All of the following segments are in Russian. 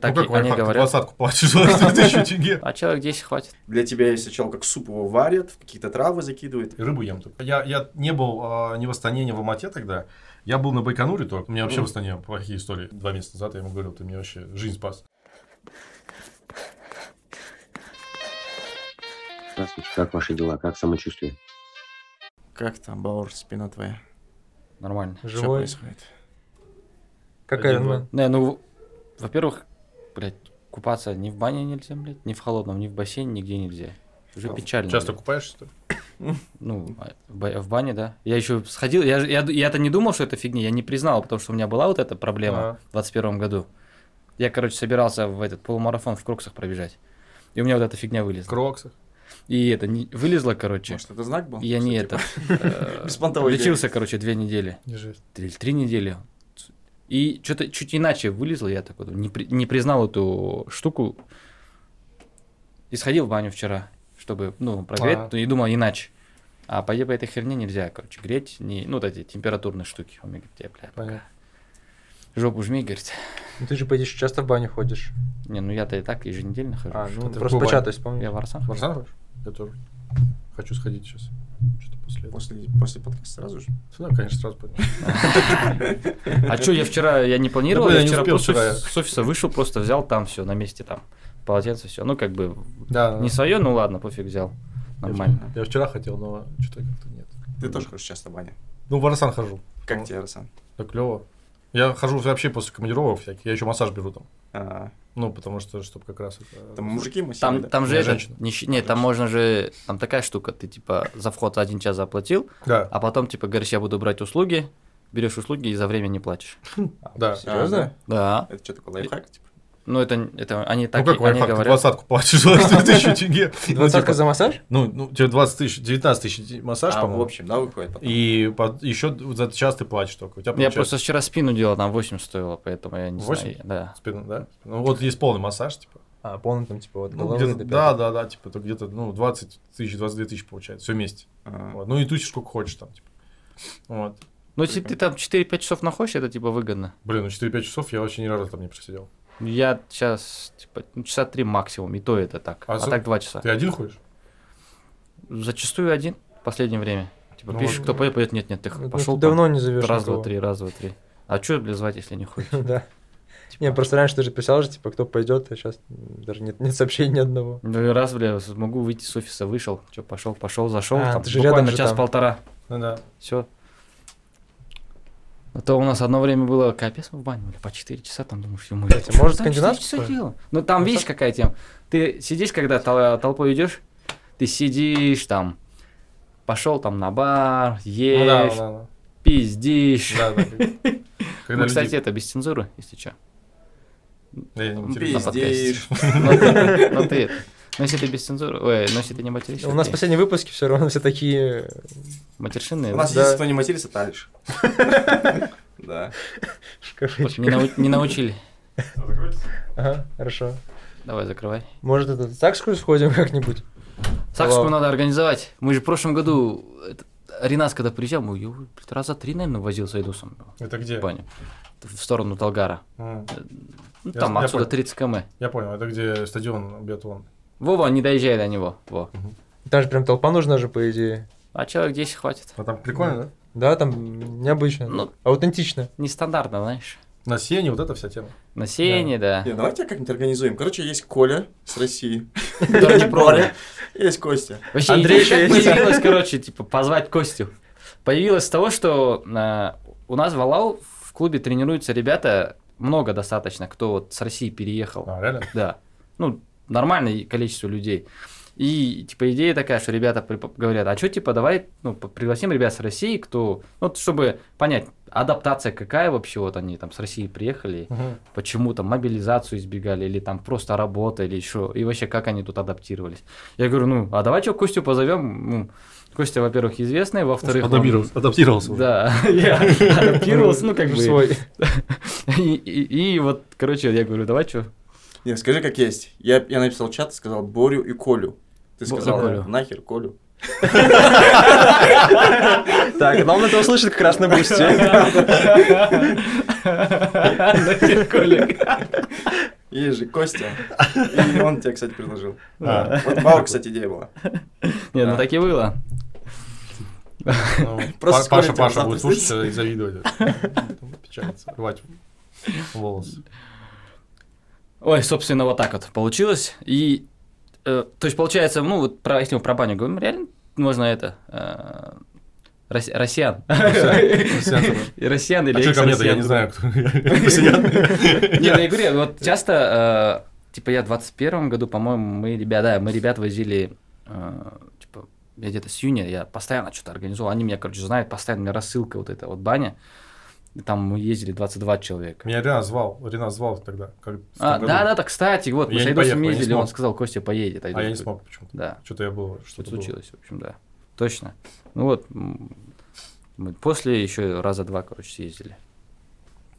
Так ну как они говорят. двадцатку платишь за тысячу тенге. А человек 10 хватит. Для тебя есть сначала как суп его варят, какие-то травы закидывают. И рыбу ем только. Я, я не был а, ни в Астане, ни в Алмате тогда. Я был на Байконуре только. У меня вообще в Астане плохие истории. Два месяца назад я ему говорил, ты мне вообще жизнь спас. Здравствуйте, как ваши дела, как самочувствие? Как там, Баур, спина твоя? Нормально. Что Живой. происходит? Как Один, Iron Man. Не, ну, во-первых, блядь, купаться ни в бане нельзя, блядь, ни в холодном, ни в бассейне, нигде нельзя. Уже печально. Часто блядь. купаешься, что ли? Ну, а, в ба- в бане, да. Я еще сходил, я, же- я, я-то не думал, что это фигня, я не признал, потому что у меня была вот эта проблема А. в 21 году. Я, короче, собирался в этот полумарафон в Кроксах пробежать. И у меня вот эта фигня В вылезла. кроксах. И это не, вылезла, короче. Может, это знак был? Я не это. э, Беспонтовый Лечился, короче, две недели. Три недели. И что-то чуть иначе вылезло, я такой не, при- не признал эту штуку. И сходил в баню вчера, чтобы, ну, прогреть, А. и думал иначе. А по, по этой херне нельзя, короче, греть, не, ну, вот эти температурные штуки. Он мне говорит, «Э, бля, пока жопу жми, говорит. Ну ты же, по часто в баню ходишь. Не, ну я-то и так еженедельно хожу. А, ну ты? просто в початость, помнишь? Я в Арсан В хожу. Арсан хочешь? Я тоже. Хочу сходить сейчас. Что-то после этого. После, после подкаста сразу же? Сюда, конечно, сразу. А что, я вчера, я не планировал, я вчера с офиса вышел, просто взял там все на месте там. Полотенце все. Ну, как бы, Да, не свое, ну ладно, пофиг взял. Нормально. Я вчера хотел, но что-то как-то нет. Ты тоже ходишь часто в баню. Ну, в Арасан хожу. Как Ну, тебе, Руслан? Да клево. Я хожу вообще после командировок всяких. Я еще массаж беру там. А, Ну, потому что, чтобы как раз это... Там мужики мы Там, там же это, женщина. не нет, там можно же, там такая штука, ты типа за вход один час заплатил, Да, а потом типа говоришь, я буду брать услуги, берешь услуги и за время не платишь. да. Серьезно? Да. Это что такое, лайфхак? Типа? Ну это, это они так ну, как они говорят. двадцатку платишь за тысячу тенге. Ну, Двадцатка типа, за массаж? Ну, ну, тебе 20 тысяч, 19 тысяч массаж, А, в по-моему. общем, да, выходит потом? И еще за час ты платишь только. У тебя Я получается просто вчера спину делал, там 8 стоило, поэтому я не 8? знаю. Да. спина, да? Ну, вот есть полный массаж, типа. А, полный там, типа, вот Ну, головы где-то, да, да, да, типа, то где-то, ну, 20 тысяч, 22 тысячи получается, все вместе. А, Вот. Ну, и тусишь сколько хочешь там, типа. Вот. Ну если ты там 4-5 часов находишь, это типа выгодно. Блин, ну 4-5 часов я вообще ни разу там не просидел. Я сейчас, типа, ну, часа 3 максимум, и то это так. А А, за- так 2 часа. Ты один ходишь? Зачастую один в последнее время. Типа, Ну, пишешь, вот- кто поет, поет, нет, нет, ты Ну, пошел ты давно не зовешь раз, два, никого. три, раз, два, три. А что, блин, звать, если не хочешь? Да. Типа, Не, просто раньше ты же писал же, типа, кто пойдет, а сейчас даже нет, нет сообщений ни одного. Ну, раз, бля, могу выйти с офиса, вышел, что, пошел, пошел, зашел, А, там, ты же буквально рядом же час-полтора, Ну да. все. А то у нас одно время было, капец, мы в бане были, по 4 часа, там думаешь, ему, Кстати, что может, там 4 скандинавский часа делал? Ну, там, видишь, какая тема. Ты сидишь, когда тол- толпой идешь, ты сидишь там, пошел там на бар, Ну ешь, да, да, да. пиздишь. Да, да. Когда Ну, кстати, люди- это без цензуры, если что. Да, я не Ну, Пиздишь. Ну, ты- ну, ты это. Ну, если ты без цензуры, ой, ну, если ты не материшься, У нас последние выпуски все равно все такие... матершинные, У да? нас Да. единственное, кто не матерится, Талиш. Да. не, нау- не научили. Ага, хорошо. Давай, закрывай. Может, это Сакскую сходим как-нибудь? Сакскую надо организовать. Мы же в прошлом году, это, Ренас, когда приезжал, мы его раза три, наверное, возил с Айдусом Это где? в баню. В сторону Талгара. М, Ну, Я- там я отсюда понял. 30 км. Я понял, это где стадион биатлон. Вова, не доезжай до него. Во. Там же прям толпа нужна же, по идее. А человек 10 хватит. А там прикольно, да? Да, там необычно. Ну. Аутентично. Нестандартно, знаешь. На сене вот эта вся тема. На сене, да. Не, давайте как-нибудь организуем. Короче, есть Коля с России. Есть Костя. Вообще, Андрей появилась, короче, типа, позвать Костю. Появилась с того, что а, у нас в Алау в клубе тренируются ребята, много достаточно, кто вот с России переехал. А, реально? Да. Ну, нормальное количество людей. И, типа, идея такая, что ребята говорят, а что, типа, давай, ну, пригласим ребят с России, кто, ну, чтобы понять, адаптация какая вообще, вот они там с России приехали, Мгм. почему там мобилизацию избегали, или там просто работа, или еще, и вообще как они тут адаптировались. Я говорю, ну, а давай что, Костю позовем, ну, Костя, во-первых, известный, во-вторых, он- Адаптировался, адаптировался уже. Да, я адаптировался, ну, как бы, Свой. и вот, короче, я говорю, давай что, Не, скажи, как есть. Я, я написал чат, сказал Борю и Колю. Ты Бо- сказал, Колю. нахер Колю. Так, нам это услышать как раз на бусте. Есть же Костя. И он тебе, кстати, предложил. А, Вот Баур, кстати, идея была. Не, ну так и было. ну, Просто Паша, Паша будет слушать и завидовать. Печалиться, рвать волосы. Ой, собственно, вот так вот получилось. И, э, то есть, получается, ну, вот про, если мы про баню говорим, реально можно это... э, рос- россиян. Россиян, или А что ко мне-то, я не знаю, кто россиян. Не, ну я говорю, вот часто, э, типа я в 21 году, по-моему, мы ребят, да, мы ребят возили, э, типа, я где-то с июня, я постоянно что-то организовал, они меня, короче, знают, постоянно у меня рассылка вот эта вот баня, там мы ездили 22 человека. Меня Ренат звал, Ренат звал тогда. как А, да, да, так, кстати, вот, мы с Айдосом ездили, он сказал, Костя поедет. А Айдос я не смог почему-то. Да, Что-то я был, что что-то было. случилось, в общем, да, точно. Ну вот, мы после еще раза два, короче, съездили.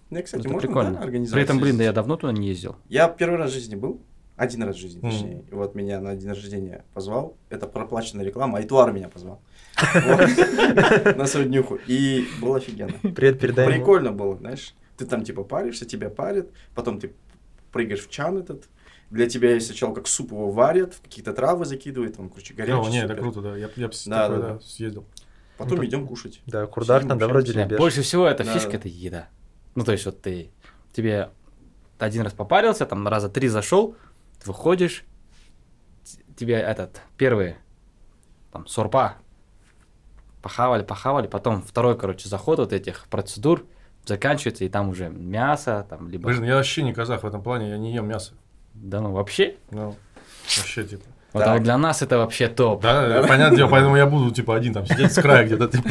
Ну, кстати, это можно, прикольно. да, организовать При этом, блин, да я давно туда не ездил. Я первый раз в жизни был. Один раз в жизни, точнее. И вот меня на день рождения позвал. Это проплаченная реклама. Айтуар меня позвал. На свою днюху. И было офигенно. Привет, передай. Прикольно было, знаешь. Ты там типа паришься, тебя парят, потом ты прыгаешь в чан этот. Для тебя есть сначала как суп его варят, какие-то травы закидывают, он, короче, О, горячий. не, это супер. круто, да. Я, я Да, такой, да, съездил. Потом Ну, идем кушать. Да, Сидим, там, да, вроде любишь. больше всего это фишка, это еда. Ну, то есть, вот ты, тебе один раз попарился, там раза три зашел, ты выходишь, тебе этот, первый, там, сорпа, похавали, похавали, потом второй, короче, заход вот этих процедур заканчивается, и там уже мясо, там, либо... Блин, я вообще не казах в этом плане, я не ем мясо. Да ну, вообще, Ну, вообще, типа. Вот, а вот для нас это вообще топ. Да, понятное дело, поэтому я буду, типа, один там сидеть с края где-то. типа.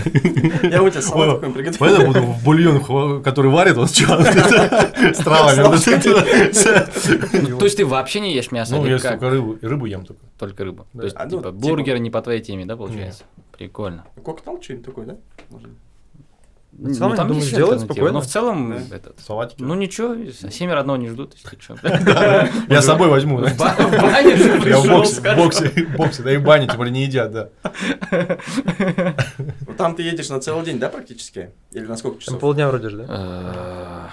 Я у тебя салат такой приготовил. Поэтому буду в бульон, который варит, вот чан, с травами. Ну, то есть ты вообще не ешь мясо, Ну, я только рыбу, и рыбу ем только. Только рыбу. То есть, А, ну, типа, типа- бургер не по твоей теме, да, получается? Прикольно. Коктейл что-нибудь такое, да? В целом, я там думаю, альтернатива, спокойно. Но в целом, Да. этот, Салатики. ну ничего, семеро одного не ждут, если что. Я с собой возьму. В ба- в бане же Я в пришел, боксе, в боксе, боксе, да и в бане, тем более не едят, да. Ну, там ты едешь на целый день, да, практически? Или на сколько часов полдня вроде же, да? Э,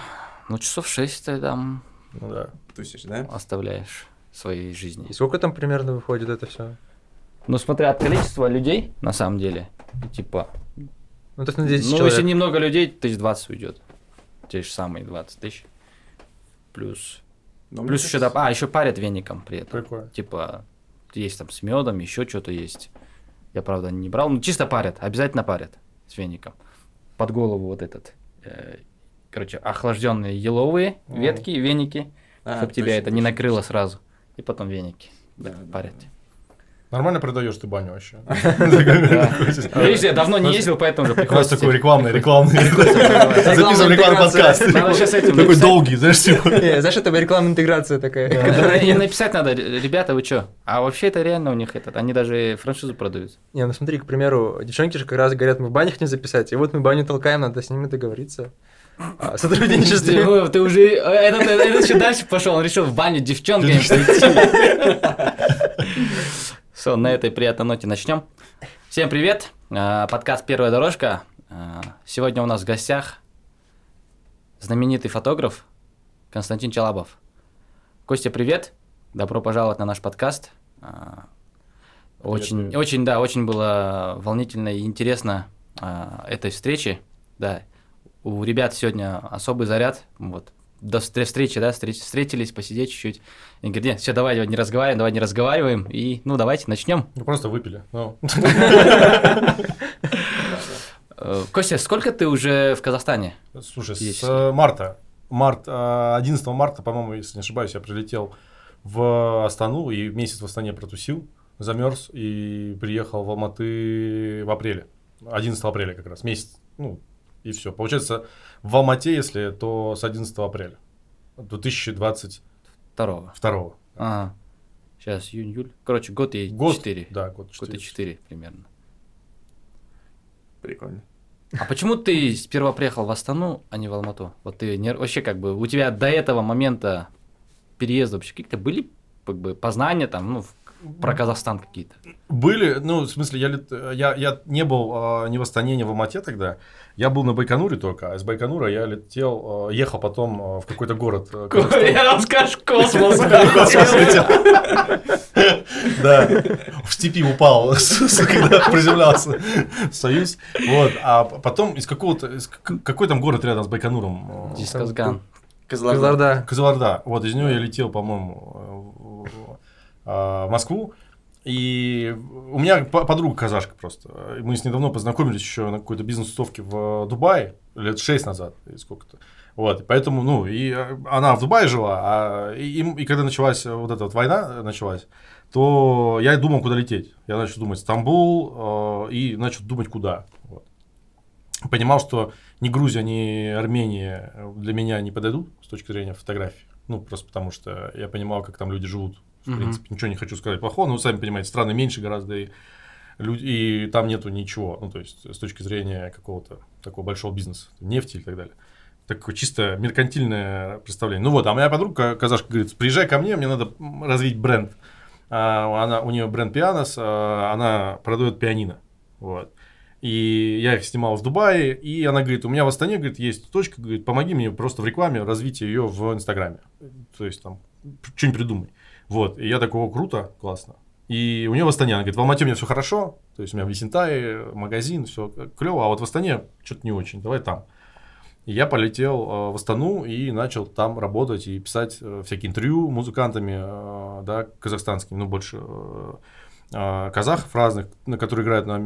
Ну, часов шесть ты там Ну да. тусишь, да? оставляешь своей жизни. И сколько там примерно выходит это все? Ну, смотря от количества людей, на самом деле, типа, Ну, то есть на 10 ну, человек. если немного людей, тысяч двадцать уйдет. Те же самые 20 тысяч. Плюс, Но мне плюс еще, кажется, а, еще парят веником при этом. Прикольно. Типа, есть там с медом, еще что-то есть. Я, правда, не брал. Ну, чисто парят, обязательно парят с веником. Под голову вот этот. э, короче, охлажденные еловые ветки, веники, А, чтобы тебя это не накрыло сразу. И потом веники Да, да, парят. Нормально продаешь ты баню вообще. Видишь, я давно не ездил, поэтому же Раз приходится... такой рекламный, рекламный. Записываем рекламный подкаст. Такой долгий, знаешь, типа. Знаешь, это рекламная интеграция такая. И написать надо, ребята, вы что? А вообще это реально у них этот, они даже франшизу продают. Не, ну смотри, к примеру, девчонки же как раз говорят, мы в банях не записать, и вот мы баню толкаем, надо с ними договориться. О сотрудничестве. Ты, ты уже, этот, этот еще дальше пошел, он решил в баню девчонками пойти. Все, на этой приятной ноте начнем. Всем привет, А, подкаст «Первая дорожка». А, Сегодня у нас в гостях знаменитый фотограф Константин Чалабов. Костя, привет, добро пожаловать на наш подкаст. А, Очень, привет. очень, да, очень было волнительно и интересно этой встречи. Да, у ребят сегодня особый заряд. Вот. До встр- встречи, да, встреч- встретились, посидеть чуть-чуть. И говорят, нет, все, давай не разговариваем, давай не разговариваем. И, ну, давайте начнем. Ну, просто выпили. Ну, Э, Костя, сколько ты уже в Казахстане? Слушай, с э, марта, март, э, 11 марта, по-моему, если не ошибаюсь, я прилетел в Астану и месяц в Астане протусил, замерз и приехал в Алматы в апреле. 11 апреля как раз, месяц, ну, и все. Получается, в Алмате, если, то с 11 апреля 2022. Второго. Ага. Сейчас, июнь, июль. Короче, год и Год, четыре. Да, год Год и 4. четыре примерно. Прикольно. А почему ты сперва приехал в Астану, а не в Алмату? Вот ты не, вообще как бы у тебя до этого момента переезда вообще какие-то были как бы познания там, ну, в- про Казахстан какие-то? Были, ну, в смысле, я, лет- я, я не был а, ни в Астане, ни в Алмате тогда. Я был на Байконуре только, а из Байконура я летел, а, ехал потом а, в какой-то город. а, Казахстана. расскажешь космос. Да, в степи упал, когда приземлялся Союз. Вот, а потом из какого-то, какой там город рядом с Байконуром? А, Дисказган. Козларда. Кызылорда. Кызылорда. Вот из нее я летел, по-моему, а, в Москву. И у меня по- подруга казашка просто. Мы с ней давно познакомились еще на какой-то бизнес-тусовке в Дубае, лет 6 назад, или сколько-то. Вот, поэтому, ну, и э, она в Дубае жила, а и, и когда началась вот эта вот война, началась, то я думал, куда лететь. Я начал думать Стамбул э, и начал думать, куда. Вот. Понимал, что ни Грузия, ни Армения для меня не подойдут с точки зрения фотографии. Ну, просто потому что я понимал, как там люди живут. В Мгм. принципе, ничего не хочу сказать плохого, но вы сами понимаете, страны меньше гораздо, и, люди, и там нету ничего. Ну, то есть, с точки зрения какого-то такого большого бизнеса, нефти и так далее. Такое чисто меркантильное представление. Ну вот, а моя подруга, казашка, говорит, приезжай ко мне, мне надо развить бренд. А, она, у нее бренд Пианос, а, она продает пианино. Вот. И я их снимал в Дубае, и она говорит, у меня в Астане, говорит, есть точка, говорит, помоги мне просто в рекламе развить ее в Инстаграме. То есть там что-нибудь придумай. Вот, и я такой, о, круто, классно. И у нее в Астане, она говорит, в Алмате у меня все хорошо, то есть у меня в Есентае магазин, все клево, а вот в Астане что-то не очень, давай там. И я полетел э, в Астану и начал там работать и писать э, всякие интервью музыкантами, э, да, казахстанскими, ну, больше казахов разных, на которые играют на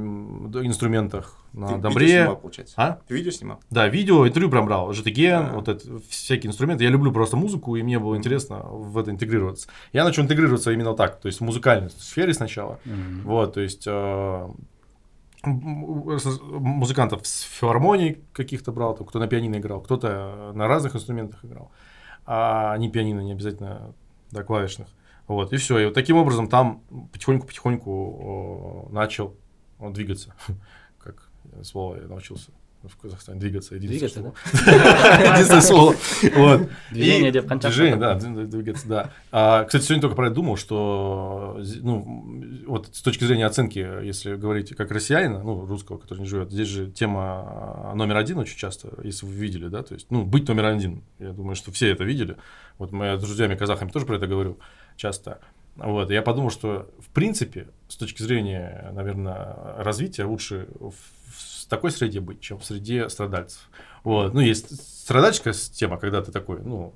инструментах, Ты на видео снимал, получается? А? Ты видео снимал? Да, видео, интервью прям брал, жетиген, А. вот это, всякие инструменты. Я люблю просто музыку, и мне было интересно в это интегрироваться. Я начал интегрироваться именно так, то есть в музыкальной сфере сначала. Мгм. Вот, то есть э, музыкантов с филармоний каких-то брал, там, кто на пианино играл, кто-то на разных инструментах играл, а не пианино, не обязательно да, клавишных. Вот, и все. И вот таким образом там потихоньку-потихоньку начал двигаться. Как слово я научился в Казахстане. Двигаться. Двигаться, слово. Единственное слово. Вот. Движение деп қанша Движение, да, двигаться, да. А, кстати, сегодня только про это думал, что, ну, вот с точки зрения оценки, если говорить как россиянина, ну, русского, который не живет, здесь же тема а, номер один очень часто, если вы видели, да, то есть, ну, быть номер один. Я думаю, что все это видели. Вот мы с друзьями казахами тоже про это говорю часто. Вот, я подумал, что, в принципе, с точки зрения, наверное, развития, лучше в, в такой среде быть, чем в среде страдальцев. Вот, ну, есть страдальческая тема, когда ты такой, ну,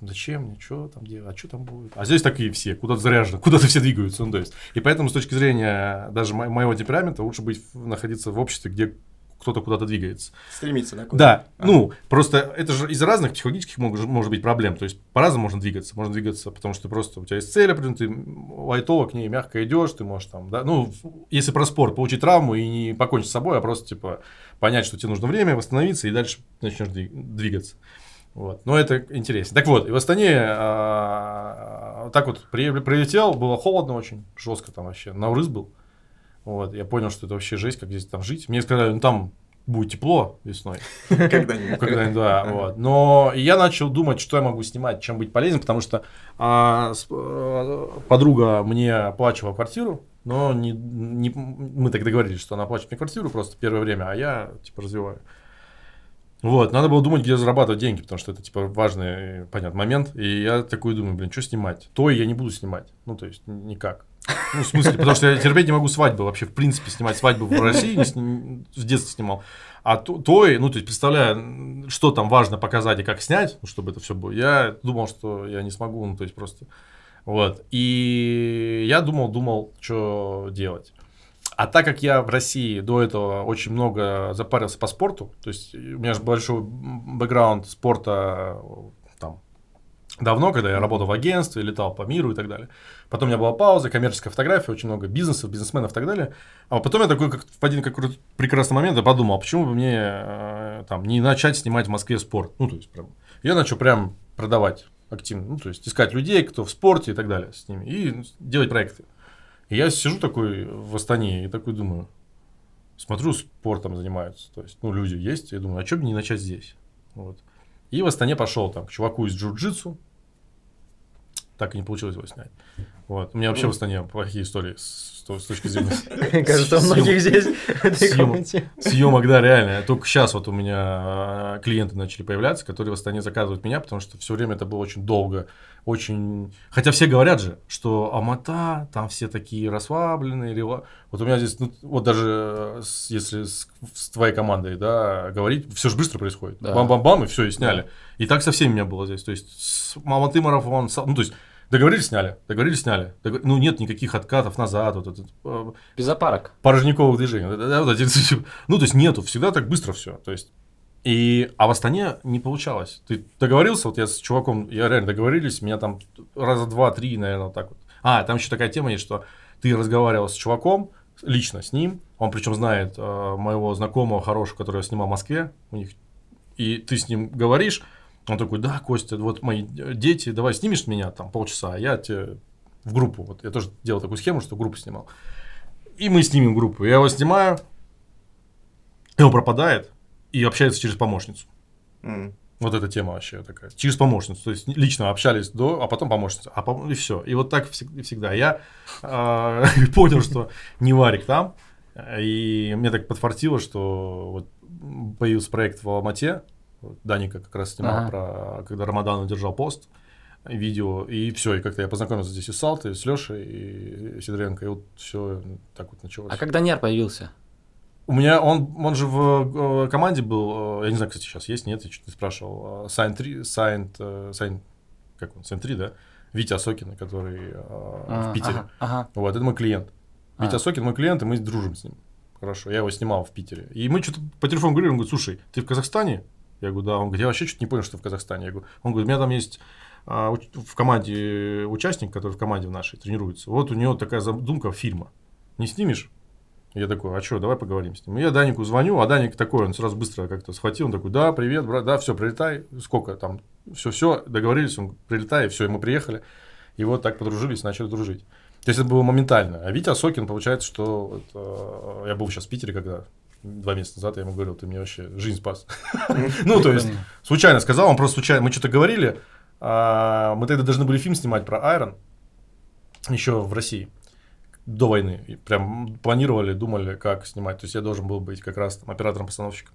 зачем мне, что там делать, а что там будет? А здесь такие все, куда-то заряжены, куда-то все двигаются, ну, то есть. И поэтому с точки зрения даже мо- моего темперамента лучше быть, находиться в обществе, где кто-то куда-то двигается. Стремиться, да? Да, А. ну, просто это же из разных психологических мог- может быть проблем. То есть по-разному можно двигаться. Можно двигаться, потому что просто у тебя есть цель, определенная, ты лайтово к ней мягко идешь, ты можешь там, да, ну, если про спорт, получить травму и не покончить с собой, а просто, типа, понять, что тебе нужно время, восстановиться и дальше начнешь дви- двигаться. Вот. Но это интересно. Так вот, и в Астане а, так вот при- прилетел, было холодно очень, жестко там вообще, наурыз был. Вот, я понял, что это вообще жесть, как здесь там жить. Мне сказали, ну там будет тепло весной. Когда-нибудь. Когда, да, вот. Но я начал думать, что я могу снимать, чем быть полезен, потому что а, с- э, подруга мне оплачивала квартиру, но не, не- мы так договорились, что она оплачивает мне квартиру просто первое время, а я типа развиваю. Вот, надо было думать, где зарабатывать деньги, потому что это, типа, важный, понятный момент. И я такой думаю, блин, что снимать? То я не буду снимать. Ну, то есть, никак. Ну, в смысле, потому что я терпеть не могу свадьбы вообще, в принципе, снимать свадьбу в России, не сни- в детстве снимал. А то, той, ну, то есть, представляя, м, что там важно показать и как снять, ну, чтобы это все было, я думал, что я не смогу, ну, то есть, просто... Вот. И я думал, думал, что делать. А так как я в России до этого очень много запарился по спорту, то есть у меня же большой бэкграунд спорта давно, когда я работал в агентстве, летал по миру и так далее. Потом у меня была пауза, коммерческая фотография, очень много бизнесов, бизнесменов и так далее. А потом я такой, как в один какой-то прекрасный момент, я подумал, а почему бы мне э, там не начать снимать в Москве спорт? Ну, то есть прям, я начал прям продавать активно, ну, то есть искать людей, кто в спорте и так далее с ними, и делать проекты. И я сижу такой в Астане и такой думаю, смотрю, спортом занимаются. То есть, ну, люди есть. Я думаю, а что бы не начать здесь? Вот. И в Астане пошел там к чуваку из джиу-джитсу. Так и не получилось его снять. Вот. У меня вообще в Астане плохие истории с, с точки зрения Кажется, у многих здесь съемок. да, реально. Только сейчас вот у меня э, клиенты начали появляться, которые в Астане заказывают меня, потому что все время это было очень долго, очень... Хотя все говорят же, что Алмата, там все такие расслабленные, рела... Вот у меня здесь, ну, вот даже э, с- если с, с твоей командой, да, говорить, все же быстро происходит. Да. Бам-бам-бам, и все, и сняли. И так со всеми у меня было здесь. То есть с Алматы марафон, ну, то есть договорились, сняли, договорились, сняли. Догов- Ну, нет никаких откатов назад, вот этот, э, Без опарок. порожниковых движений. Ну, то есть нету, всегда так быстро все. То есть и, а в Астане не получалось. Ты договорился, вот я с чуваком, я реально договорились, меня там раза два-три, наверное, вот так вот. А, там еще такая тема есть, что ты разговаривал с чуваком, лично с ним, он причем знает э, моего знакомого хорошего, который я снимал в Москве, у них, и ты с ним говоришь, он такой, да, Костя, вот мои дети, давай снимешь меня там полчаса, а я тебе в группу, вот я тоже делал такую схему, что группу снимал. И мы снимем группу. Я его снимаю, и он пропадает и общается через помощницу. М. Вот эта тема вообще такая. Через помощницу. То есть лично общались до, а потом помощница. А пом- и все. И вот так всег- всегда. Я а, понял, что не варик там. И мне так подфартило, что вот появился проект в Алмате. Даника как раз снимал Ага. про, когда Рамадан держал пост видео, и все, и как-то я познакомился здесь и с Салтой, и с Лешей, и Сидоренко, и вот все так вот началось. А как Даняр появился? У меня он, он же в э, команде был, э, я не знаю, кстати, сейчас есть, нет, я что-то не спрашивал. э, Сайн 3, Сайн, э, Сайн, как он, Сайн 3, да? Витя Осокин, который А, в Питере. Ага, ага. Вот, это мой клиент. Витя А. Осокин мой клиент, и мы дружим с ним. Хорошо, я его снимал в Питере. И мы что-то по телефону говорили, он говорит, слушай, ты в Казахстане? Я говорю, да. Он говорит, я вообще что-то не понял, что в Казахстане. Я говорю, он говорит, у меня там есть а, в команде участник, который в команде в нашей тренируется. Вот у него такая задумка фильма. Не снимешь? Я такой, а что, давай поговорим с ним. Я Данику звоню, а Даник такой, он сразу быстро как-то схватил, он такой, да, привет, брат, да, все, прилетай, сколько там, все-все, договорились, он прилетай, все, и мы приехали. И вот так подружились, начали дружить. То есть это было моментально. А Витя Сокин, получается, что вот, э, я был сейчас в Питере, когда два месяца назад я ему говорил, ты мне вообще жизнь спас. Ну, то есть, случайно сказал, он просто случайно, мы что-то говорили, а, мы тогда должны были фильм снимать про Айрон, еще в России, до войны. И прям планировали, думали, как снимать. То есть я должен был быть как раз оператором-постановщиком.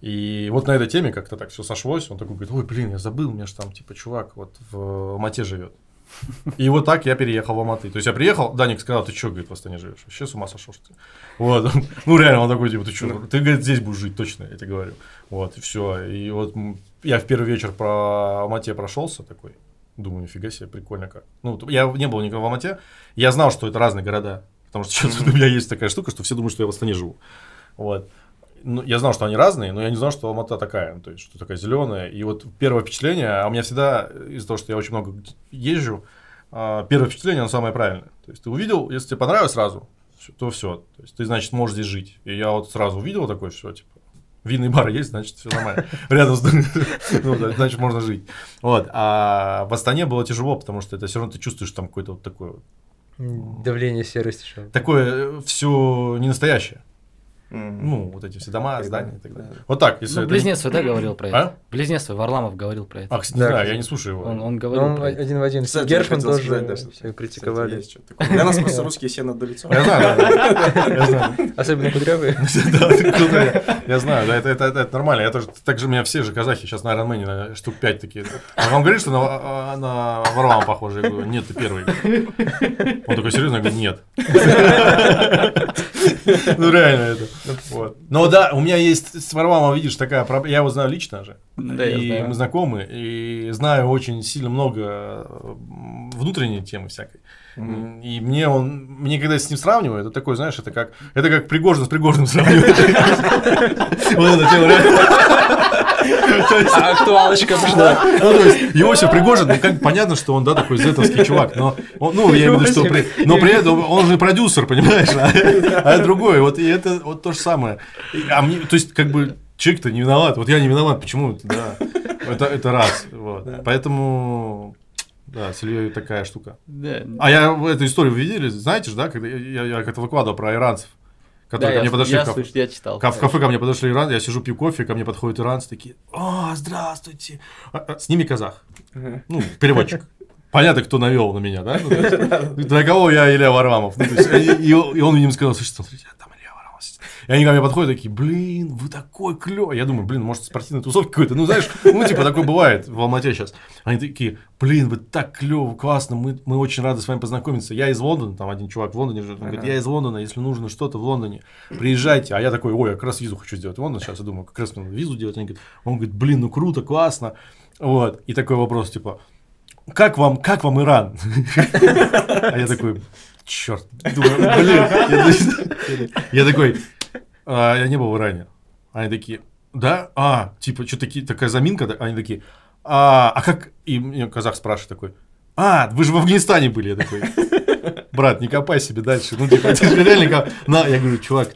И вот на этой теме как-то так все сошлось. Он такой говорит, ой, блин, я забыл, у меня же там, типа, чувак вот в Алмате живет. И вот так я переехал в Алматы. То есть я приехал, Даник сказал, ты что, говорит, в Астане живешь? Вообще с ума сошел, что ли? Вот. Ну, реально, он такой, типа, ты что, ты, говорит, здесь будешь жить, точно, я тебе говорю. Вот, и все. И вот я в первый вечер по Алмате прошелся такой. Думаю, нифига себе, прикольно как. Ну, я не был никогда в Алмате. Я знал, что это разные города. Потому что у меня есть такая штука, что все думают, что я в Астане живу. Вот. Ну, я знал, что они разные, но я не знал, что Алмата такая, ну, то есть, что такая зеленая. И вот первое впечатление, а у меня всегда, из-за того, что я очень много езжу, а, первое впечатление, оно самое правильное. То есть, ты увидел, если тебе понравилось сразу, то все. То есть, ты, значит, можешь здесь жить. И я вот сразу увидел такой, все, типа, винный бар есть, значит, все нормально. Рядом с ну, значит, можно жить. Вот. А в Астане было тяжело, потому что это все равно ты чувствуешь там какое-то вот такое, Давление серости. такое все не настоящее. М. Ну, вот эти все дома, здания да, и так да. далее. Вот так, если Ну, это не- близнец свой, да, говорил про это? А? Близнец свой, Варламов говорил про это. А, кстати, Да, да, я не слушаю его. Он, он Ну, говорил он про это. один в один. Кстати, Гершман тоже сказать, да, все что- критиковали. Кстати, что-то такое. Для нас просто русские все надо лицо. Я знаю. Особенно кудрявые. Я знаю, да, это, это, это нормально. Я тоже, так же у меня все же казахи сейчас на Iron Man наверное, штук 5 такие. А вам говорит, что на, а, на Варламова похоже? Я говорю, нет, ты первый. Он такой серьезно, я говорю, нет. Ну реально это. Вот. Но да, у меня есть с Варламовым, видишь, такая проблема. Я его знаю лично же. Да, и знаю. мы знакомы, и знаю очень сильно много внутренней темы всякой. И мне он, мне когда с ним сравниваю, это такой, знаешь, это как, это как Пригожин с Пригожиным сравнивать. Вот эта тема, Актуалочка пошла. ну, то есть, Иосиф Пригожин, ну, как понятно, что он, да, такой зетовский чувак, но, он, ну, я имею в виду, что, при- но при этом он же продюсер, понимаешь, а, а это другой, вот, и это вот то же самое. А мне, то есть, как бы, человек-то не виноват, вот я не виноват, почему, да, это, это раз, вот, поэтому, да, с Ильей такая штука. Да. А я эту историю вы видели, знаете же, да, когда я, я, я как-то выкладывал про иранцев, Да, которые ко я, мне подошли я, в кафе. слышу, я читал. В кафе ко мне подошли иранцы, я сижу, пью кофе, ко мне подходят иранцы, такие, о, здравствуйте. А, а, С ними казах, Ага. ну, переводчик. понятно, кто навел на меня, да? Для кого я Илья Варламов? Ну, и, он видимо, сказал, слушай, смотрите, там Илья Варламов. сидит». И они ко мне подходят такие, блин, вы такой клевый. Я думаю, блин, может, спортивная тусовка какой-то. Ну, знаешь, ну, типа, такое бывает в Алмате сейчас. Они такие, блин, вы так клево, классно, мы, мы очень рады с вами познакомиться. Я из Лондона, там один чувак в Лондоне живет. Он говорит, я из Лондона, если нужно что-то в Лондоне, приезжайте. А я такой, ой, я как раз визу хочу сделать в Лондон. Сейчас я думаю, как раз надо визу делать. Они говорят, он говорит, блин, ну круто, классно. Вот. И такой вопрос, типа, как вам, как вам Иран? А я такой, черт, думаю, блин, я такой, «А, я не был в Иране. Они такие, да, а, типа, что такие, такая заминка, да?» они такие, а, а как, и мне казах спрашивает такой, а, вы же в Афганистане были, я такой, брат, не копай себе дальше, ну, типа, ты же реально, коп- на, я говорю, чувак,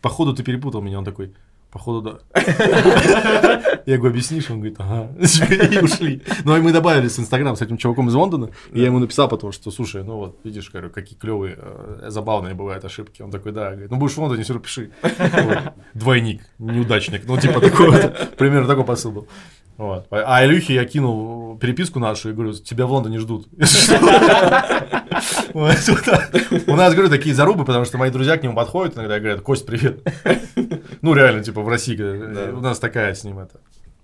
походу ты перепутал меня, он такой, походу да. Я говорю, объяснишь? Он говорит, ага. И ушли. Ну, и мы добавились в Инстаграм с этим чуваком из Лондона. И я ему написал потому что, слушай, ну вот, видишь, говорю, какие клевые, э, забавные бывают ошибки. Он такой, да. Говорит, ну, будешь в Лондоне, все равно пиши. Двойник, неудачник. Ну, типа, такой вот, примерно такой посыл был. Вот. А Илюхе я кинул переписку нашу и говорю, тебя в Лондоне ждут. У нас, говорю, такие зарубы, потому что мои друзья к нему подходят иногда и говорят, Кость, привет. Ну, реально, типа, в России, у нас такая с ним это.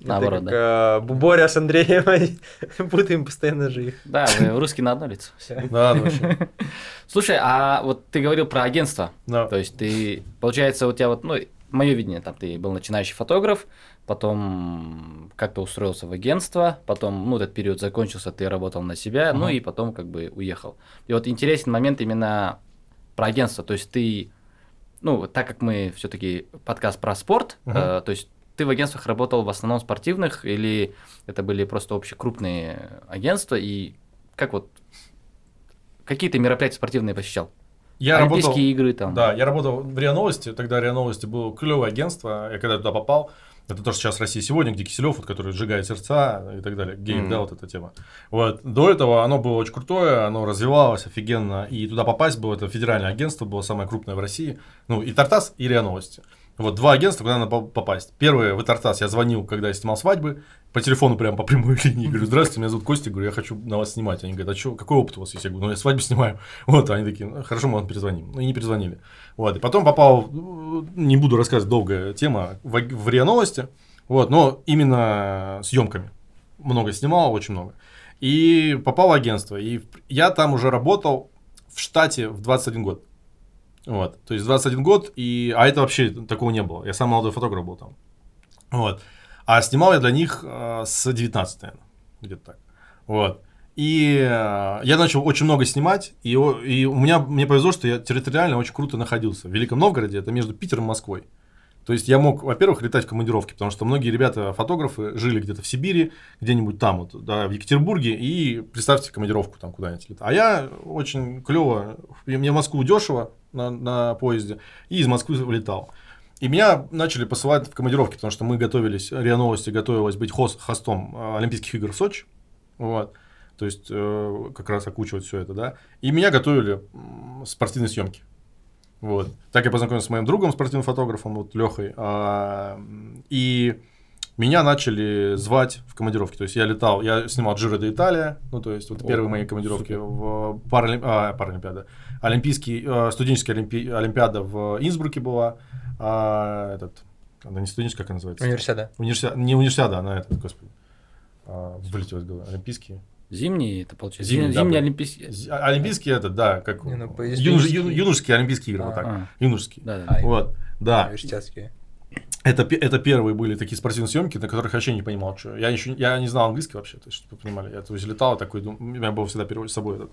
Наоборот, Это да. как, а, Боря с Андреем, путаем постоянно же их. Да, вы русский на одно лицо. Да, ну, вообще. Слушай, а вот ты говорил про агентство. Да. То есть ты, получается, у тебя вот, ну, мое видение, там ты был начинающий фотограф, потом как-то устроился в агентство, потом, ну, этот период закончился, ты работал на себя, ну, Ага. и потом как бы уехал. И вот интересен момент именно про агентство, то есть ты, ну, так как мы все-таки подкаст про спорт, Мгм. э, то есть ты в агентствах работал в основном спортивных или это были просто общекрупные агентства, и как вот, какие ты мероприятия спортивные посещал? Я Олимпийские работал, игры там. да, я работал в РИА Новости, тогда РИА Новости было клевое агентство, я когда туда попал, это то, что сейчас Россия сегодня, где Киселев, вот, который сжигает сердца и так далее, геев, Мгм. да, вот эта тема. Вот, до этого оно было очень крутое, оно развивалось офигенно, и туда попасть было, это федеральное агентство, было самое крупное в России, ну, и Тартас, и РИА Новости. Вот два агентства, куда надо по- попасть. Первое, в Тартас я звонил, когда я снимал свадьбы, по телефону прям по прямой линии, говорю, здравствуйте, меня зовут Костя, говорю, я хочу на вас снимать. Они говорят, а что, какой опыт у вас есть? Я говорю, ну, я свадьбу снимаю. Вот, они такие, «Ну, хорошо, мы вам перезвоним. Ну, и не перезвонили. Вот, и потом попал, ну, не буду рассказывать, долгая тема, в, в РИА Новости, вот, но именно съемками. Много снимал, очень много. И попал в агентство. И я там уже работал в штате в 21 год. Вот, то есть 21 год, и... а это вообще такого не было. Я сам молодой фотограф был там. Вот. А снимал я для них э, с 19, наверное, где-то так. Вот. И э, я начал очень много снимать, и, и у меня, мне повезло, что я территориально очень круто находился. В Великом Новгороде, это между Питером и Москвой. То есть я мог, во-первых, летать в командировки, потому что многие ребята, фотографы, жили где-то в Сибири, где-нибудь там, вот, да, в Екатербурге, и представьте командировку там куда-нибудь. А я очень клево, мне в Москву дешево на, на поезде, и из Москвы летал. И меня начали посылать в командировки, потому что мы готовились, РИА Новости готовилась быть хост, хостом э, Олимпийских игр в Сочи. Вот. То есть, э, как раз окучивать все это, да. И меня готовили м, спортивные съемки. Вот. Так я познакомился с моим другом, спортивным фотографом, вот Лехой. и меня начали звать в командировки. То есть я летал, я снимал Джиро де Италия, ну то есть вот О, первые мои командировки в Паралим- а, Паралимпиада. Олимпийский, э, студенческая олимпи- олимпиада в Инсбруке была. А, этот, она не студенческая, как она называется? Универсиада. Универсиада, не универсиада, она этот, господи. А, вылетел из головы. Олимпийские. Зимние, это получается. Зимние, Зимние, да, зимние да. олимпийские. А- Олимпийские это, да, как Не, ну, юнош- юношеские олимпийские игры, вот А. так. А, Юношеские. да, да. А, Вот, да. Университетские. Это, это первые были такие спортивные съемки, на которых я вообще не понимал, что. Я еще я не знал английский вообще, то есть, чтобы вы понимали. Я то есть, летал такой, у меня был всегда перевод с собой этот.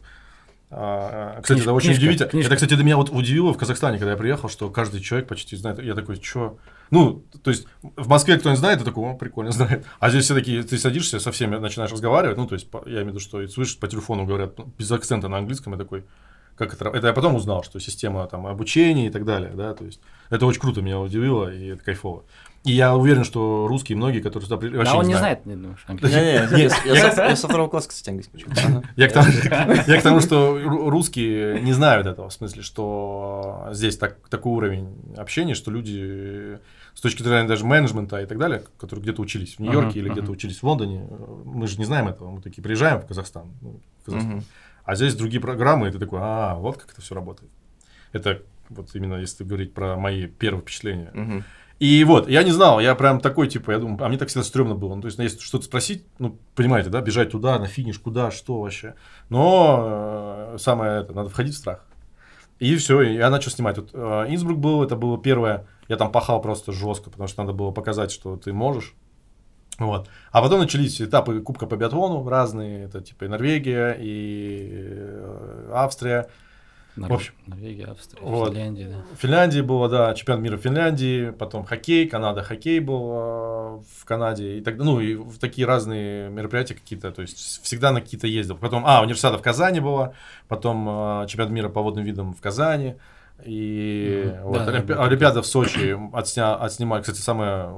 А, кстати, Книжка, это очень книжка, удивительно. книжка. Это, кстати, для меня вот удивило в Казахстане, когда я приехал, что каждый человек почти знает. Я такой, что? Ну, то есть, в Москве кто-нибудь знает, ты такой, о, прикольно знает. А здесь все такие, ты садишься, со всеми начинаешь разговаривать, ну, то есть, я имею в виду, что и слышишь, по телефону говорят ну, без акцента на английском, я такой, как это, это я потом узнал, что система там обучения и так далее, да, то есть, это очень круто меня удивило, и это кайфово. И я уверен, что русские многие, которые сюда при- вообще Да, он не знают. знает, не думаешь, я, со- второго класса, кстати, английский учил. Я к, тому, что ру- русские не знают этого, в смысле, что здесь так, такой уровень общения, что люди... с точки зрения даже менеджмента и так далее, которые где-то учились в Нью-Йорке или где-то учились в Лондоне, мы же не знаем этого, мы такие приезжаем в Казахстан, ну, а здесь другие программы, и ты такой, а, вот как это все работает. Это вот именно если говорить про мои первые впечатления. И вот, я не знал, я прям такой, типа, я думаю, а мне так всегда стрёмно было. Ну, то есть, ну, если что-то спросить, ну, понимаете, да, бежать туда, на финиш, куда, что вообще. Но э, самое это, надо входить в страх. И все, и я начал снимать. Вот э, Инсбрук был, это было первое, я там пахал просто жестко, потому что надо было показать, что ты можешь. Вот. А потом начались этапы Кубка по биатлону разные, это типа и Норвегия, и э, Австрия. Нор- В общем. Норвегия, Австрия, Вот. Финляндия, да. В Финляндии было, да, чемпионат мира в Финляндии, потом хоккей, Канада хоккей был э, в Канаде, и так, ну, и в такие разные мероприятия какие-то, то есть всегда на какие-то ездил. Потом, а, универсиада в Казани была, потом э, чемпионат мира по водным видам в Казани, и Мгм. вот Да, да, Олимпи- да, да. Олимпиада в Сочи отсня, отснимали, кстати, самая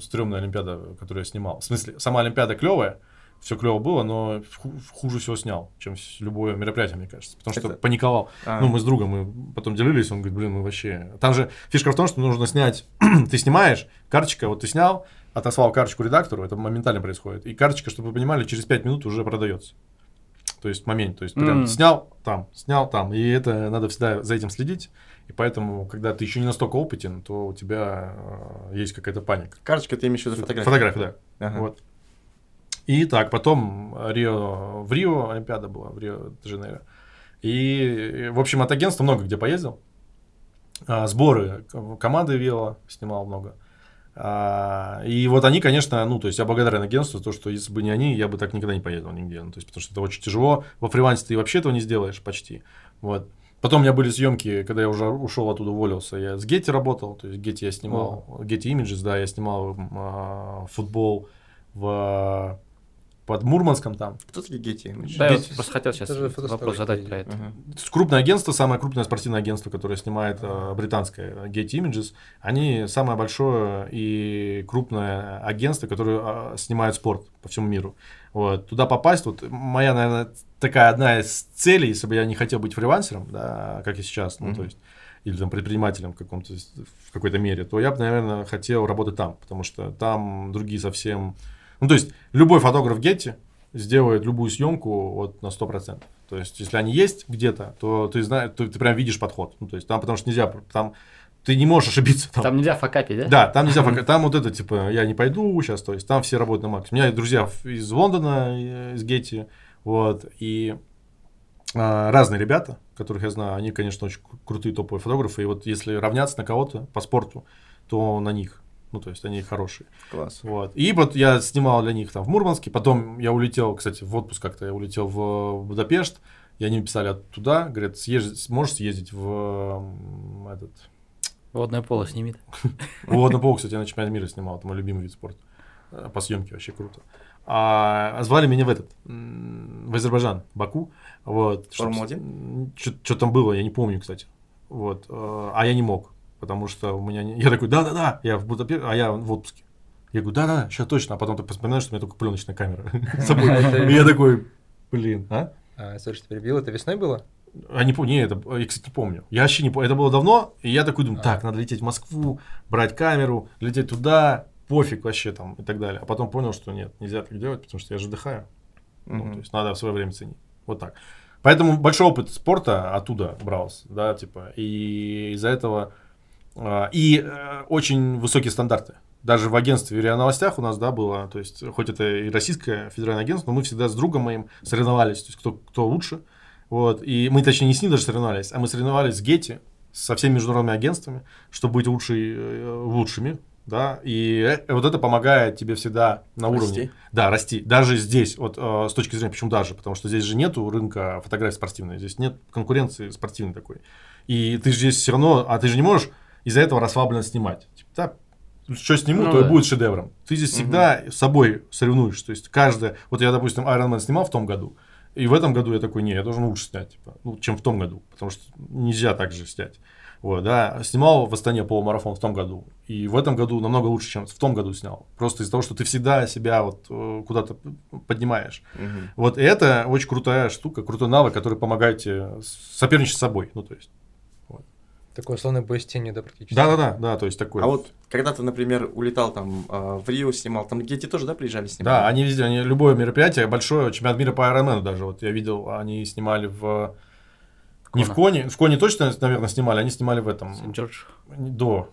стрёмная Олимпиада, которую я снимал. В смысле, сама Олимпиада клевая, все клево было, но ху- хуже всего снял, чем любое мероприятие, мне кажется. Потому что Это- паниковал. А. Ну, мы с другом, мы потом делились, он говорит, блин, мы вообще... Там же фишка в том, что нужно снять, ты снимаешь, карточка, вот ты снял, отослал карточку редактору, это моментально происходит, и карточка, чтобы вы понимали, через 5 минут уже продается. То есть момент, то есть прям снял там, снял там, и это надо всегда за этим следить, и поэтому, когда ты еще не настолько опытен, то у тебя э, есть какая-то паника. Карточка, ты имеешь в виду фотографию? Фотография, да. Ага. Вот. И так, потом Рио, в Рио Олимпиада была, в Рио-де-Жанейро. И, в общем, от агентства много где поездил. А, сборы команды вело снимал много. А, и вот они, конечно, ну, то есть я благодарен агентству, то, что если бы не они, я бы так никогда не поездил нигде. Ну, то есть, потому что это очень тяжело. Во фрилансе ты вообще этого не сделаешь почти. Вот. Потом у меня были съемки, когда я уже ушел оттуда, уволился. Я с Getty работал, то есть Getty я снимал, Getty Images, да, я снимал а, футбол в под Мурманском там. Кто такие Гетти? Да, я Ведь- вот просто хотел сейчас Это же вопрос задать про это. Ага. Крупное агентство, самое крупное спортивное агентство, которое снимает э, британское Getty Images, они самое большое и крупное агентство, которое э, снимает спорт по всему миру. Вот. Туда попасть, вот моя, наверное, такая одна из целей, если бы я не хотел быть фрилансером, да, как и сейчас, ну, Мгм. то есть, или там предпринимателем в, каком-то, в какой-то мере, то я бы, наверное, хотел работать там, потому что там другие совсем... Ну, то есть, любой фотограф Getty сделает любую съемку вот на 100%. То есть, если они есть где-то, то ты знаешь, то ты прям видишь подход. Ну, то есть, там, потому что нельзя, там ты не можешь ошибиться. Там, Там нельзя факапить, да? да, там нельзя, пока- там вот это, типа, я не пойду сейчас, то есть, там все работают на максимум. У меня друзья из Лондона, э, из Гетти, вот, и а, разные ребята, которых я знаю, они, конечно, очень кру- крутые топовые фотографы, и вот если равняться на кого-то по спорту, то на них. Ну, то есть, они хорошие. Класс. Вот. И вот я снимал для них там в Мурманске, потом я улетел, кстати, в отпуск как-то, я улетел в Будапешт, и они писали оттуда, говорят, съезжить, можешь съездить в этот... Водное поло снимет. Водный пол, кстати, я на чемпионате мира снимал, это мой любимый вид спорта. Э, По съемке вообще круто. А звали меня в этот, в Азербайджан, Баку. Вот, Формула-1? Что там было, я не помню, кстати. Вот. э, А я не мог, потому что у меня... не- Я такой, да-да-да, я в Будапеште, а я в отпуске. Я говорю, да-да, сейчас точно. А потом ты вспоминаешь, что у меня только пленочная камера с собой. Это- И я такой, блин, а? А, слушай, ты перебил, это весной было? А не помню, не, это, я, кстати, не помню. Я вообще не помню. Это было давно, и я такой думаю, А. так, надо лететь в Москву, брать камеру, лететь туда, пофиг вообще там и так далее. А потом понял, что нет, нельзя так делать, потому что я же отдыхаю. Ну, то есть надо в свое время ценить. Вот так. Поэтому большой опыт спорта оттуда брался, да, типа, и из-за этого а, и э, очень высокие стандарты. Даже в агентстве РИА Новостях у нас, да, было, то есть, хоть это и российское федеральное агентство, но мы всегда с другом моим соревновались, то есть, кто, кто лучше. Вот, и мы, точнее, не с ним даже соревновались, а мы соревновались с Гетти, со всеми международными агентствами, чтобы быть лучшей, э, лучшими, да, и э, вот это помогает тебе всегда на Расти. уровне. Да, расти. Даже здесь, вот э, с точки зрения, почему даже, потому что здесь же нету рынка фотографий спортивной, здесь нет конкуренции спортивной такой. И ты же здесь все равно, а ты же не можешь из-за этого расслабленно снимать. Типа, да, что сниму, Ну то и да. будет шедевром. Ты здесь всегда с собой соревнуешь. То есть каждое, вот я, допустим, Iron Man снимал в том году, и в этом году я такой, не, я должен лучше снять, типа, ну, чем в том году, потому что нельзя так же снять. Вот, да, снимал в Астане полумарафон в том году, и в этом году намного лучше, чем в том году снял. Просто из-за того, что ты всегда себя вот э, куда-то поднимаешь. Мгм. Вот и это очень крутая штука, крутой навык, который помогает тебе соперничать с собой. Ну, то есть, Такой условный бой с тенью, да, практически. Да-да-да, да, то есть такой. А вот когда ты, например, улетал там а, в Рио, снимал, там дети тоже, да, приезжали снимать? Да, они везде, они любое мероприятие, большое, чемпионат мира по Ironman даже, вот я видел, они снимали в... Не в Коне, в Коне точно, наверное, снимали, они снимали в этом, Сент-Джордж. до,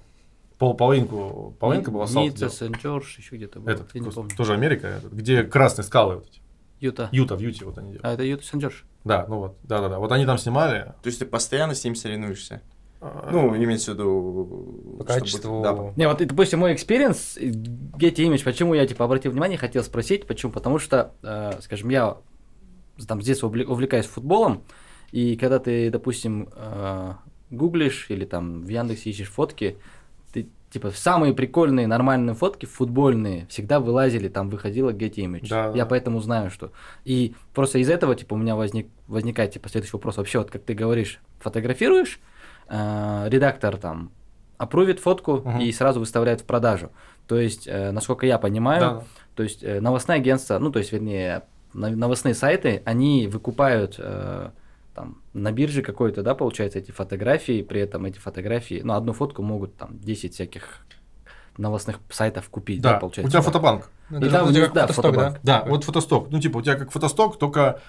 пол, половинку, половинка была салт Ницца. Сент-Джордж, еще где-то был. Этот, я не помню. тоже Америка, этот, где красные скалы вот эти. Юта. Юта, в Юте вот они делают. А это Юта Сент-Джордж. Да, ну вот, да-да-да, вот они там снимали. То есть ты постоянно с ним соревнуешься? А, Ну, имеется в виду... По чтобы- качеству. да, Не, вот, и, допустим, мой experience, Getty Image, почему я, типа, обратил внимание, хотел спросить, почему? Потому что, э, скажем, я там с детства увле- увлекаюсь футболом, и когда ты, допустим, э, гуглишь или там в Яндексе ищешь фотки, ты, типа, самые прикольные, нормальные фотки футбольные всегда вылазили, там выходила Getty Image. Да, я да. поэтому знаю, что... И просто из этого, типа, у меня возник, возникает, типа, следующий вопрос. Вообще, вот как ты говоришь, фотографируешь, э, редактор там опрувит фотку Мгм. и сразу выставляет в продажу. То есть, э, насколько я понимаю, Да, то есть э, новостные агентства, ну то есть, вернее, новостные сайты, они выкупают э, там на бирже какой-то, да, получается, эти фотографии, при этом эти фотографии, ну одну фотку могут там 10 всяких новостных сайтов купить, да, да. получается. у тебя да. фотобанк. И там есть, как да, фотосток, фотобанк. Да, Такой. вот фотосток. Ну, типа, у тебя как фотосток, только,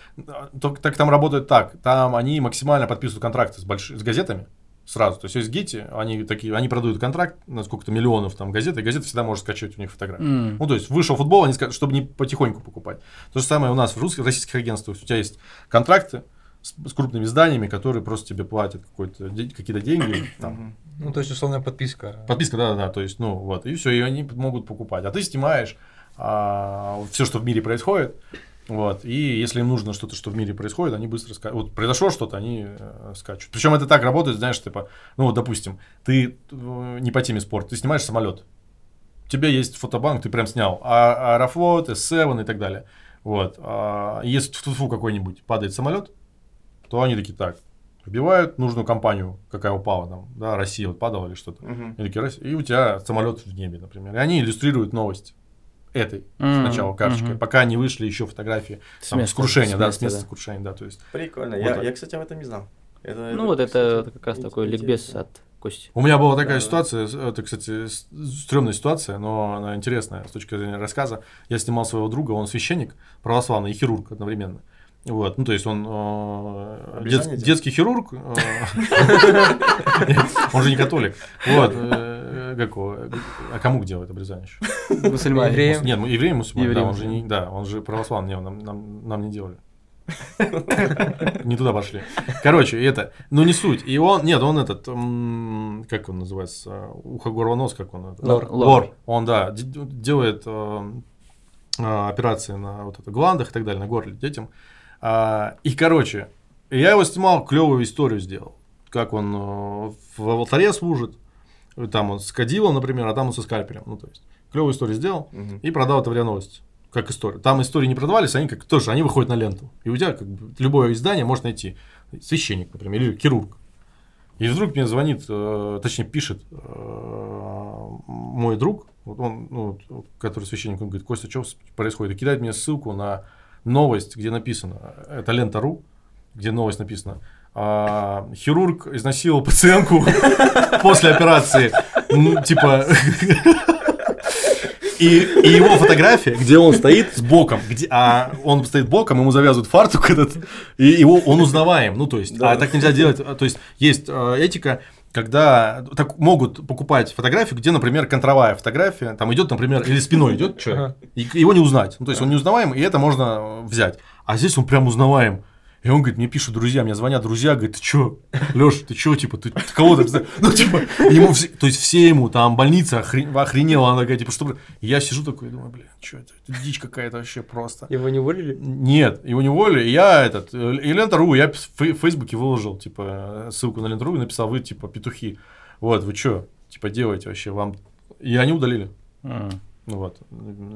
только так там работает так. Там они максимально подписывают контракты с, большими, с газетами сразу. То есть, есть Гити, они такие, они продают контракт на сколько-то миллионов там газет, и газета всегда может скачивать у них фотографии. М. Ну, то есть, вышел футбол, они скажут, чтобы не потихоньку покупать. То же самое у нас в русских, российских агентствах. У тебя есть контракты с, с крупными изданиями, которые просто тебе платят какие-то деньги. Там. Ну, то есть, условная подписка. Подписка, да, да, да, то есть, ну вот, и все, и они могут покупать. А ты снимаешь все, что в мире происходит, вот, и если им нужно что-то, что в мире происходит, они быстро скачут. Вот произошло что-то, они э, скачут. Причем это так работает, знаешь, типа, ну вот, допустим, ты э, не по теме спорт, ты снимаешь самолет, у тебя есть фотобанк, ты прям снял, а Аэрофлот, S7 и так далее. Вот, а если тьфу какой-нибудь падает самолет, то они такие, так, вбивают нужную компанию, какая упала там, да, Россия вот падала или что-то. Мгм. И, такие, и у тебя самолет в небе, например. И они иллюстрируют новость этой М, сначала карточкой, мгм. пока не вышли еще фотографии С там, с, места, крушения, с да, места, с места да. крушения, да, то есть. Прикольно. Вот я, так. я, кстати, об этом не знал. Это, Ну вот это, кстати, как раз такой ликбез от Кости. У меня была такая Да. ситуация, с- это, кстати, с- стрёмная ситуация, но она интересная с точки зрения рассказа. Я снимал своего друга, он священник, православный и хирург одновременно. Вот, ну то есть он э, дет- детский хирург, э, он же не католик. Вот, э, как а кому делает обрезание еще? Мусульмане. Евреям. Нет, ну, евреи мусульмане, да, он же не, да, он же православный, не, нам, нам, нам не делали. Не туда пошли. Короче, это, ну не суть. И он, нет, он этот, как он называется, ухо-горло-нос, как он? это? Лор. Лор. Он, да, делает э, операции на вот это гландах и так далее, на горле детям. А, И, короче, я его снимал, клевую историю сделал. Как он э, в алтаре служит, там он с кадилом, например, а там он со скальпелем. Ну, то есть, клевую историю сделал Мгм. и продал это в РИА Новости. Как историю. Там истории не продавались, они как тоже, они выходят на ленту. И у тебя как бы любое издание может найти. Священник, например, или хирург. И вдруг мне звонит, э, точнее пишет э, мой друг, вот он, ну, который священник, он говорит, Костя, что происходит? И кидает мне ссылку на новость, где написано, это лента.ру, где новость написана, а, хирург изнасиловал пациентку после операции. Ну, Типа, и, и его фотография, где он стоит с боком, где, а он стоит боком, ему завязывают фартук этот, и его, он узнаваем. Ну, то есть, Да. а так нельзя делать. а, То есть, есть э, этика, когда так могут покупать фотографию, где, например, контровая фотография, там идет, например, или спиной идет человек, и его не узнать. Ну, то есть, он не узнаваем, и это можно взять. А здесь он прям узнаваем. И он говорит, мне пишут друзья, мне звонят друзья, говорят, ты чё, Леш, ты чё, типа, ты, ты кого знаешь?» Ну, типа, ему все, то есть все ему, там, больница охре- охренела, она такая, типа, что, бля?» И я сижу такой, думаю, блин, что это, это дичь какая-то вообще просто. Его не уволили? Нет, его не уволили, я этот, э, и Лента.ру, я в фей- в Фейсбуке выложил, типа, ссылку на Лента.ру и написал, вы, типа, петухи, вот, вы чё, типа, делаете вообще, вам, и они удалили. Ну вот.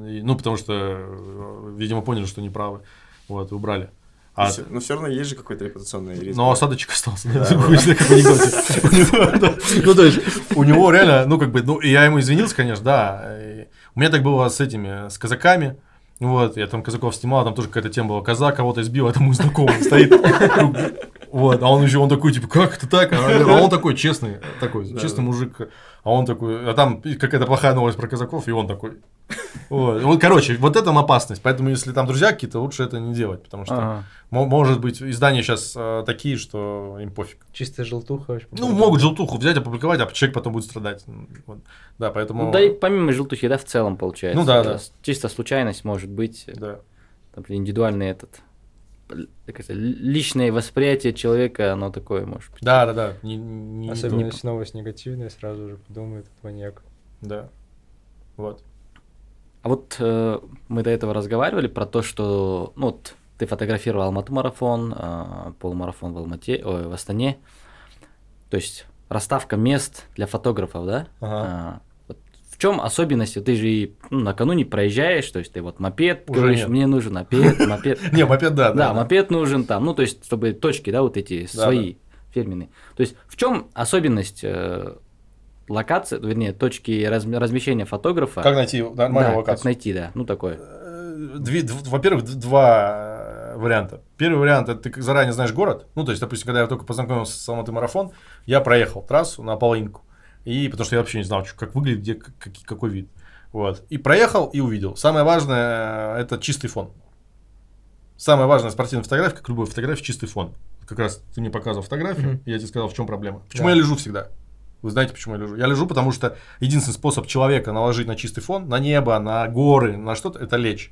И- ну, потому что, э, видимо, поняли, что неправы. Вот, убрали. А, Всё- Но все равно есть же какой-то репутационный риск. но осадочек остался. Ну, то есть, у него реально, ну, как бы, ну, я ему извинился, конечно, да. У меня так было с этими, с казаками. Вот, я там казаков снимал, там тоже какая-то тема была. Казак кого-то избил, это мой знакомый стоит. Вот, а он еще, он такой, типа, как это так? А он такой честный, такой, Да, честный да. мужик. А он такой, а там какая-то плохая новость про казаков, и он такой. Вот, Вот, короче, вот это опасность. Поэтому, если там друзья какие-то, лучше это не делать, потому что, Ага. мо- может быть, издания сейчас такие, что им пофиг. Чистая желтуха. вообще. Ну, могут желтуху взять, опубликовать, а человек потом будет страдать. Вот. Да, поэтому... Ну, да и помимо желтухи, да, в целом получается. Ну да, да. Чисто случайность может быть, э, Да. там, индивидуальный этот, как это, ли- личное восприятие человека, оно такое может быть. Да, да, да. Не- не- Особенно не- если новость негативная, сразу же подумает маньяк. Да. Вот. А вот э, мы до этого разговаривали про то, что, ну, вот ты фотографировал Алмату марафон, э, полумарафон в Алмате, ой, в Астане. То есть расставка мест для фотографов, да? Ага. Чем особенность? Ты же и, ну, накануне проезжаешь, то есть ты вот мопед, Уже говоришь, нет. мне нужен мопед, мопед. Не, мопед, да, Да, мопед нужен там, ну, то есть, чтобы точки, да, вот эти свои фирменные. То есть, в чем особенность э, локации, вернее, точки разм- размещения фотографа? Как найти нормальную локацию? как найти, да, ну, такое. Э, во-первых, два э, варианта. Первый вариант это ты заранее знаешь город. Ну, то есть, допустим, когда я только познакомился с Алматы марафон, я проехал трассу на половинку. И потому что я вообще не знал, как выглядит, где как- какой, вид. Вот. И проехал и увидел. Самое важное э, это чистый фон. Самое важное в спортивной фотографии, как любой фотографии, чистый фон. Как раз ты мне показывал фотографию, Мгм. и я тебе сказал, в чем проблема. Почему Да. я лежу всегда? Вы знаете, почему я лежу? Я лежу, потому что единственный способ человека наложить на чистый фон, на небо, на горы, на что-то, это лечь.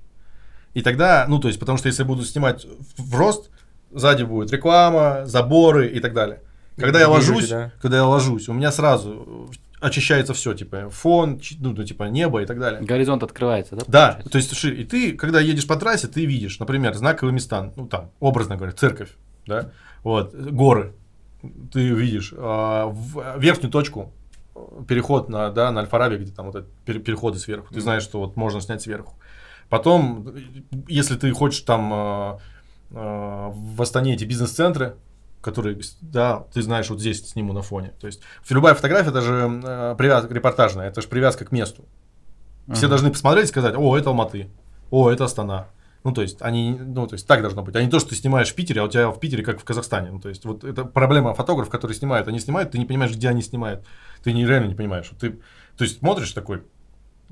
И тогда, ну, то есть, потому что если буду снимать в рост, сзади будет реклама, заборы и так далее. Когда я ложусь, люди, да. когда я ложусь, у меня сразу очищается все, типа фон, ну, ну, типа небо и так далее. Горизонт открывается, да? Да, получается? то есть шире. И ты, когда едешь по трассе, ты видишь, например, знаковые места, ну там, образно говоря, церковь, да, вот, горы. Ты видишь а, в- верхнюю точку, переход на, да, на Альфараби, где там вот эти пере- переходы сверху. Ты знаешь, что вот можно снять сверху. Потом, если ты хочешь там а, а, в Астане эти бизнес-центры, которые, да, ты знаешь, вот здесь сниму на фоне. То есть любая фотография, это же э, привязка репортажная, это же привязка к месту. Все Мгм. должны посмотреть и сказать, о, это Алматы, о, это Астана. Ну, то есть, они, ну, то есть, так должно быть. А не то, что ты снимаешь в Питере, а у тебя в Питере, как в Казахстане. Ну, то есть, вот это проблема фотографов, которые снимают. Они снимают, ты не понимаешь, где они снимают. Ты не, реально не понимаешь. Ты, то есть, смотришь такой,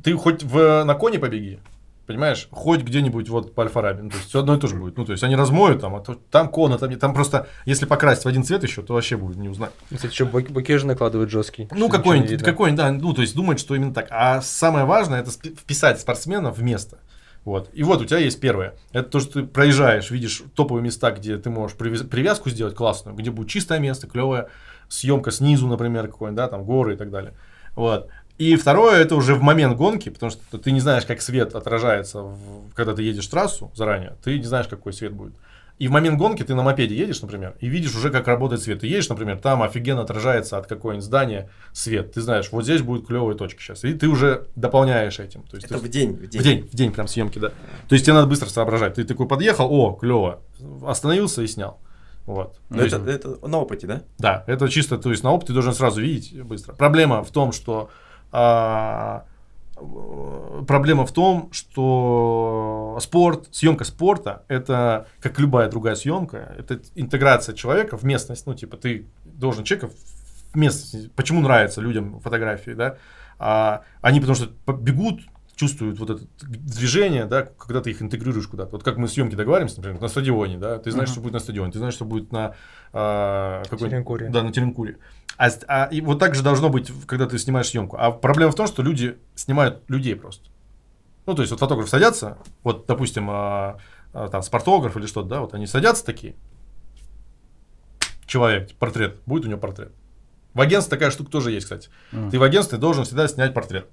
ты хоть в, на коне побеги, понимаешь, хоть где-нибудь вот по Альфараби. Ну, то есть, все одно и то же будет. Ну, то есть, они размоют там, а то, там кона, там, там просто, если покрасить в один цвет еще, то вообще будет не узнать. Кстати, еще букет же накладывают жесткий. Ну, какой-нибудь, ничего не видно. какой да, ну, то есть думать, что именно так. А самое важное, это вписать спортсмена в место. Вот. И вот у тебя есть первое. Это то, что ты проезжаешь, видишь топовые места, где ты можешь привяз- привязку сделать классную, где будет чистое место, клевая съемка снизу, например, какой-нибудь, да, там горы и так далее. Вот. И второе, это уже в момент гонки, потому что ты не знаешь, как свет отражается, в- когда ты едешь трассу заранее, ты не знаешь, какой свет будет. И в момент гонки ты на мопеде едешь, например, и видишь уже, как работает свет. Ты едешь, например, там офигенно отражается от какого-нибудь здания свет. Ты знаешь, вот здесь будет клевая точка сейчас. И ты уже дополняешь этим. То есть Это ты- в день, в день. в день, в день прям съемки, да. То есть тебе надо быстро соображать. Ты такой подъехал, о, клево, остановился и снял. Вот. Но есть- это, это на опыте, да? да, это чисто, то есть на опыт ты должен сразу видеть быстро. Проблема в том, что а, э, проблема в том, что спорт, съемка спорта, это как любая другая съемка, это интеграция человека в местность. Ну, типа, ты должен человека в местность. Почему нравится людям фотографии, да? А, они потому что бегут, чувствуют вот это движение, да, когда ты их интегрируешь куда-то. Вот как мы съемки договариваемся, например, на стадионе, да, ты знаешь, Мгм. что будет на стадионе, ты знаешь, что будет на а, какой. Да, на Теренкуре. А, а и вот так же должно быть, когда ты снимаешь съемку. А проблема в том, что люди снимают людей просто. Ну, то есть, вот фотограф садятся, вот, допустим, а, а, там, спортограф или что-то, да, вот они садятся такие, человек, портрет, будет у него портрет. В агентстве такая штука тоже есть, кстати. Мгм. Ты в агентстве должен всегда снять портрет.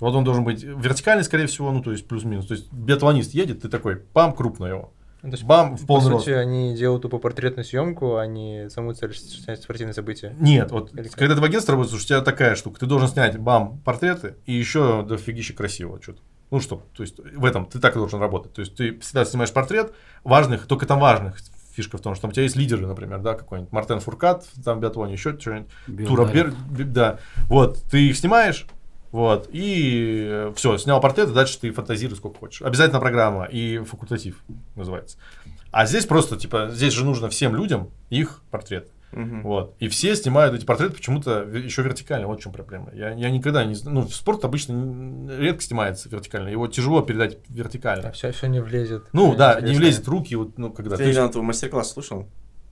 Вот он должен быть вертикальный, скорее всего, ну, то есть плюс-минус. То есть биатлонист едет, ты такой, пам, крупно его. Ну, то есть, Бам, в по полный рост. сути, они делают тупо портретную съемку, а не саму цель снять спортивное событие. Нет, вот Или как? когда ты в агентстве работаешь, у тебя такая штука. Ты должен снять, бам, портреты и еще дофигища красивого что-то. Ну что, то есть в этом ты так и должен работать. То есть ты всегда снимаешь портрет важных, только там важных. Фишка в том, что там у тебя есть лидеры, например, да, какой-нибудь Мартен Фуркат, там биатлоне, еще что-нибудь. Тура. Бер- да. Вот, ты их снимаешь, Вот, и все, снял портрет, и дальше ты фантазируй сколько хочешь. Обязательно программа и факультатив называется. А здесь просто, типа, здесь же нужно всем людям их портрет. Мгм. Вот. И все снимают эти портреты почему-то еще вертикально. Вот в чем проблема. Я, я никогда не... Ну, спорт обычно редко снимается вертикально. Его тяжело передать вертикально. А все, все не влезет. Ну, Мне да, не влезет руки, вот, ну, когда... Ты ты- мастер-класс слушал?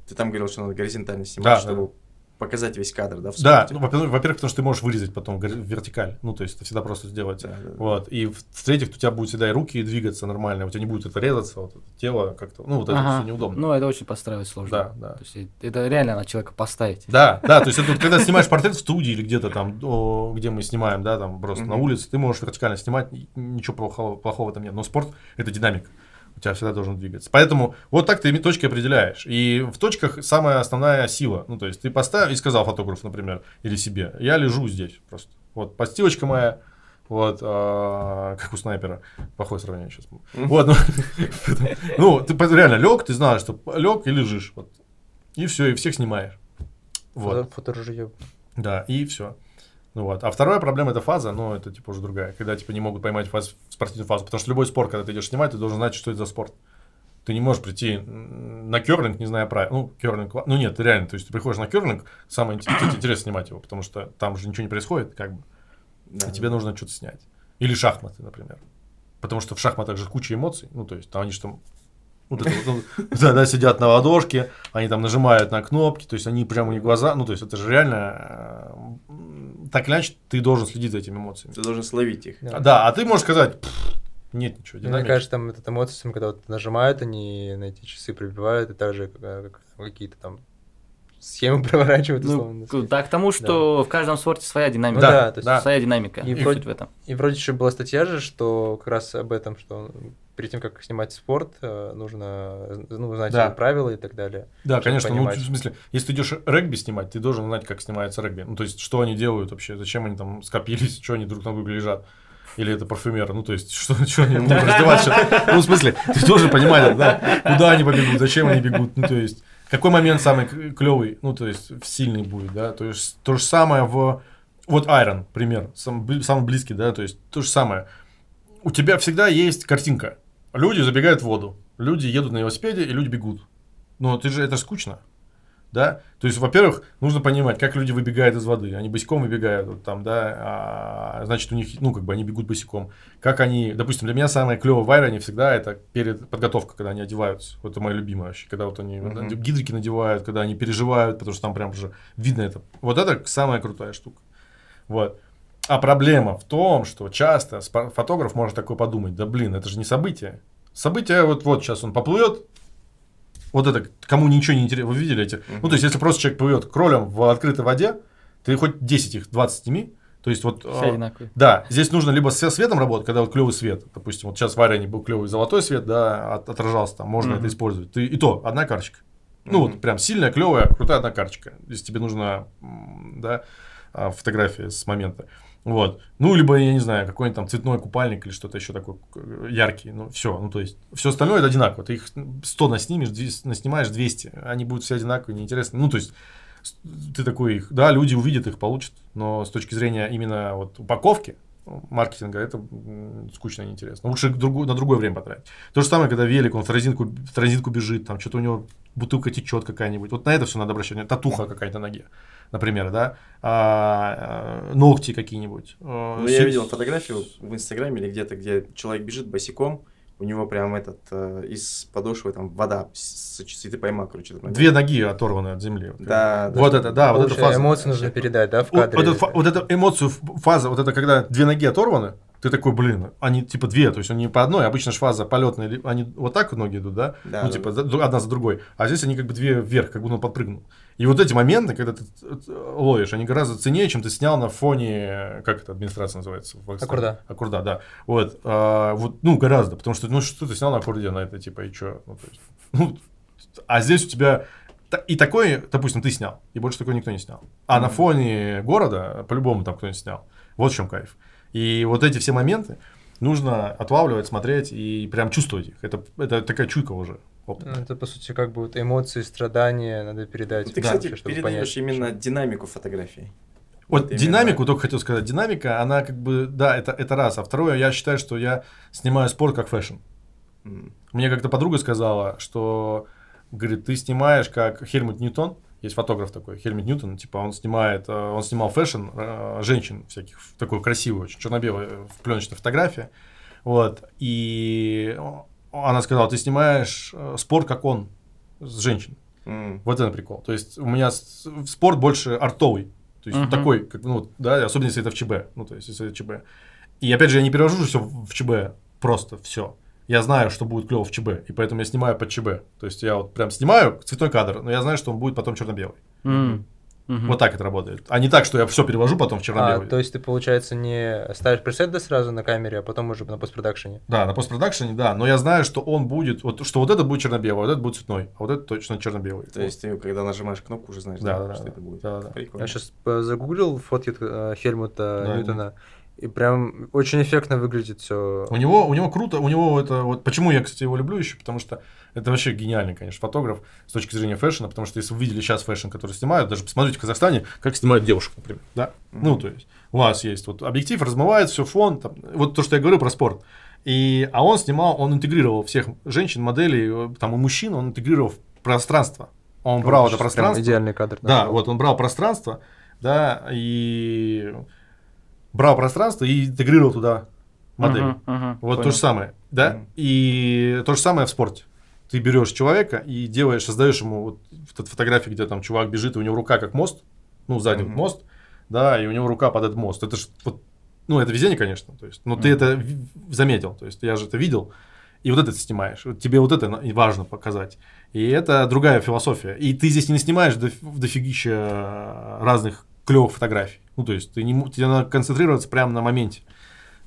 Ты там говорил, что надо горизонтально снимать, Да, чтобы да. Показать весь кадр, да, в Да, ну, во-первых, потому что ты можешь вырезать потом вертикаль. Ну, то есть это всегда просто сделать. Да, да. Вот. И в-третьих, у тебя будет всегда и руки двигаться нормально, у тебя не будет это резаться, вот это тело как-то. Ну, вот это Ага. все неудобно. Ну, это очень построить сложно. Да, да. То есть это реально надо человека поставить. Да, да, то есть это вот когда снимаешь портрет в студии или где-то там, о, где мы снимаем, да, там просто на улице, ты можешь вертикально снимать, ничего плохого, плохого в этом нет. Но спорт это динамика. Тебя всегда должен двигаться. Поэтому вот так ты точки определяешь. И в точках самая основная сила. Ну, то есть ты поставил и сказал фотографу, например, или себе, я лежу здесь просто. Вот подстилочка моя, вот, а, как у снайпера. Плохое сравнение сейчас. Вот, ну, ну, ты реально лег, ты знаешь, что лег и лежишь. Вот. И все, и всех снимаешь. Вот. Фото, фоторужье. Да, и все. Ну вот. А вторая проблема это фаза, но это типа уже другая, когда типа не могут поймать фаз, спортивную фазу. Потому что любой спорт, когда ты идешь снимать, ты должен знать, что это за спорт. Ты не можешь прийти на керлинг, не зная правил. Ну, керлинг, ну нет, реально, то есть ты приходишь на керлинг, самое ин- тебе интересно снимать его, потому что там же ничего не происходит, как бы, Да, и тебе нужно что-то снять. Или шахматы, например. Потому что в шахматах же куча эмоций, ну, то есть там они же там вот это вот, ну, да, да, сидят на ладошке, они там нажимают на кнопки, то есть они прямо у них глаза, ну, то есть это же реально, э, так или иначе, ты должен следить за этими эмоциями. Ты должен словить их. Да. А, Да, а ты можешь сказать, «Пф, нет ничего, Мне динамики». кажется, там этот эмоции, когда вот нажимают, они на эти часы пробивают, и также как- как какие-то там схемы проворачивают, условно. Ну, да, к тому, что в каждом спорте своя динамика. да, то есть да. Своя динамика. И И вроде- в этом. И вроде еще была статья же, что как раз об этом, что перед тем, как снимать спорт, э, нужно ну, знать Да. правила и так далее. Да, конечно, ну, в смысле, если ты идешь регби снимать, ты должен знать, как снимается регби. Ну, то есть, что они делают вообще, зачем они там скопились, что они друг на друга лежат. Или это парфюмеры, ну, то есть, что, что они будут раздевать сейчас. Ну, в смысле, ты должен понимать, да, куда они побегут, зачем они бегут, ну, то есть, какой момент самый клевый, ну, то есть, сильный будет, да, то есть, то же самое в... Вот Iron, пример, сам, самый близкий, да, то есть, то же самое. У тебя всегда есть картинка. Люди забегают в воду, люди едут на велосипеде, и люди бегут. Но ты же это скучно. Да? То есть, во-первых, нужно понимать, как люди выбегают из воды. Они босиком выбегают, вот там, да, а, значит, у них, ну, как бы они бегут босиком. Как они, допустим, для меня самое клевое в Айроне всегда это перед подготовкой, когда они одеваются. Вот это мое любимое вообще, когда вот они Мгм. гидрики надевают, когда они переживают, потому что там прям уже видно это. Вот это самая крутая штука. Вот. А проблема в том, что часто фотограф может такой подумать, да блин, это же не событие. Событие вот, вот сейчас он поплывет, вот это, кому ничего не интересно, вы видели эти? Ну, то есть, если просто человек плывет кролем в открытой воде, ты хоть 10 их, 20 сними, то есть вот... Все а, одинаковые. да, здесь нужно либо со светом работать, когда вот клевый свет. Допустим, вот сейчас в Арене был клевый золотой свет, да, от- отражался там, можно Мгм. это использовать. Ты, и то, одна карточка. Ну, Мгм. вот прям сильная, клевая, крутая одна карточка. Если тебе нужна, да, а, фотография с момента. Вот. Ну, либо, я не знаю, какой-нибудь там цветной купальник или что-то еще такое э, яркий. Ну, все. Ну, то есть, все остальное это одинаково. Ты их 100 наснимешь, 200 наснимаешь 200. Они будут все одинаковые, неинтересные. Ну, то есть, ты такой их, да, люди увидят их, получат. Но с точки зрения именно вот упаковки, маркетинга, это скучно и неинтересно. Лучше другу- на другое время потратить. То же самое, когда велик, он в транзитку, в транзитку бежит, там что-то у него бутылка течет какая-нибудь. Вот на это все надо обращать. внимание. Татуха какая-то на ноге, например, да. А, э, ногти какие-нибудь. э, Ну, я се- видел фотографию в Инстаграме или где-то, где человек бежит босиком, у него прям этот э, из подошвы там вода сочится, и ты поймал, короче. момент. Две ноги оторваны от земли. Вот, Да, да. Вот это, да, вот эта фаза. эмоции нужно передать, да, в Вот, кадре. вот эту, фа- вот эту эмоцию, фаза, вот это когда две ноги оторваны, ты такой, блин, они типа две, то есть они по одной, обычно же фаза полетная, они вот так ноги идут, да, Да, ну да, типа одна за другой, а здесь они как бы две вверх, как будто он подпрыгнул. И вот эти моменты, когда ты т- ловишь, они гораздо ценнее, чем ты снял на фоне, как это администрация называется? Аккорда. Аккорда, да. Вот, а, вот, ну, гораздо, потому что, ну, что ты снял на аккорде на это, типа, и что? Ну, есть, ну, а здесь у тебя и такой, допустим, ты снял, и больше такой никто не снял. А на Мгм. фоне города по-любому там кто-нибудь снял. Вот в чем кайф. И вот эти все моменты нужно отлавливать, смотреть и прям чувствовать их. Это, это такая чуйка уже. Ну. Это, по сути, как бы вот эмоции, страдания надо передать. Ну, Ты, кстати, чтобы передаешь понять, именно динамику фотографии. Вот Именно. динамику, только хотел сказать, динамика, она как бы, да, это, это раз. А второе, я считаю, что я снимаю спорт как фэшн. Мне как-то подруга сказала, что, говорит, ты снимаешь как Хельмут Ньютон, есть фотограф такой, Хельмут Ньютон, типа он снимает, э, он снимал фэшн э, женщин всяких, такую красивую, очень черно-белую в пленочной фотографии, вот, и она сказала, ты снимаешь э, спорт как он, с женщин. М. Вот это прикол. То есть у меня спорт больше артовый. То есть Мгм. такой, как, ну, да, особенно если это в ЧБ. Ну, то есть, если это ЧБ. И опять же, я не перевожу все в ЧБ, просто все. Я знаю, что будет клево в ЧБ, и поэтому я снимаю под ЧБ. То есть я вот прям снимаю цветной кадр, но я знаю, что он будет потом черно-белый. М. Мгм. Вот так это работает. А не так, что я все перевожу потом в А, черно-белый. то есть ты, получается, не ставишь пресеты сразу на камере, а потом уже на постпродакшене? Да, на постпродакшене, да. Но я знаю, что он будет, вот, что вот это будет черно-белый, а вот это будет цветной, а вот это точно черно-белый. То есть ты, когда нажимаешь кнопку, уже знаешь, Да, да, да, что да, это будет. да, да. Прикольно. Я сейчас загуглил фотки э, Хельмута Да, Ньютона, и прям очень эффектно выглядит все. У него, у него круто, у него это вот почему я, кстати, его люблю еще, потому что это вообще гениальный, конечно, фотограф с точки зрения фэшна, потому что если вы видели сейчас фэшн, который снимают, даже посмотрите в Казахстане, как снимают девушек, например, да, ну то есть у вас есть вот объектив, размывает все фон, там, вот то, что я говорю про спорт. И, а он снимал, он интегрировал всех женщин, моделей, э, там и мужчин, он интегрировал в пространство. Он брал это пространство. идеальный кадр. Да, вот он брал пространство, да, и брал пространство и интегрировал туда модель. Мгм, мгм. Вот Понял. то же самое, да? Мгм. И то же самое в спорте. Ты берешь человека и делаешь, создаешь ему вот фото- фотографии, где там чувак бежит, и у него рука как мост, ну, сзади вот Мгм. мост, да, и у него рука под этот мост. Это ж вот, ну, это везение, конечно, то есть, но ты Мгм. это заметил, то есть, я же это видел, и вот это ты снимаешь. Вот тебе вот это важно показать. И это другая философия. И ты здесь не снимаешь доф- дофигища разных клевых фотографий. Ну, то есть, ты не, тебе надо концентрироваться прямо на моменте.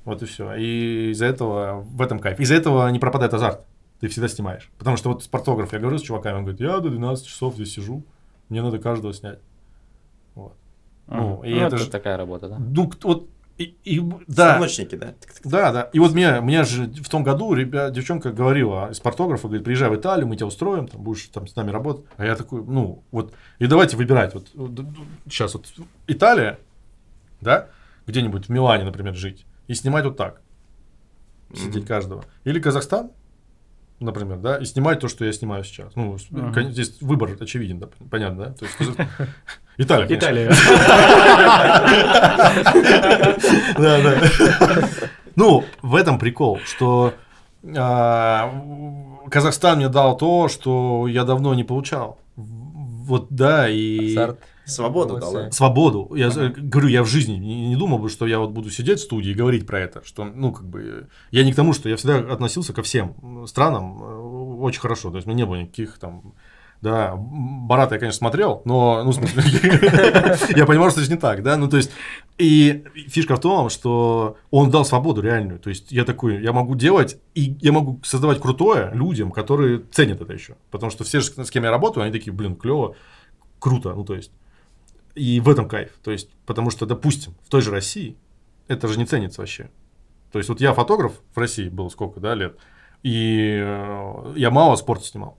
Вот и все. И из-за этого в этом кайф. Из-за этого не пропадает азарт. Ты всегда снимаешь. Потому что вот спортограф, я говорю с чуваками, он говорит, я до 12 часов здесь сижу, мне надо каждого снять. Вот. Ну, Мгм. и Ну, это это ж- такая работа, да? Ну, вот, и, и- да, Станочники, да? Да, да. И вот мне, мне же в том году ребят, девчонка говорила из портографа, говорит, приезжай в Италию, мы тебя устроим, там будешь там с нами работать. А я такой, ну, вот, и давайте выбирать. Вот, сейчас вот Италия, да, где-нибудь в Милане, например, жить, и снимать вот так, сидеть Мгм. каждого. Или Казахстан, например, да, и снимать то, что я снимаю сейчас. Ну, кон- здесь выбор очевиден, да, понятно, да? То есть, Италия, конечно. Италия. Да, да. Ну, в этом прикол, что а, Казахстан мне дал то, что я давно не получал. Вот, да, и Азарт. Свободу дал, да? Молодцы. свободу. Я Ага. говорю, я в жизни не, не думал бы, что я вот буду сидеть в студии и говорить про это, что, ну, как бы, я не к тому, что я всегда относился ко всем странам э, очень хорошо, то есть у меня не было никаких там, да, Барата я, конечно, смотрел, но, ну, в я понимал, что это не так, да, ну, то есть, и фишка в том, что он дал свободу реальную, то есть, я такой, я могу делать, и я могу создавать крутое людям, которые ценят это еще, потому что все, с кем я работаю, они такие, блин, клево, круто, ну, то есть, и в этом кайф. То есть, потому что, допустим, в той же России это же не ценится вообще. То есть, вот я фотограф в России был сколько, да, лет, и э, я мало спорта снимал.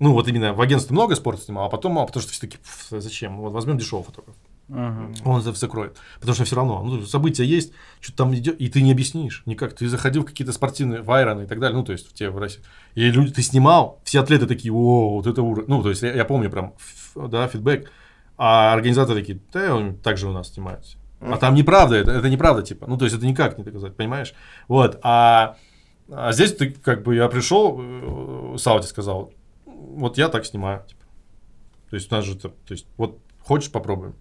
Ну, вот именно в агентстве много спорта снимал, а потом мало, потому что все таки зачем? Вот возьмем дешевого фотографа. Мгм. Он это закроет. Потому что все равно, ну, события есть, что-то там идет, и ты не объяснишь никак. Ты заходил в какие-то спортивные вайраны и так далее, ну, то есть, в те в России. И люди, ты снимал, все атлеты такие, о, вот это уровень. Ну, то есть, я, я помню прям, да, фидбэк. А организаторы такие, да, он так же у нас снимается. А там неправда, это, это неправда, типа. Ну, то есть, это никак не доказать, понимаешь? Вот. А, а здесь ты, как бы, я пришел, э, Сауди сказал, вот я так снимаю, типа. То есть, у нас же, это- то есть, вот, хочешь попробуем?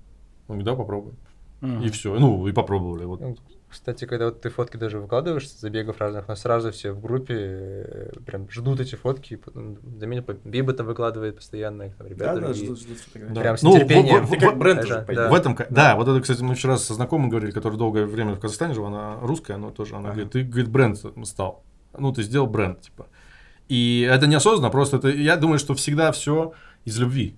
Он говорит, да, попробуем. Мгм. И все. Ну, и попробовали. Вот. Ну, Кстати, когда вот ты фотки даже выкладываешь с забегов разных, но сразу все в группе э, прям ждут эти фотки. потом Заметил, Биба там выкладывает постоянно, их там Да, ребята да, другие. ждут, ждут фотографии. Да. Прям с Ну, нетерпением. в- в- как бренд Даже, уже да. В этом, ка- да. вот это, кстати, мы вчера со знакомым говорили, который долгое время в Казахстане жил, она русская, она тоже, она Ага. говорит, ты, говорит, бренд стал. Ну, ты сделал бренд, типа. И это неосознанно, просто это, я думаю, что всегда все из любви.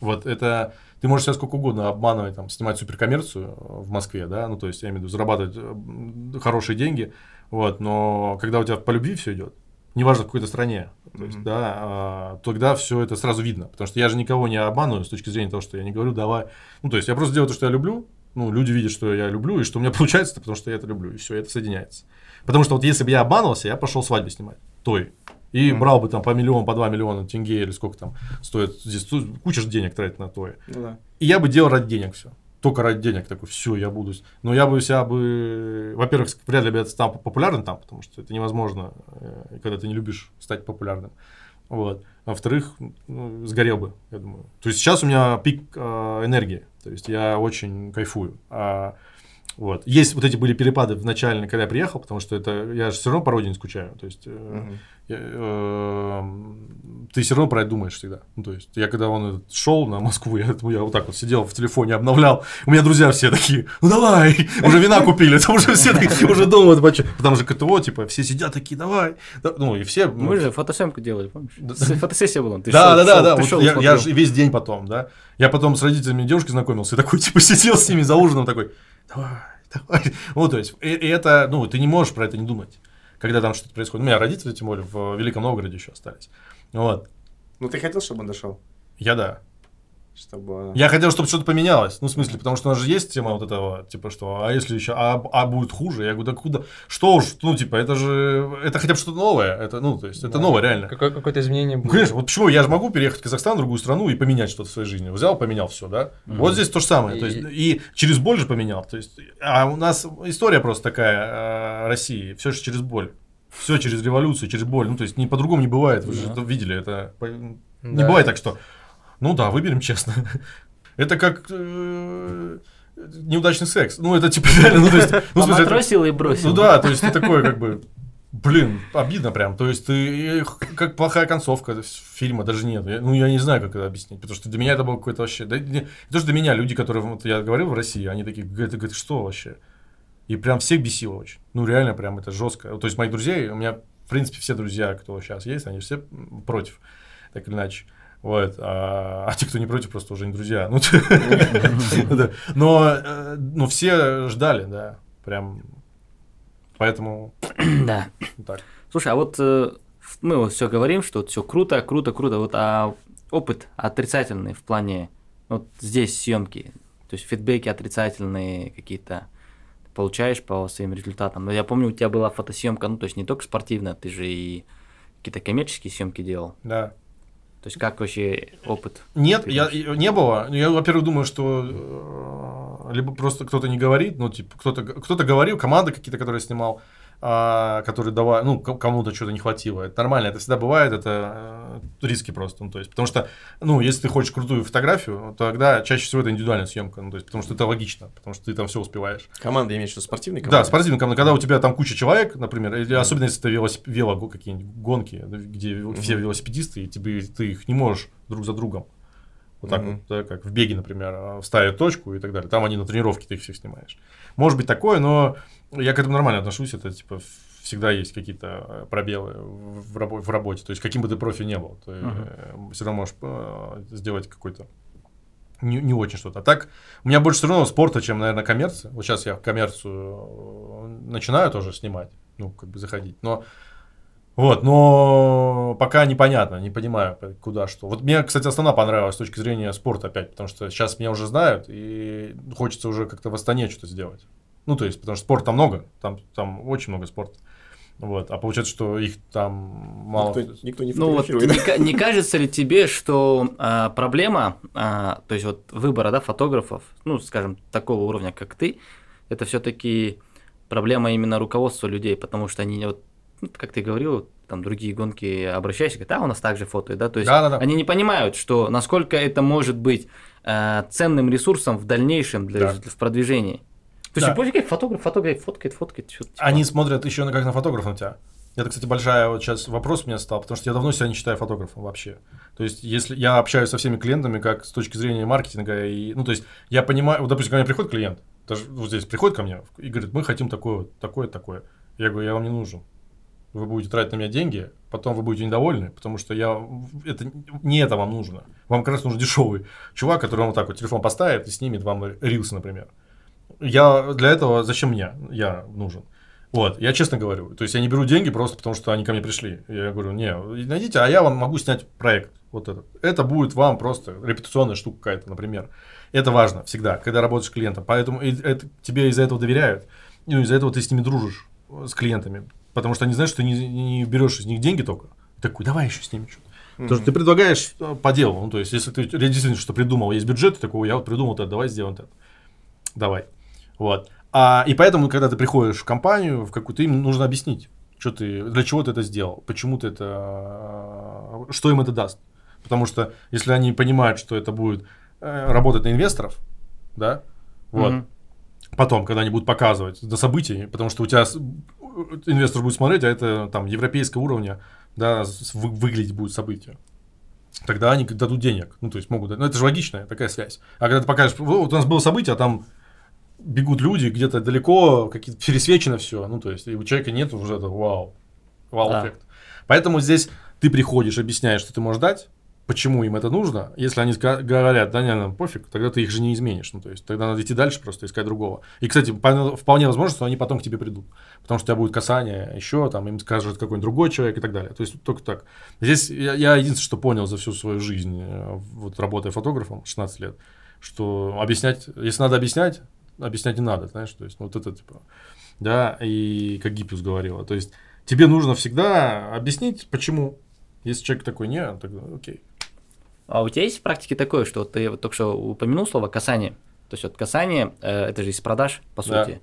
Вот это, ты можешь себя сколько угодно обманывать, там, снимать суперкоммерцию в Москве, да, ну, то есть, я имею в виду, зарабатывать э, хорошие деньги, вот, но когда у тебя по любви все идет, неважно в какой-то стране, То есть, да, а, тогда все это сразу видно. Потому что я же никого не обманываю с точки зрения того, что я не говорю, давай. Ну, то есть, я просто делаю то, что я люблю. Ну, люди видят, что я люблю, и что у меня получается, потому что я это люблю. И все, это соединяется. Потому что вот если бы я обманывался, я пошел свадьбы снимать. Той. И Мгм. брал бы там по миллион, по два миллиона тенге или сколько там стоит. Здесь куча денег тратить на то. Ну да. И я бы делал ради денег все. Только ради денег такой, все, я буду. Но я бы себя бы, во-первых, вряд ли бы я стал популярным там, потому что это невозможно, э, когда ты не любишь стать популярным. Вот. А во-вторых, ну, сгорел бы, я думаю. То есть сейчас у меня пик э, энергии, то есть я очень кайфую. А, вот. Есть вот эти были перепады в начале, когда я приехал, потому что это я же все равно по родине скучаю. То есть э, Мгм. я, эм, ты все равно про это думаешь всегда. Ну, то есть, я когда он шел на Москву, я, я вот так вот сидел в телефоне, обновлял. У меня друзья все такие, ну давай, уже вина купили, там уже все такие, уже дома, типа, потому что КТО, типа, все сидят такие, давай. Да, Ну, и все... ну, Мы же фотосъемку делали, помнишь? Фотосессия была. Да, да, да, да. я, же весь день потом, да. Я потом с родителями девушки знакомился и такой, типа, сидел с ними за ужином такой, давай, давай. Вот, то есть, и, и это, ну, ты не можешь про это не думать, когда там что-то происходит. У меня родители, тем более, в Великом Новгороде еще остались. Вот. Ну ты хотел, чтобы он дошел? Я да. Чтобы... Я хотел, чтобы что-то поменялось. Ну, в смысле, потому что у нас же есть тема вот этого, типа, что, а если еще, а, а будет хуже? Я говорю, да куда? Что уж, ну, типа, это же, это хотя бы что-то новое. Это, ну, то есть, это Да. новое, реально. Какое- Какое-то изменение Ну, будет. конечно, вот почему я же могу переехать в Казахстан, в другую страну и поменять что-то в своей жизни. Взял, поменял все, да? Мгм. Вот здесь то же самое. То есть, И- и через боль же поменял. То есть, а у нас история просто такая э, России. Все же через боль. Все через революцию, через боль. Ну, то есть, не по-другому не бывает. Вы же это видели. Это не Да. бывает так, что, ну да, выберем честно. Это как э, неудачный секс. Ну, это типа реально, ну, то есть, ну, смысле, это- и бросил. ну да, то есть ты такой как бы, блин, обидно прям. То есть ты, эх, как плохая концовка фильма, даже нет. Я- ну, я не знаю, как это объяснить, потому что для меня это было какое-то вообще... Да, не, не то, что для меня, люди, которые, вот я говорил в России, они такие, говорят, говорят, что вообще? И прям всех бесило очень. Ну, реально, прям это жестко. То есть моих друзей, у меня, в принципе, все друзья, кто сейчас есть, они все против, так или иначе. Вот. А, а те, кто не против, просто уже не друзья. Ну. Но, э, ну, все ждали, да. Прям. Поэтому Да. так. Слушай, а вот э, мы вот все говорим, что все круто, круто, круто. Вот а опыт отрицательный в плане вот здесь съемки, то есть фидбэки отрицательные какие-то получаешь по своим результатам. Но я помню, у тебя была фотосъемка, ну то есть не только спортивная, ты же и какие-то коммерческие съемки делал. Да. То есть как вообще опыт? Нет, я, не было. Я, во-первых, думаю, что э, либо просто кто-то не говорит, ну, типа, кто-то, кто-то говорил, команда какие-то, которые снимал, а, которые давали, ну, кому-то что-то не хватило. Это нормально, это всегда бывает, это э, риски просто. Ну, то есть, потому что, ну, если ты хочешь крутую фотографию, то тогда чаще всего это индивидуальная съемка, ну, то есть, потому что это логично, потому что ты там все успеваешь. Команда имеешь в виду спортивный команда? Да, спортивная команда, когда у тебя там куча человек, например, или особенно если это велосип... вело какие-нибудь гонки, да, где все велосипедисты, и тебе, ты их не можешь друг за другом. Вот так Мгм. вот, да, как в беге, например, а, вставят точку и так далее. Там они на тренировке, ты их всех снимаешь. Может быть такое, но я к этому нормально отношусь. Это типа всегда есть какие-то э, пробелы в, рабо- в работе. То есть каким бы ты профи не был, ты все равно можешь э, сделать какой-то не, не очень что-то. А так, у меня больше все равно спорта, чем, наверное, коммерция. Вот сейчас я коммерцию э, начинаю тоже снимать, ну, как бы заходить. Но вот, но пока непонятно, не понимаю, куда что. Вот мне, кстати, основная понравилась с точки зрения спорта опять, потому что сейчас меня уже знают, и хочется уже как-то в Астане что-то сделать. Ну, то есть, потому что спорта много, там, там очень много спорта. Вот, а получается, что их там мало. Никто, никто не Ну вот фотографирует. не, не кажется ли тебе, что а, проблема, а, то есть вот выбора да, фотографов, ну скажем такого уровня, как ты, это все-таки проблема именно руководства людей, потому что они вот, ну, как ты говорил, там другие гонки обращаешься, говорят, а у нас также фото, да, то есть Да-да-да. они не понимают, что насколько это может быть а, ценным ресурсом в дальнейшем для, Да. в продвижении. То есть пофиг, фотограф, фотограф, фоткает, фоткает, что-то. типа. Они смотрят еще на как на фотографа на тебя. Это, кстати, большая вот сейчас вопрос у меня стал, потому что я давно себя не считаю фотографом вообще. То есть, если я общаюсь со всеми клиентами, как с точки зрения маркетинга, и, ну, то есть, я понимаю, вот, допустим, ко мне приходит клиент, даже вот здесь приходит ко мне и говорит, мы хотим такое, вот, такое, такое. Я говорю, я вам не нужен. Вы будете тратить на меня деньги, потом вы будете недовольны, потому что я, это, не это вам нужно. Вам как раз нужен дешевый чувак, который вам вот так вот телефон поставит и снимет вам рилсы, например. Я для этого, зачем мне? Я нужен. Вот, я честно говорю. То есть я не беру деньги просто потому, что они ко мне пришли. Я говорю, не, найдите, а я вам могу снять проект. Вот этот. Это будет вам просто репутационная штука какая-то, например. Это важно всегда, когда работаешь с клиентом. Поэтому и это, тебе из-за этого доверяют. Ну, из-за этого ты с ними дружишь, э, с клиентами. Потому что они знают, что ты не, не берешь из них деньги только. Такой, давай еще с ними что-то. Потому что ты предлагаешь э, по делу. Ну, то есть, если ты действительно что придумал, есть бюджет, ты такой, я вот придумал это, давай сделаем это. Давай. Вот. А, и поэтому, когда ты приходишь в компанию, в какую-то, им нужно объяснить, что ты, для чего ты это сделал, почему ты это, э, что им это даст. Потому что если они понимают, что это будет э, работать на инвесторов, да, вот, Мгм. потом, когда они будут показывать до событий, потому что у тебя инвестор будет смотреть, а это там европейского уровня, да, выглядеть будет событие. Тогда они дадут денег. Ну, то есть могут дать. Ну, это же логичная такая связь. А когда ты покажешь, вот у нас было событие, а там бегут люди где-то далеко, какие-то пересвечено все. Ну, то есть, и у человека нет уже этого вау. Вау-эффект. Поэтому здесь ты приходишь, объясняешь, что ты можешь дать, почему им это нужно. Если они говорят, да, не, нам пофиг, тогда ты их же не изменишь. Ну, то есть, тогда надо идти дальше, просто искать другого. И, кстати, по- вполне возможно, что они потом к тебе придут. Потому что у тебя будет касание еще, там, им скажет какой-нибудь другой человек и так далее. То есть, только так. Здесь я, я единственное, что понял за всю свою жизнь, э, вот работая фотографом 16 лет, что объяснять, если надо объяснять, объяснять не надо, знаешь, то есть, вот это, типа, да, и как Гиппиус говорила, то есть, тебе нужно всегда объяснить, почему. Если человек такой, не, тогда окей. А у тебя есть в практике такое, что ты вот только что упомянул слово касание? То есть вот касание, э, это же из продаж, по Да. сути.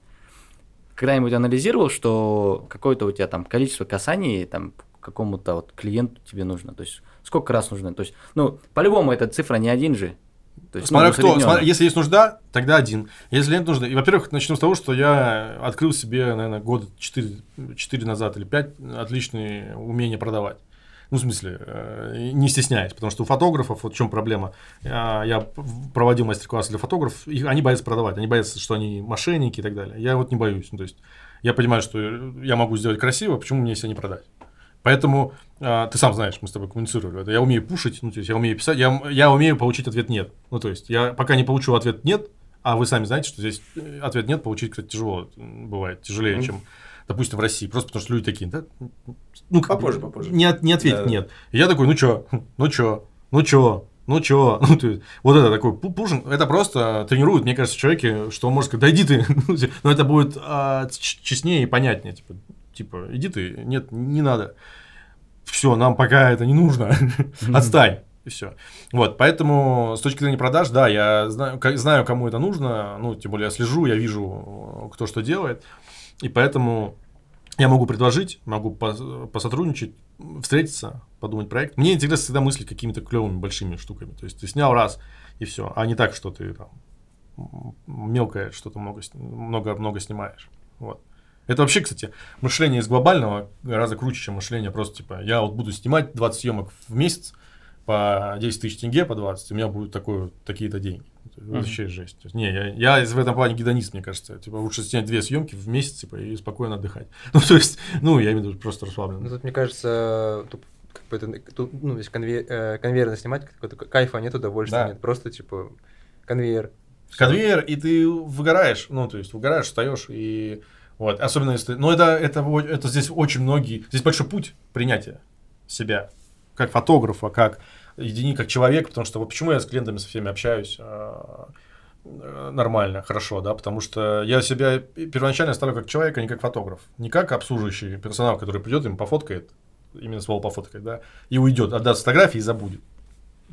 Когда-нибудь анализировал, что какое-то у тебя там количество касаний там какому-то вот клиенту тебе нужно? То есть сколько раз нужно? То есть, ну, по-любому эта цифра не один же. То есть, ну, Смотря кто, усреднённо. смотря- если есть нужда, тогда один. Если нет нужды, и, во-первых, начну с того, что я открыл себе, наверное, года 4, 4 назад или 5 отличные умения продавать. Ну, в смысле, э, не стесняясь, потому что у фотографов, вот в чем проблема, я, я проводил мастер-классы для фотографов, их, они боятся продавать, они боятся, что они мошенники и так далее. Я вот не боюсь, ну, то есть я понимаю, что я могу сделать красиво, почему мне себя не продать? Поэтому а, ты сам знаешь, мы с тобой коммуницировали. это Я умею пушить, ну, то есть я умею писать, я, я умею получить ответ нет. Ну, то есть я пока не получу ответ нет, а вы сами знаете, что здесь э, ответ нет получить, кстати, тяжело бывает, тяжелее, Мгм. чем, допустим, в России. Просто потому что люди такие, да, ну, как бы Попозже, попозже. Не, от- не ответить Да-да. нет. И я такой, ну чё, ну чё, ну чё, ну чё, ну, есть, вот это такой пу- пушинг, это просто тренирует, мне кажется, человеке, что он может сказать, да иди ты, но это будет а, честнее и понятнее, типа, типа, иди ты, нет, не надо, все, нам пока это не нужно, отстань, и все. Вот, поэтому с точки зрения продаж, да, я знаю, ка- знаю, кому это нужно, ну, тем более я слежу, я вижу, кто что делает, и поэтому я могу предложить, могу пос- посотрудничать, встретиться, подумать проект. Мне интересно всегда мыслить какими-то клевыми большими штуками. То есть ты снял раз и все, а не так, что ты там мелкое что-то много, много, много снимаешь. Вот. Это вообще, кстати, мышление из глобального гораздо круче, чем мышление просто типа, я вот буду снимать 20 съемок в месяц по 10 тысяч тенге, по 20, у меня будут такое, такие-то деньги. Это Мгм. Вообще жесть. Есть, не, я, я в этом плане гедонист, мне кажется. Типа, лучше снять две съемки в месяц, типа, и спокойно отдыхать. Ну, то есть, ну, я имею в виду просто Ну, расслабленно. тут, мне кажется, тут как бы это, тут, ну, если э, конвейерно снимать, какого-то кайфа нет, удовольствия Да. нет. Просто, типа, конвейер. Конвейер, и ты выгораешь, ну, то есть, выгораешь, встаешь, и вот, особенно если... Ну, это, это, это здесь очень многие... Здесь большой путь принятия себя, как фотографа, как едини, как человек, потому что вот почему я с клиентами со всеми общаюсь а, э, нормально, хорошо, да, потому что я себя первоначально ставлю как человек, а не как фотограф, не как обслуживающий персонал, который придет, им пофоткает, именно слово пофоткает, да, и уйдет, отдаст фотографии и забудет.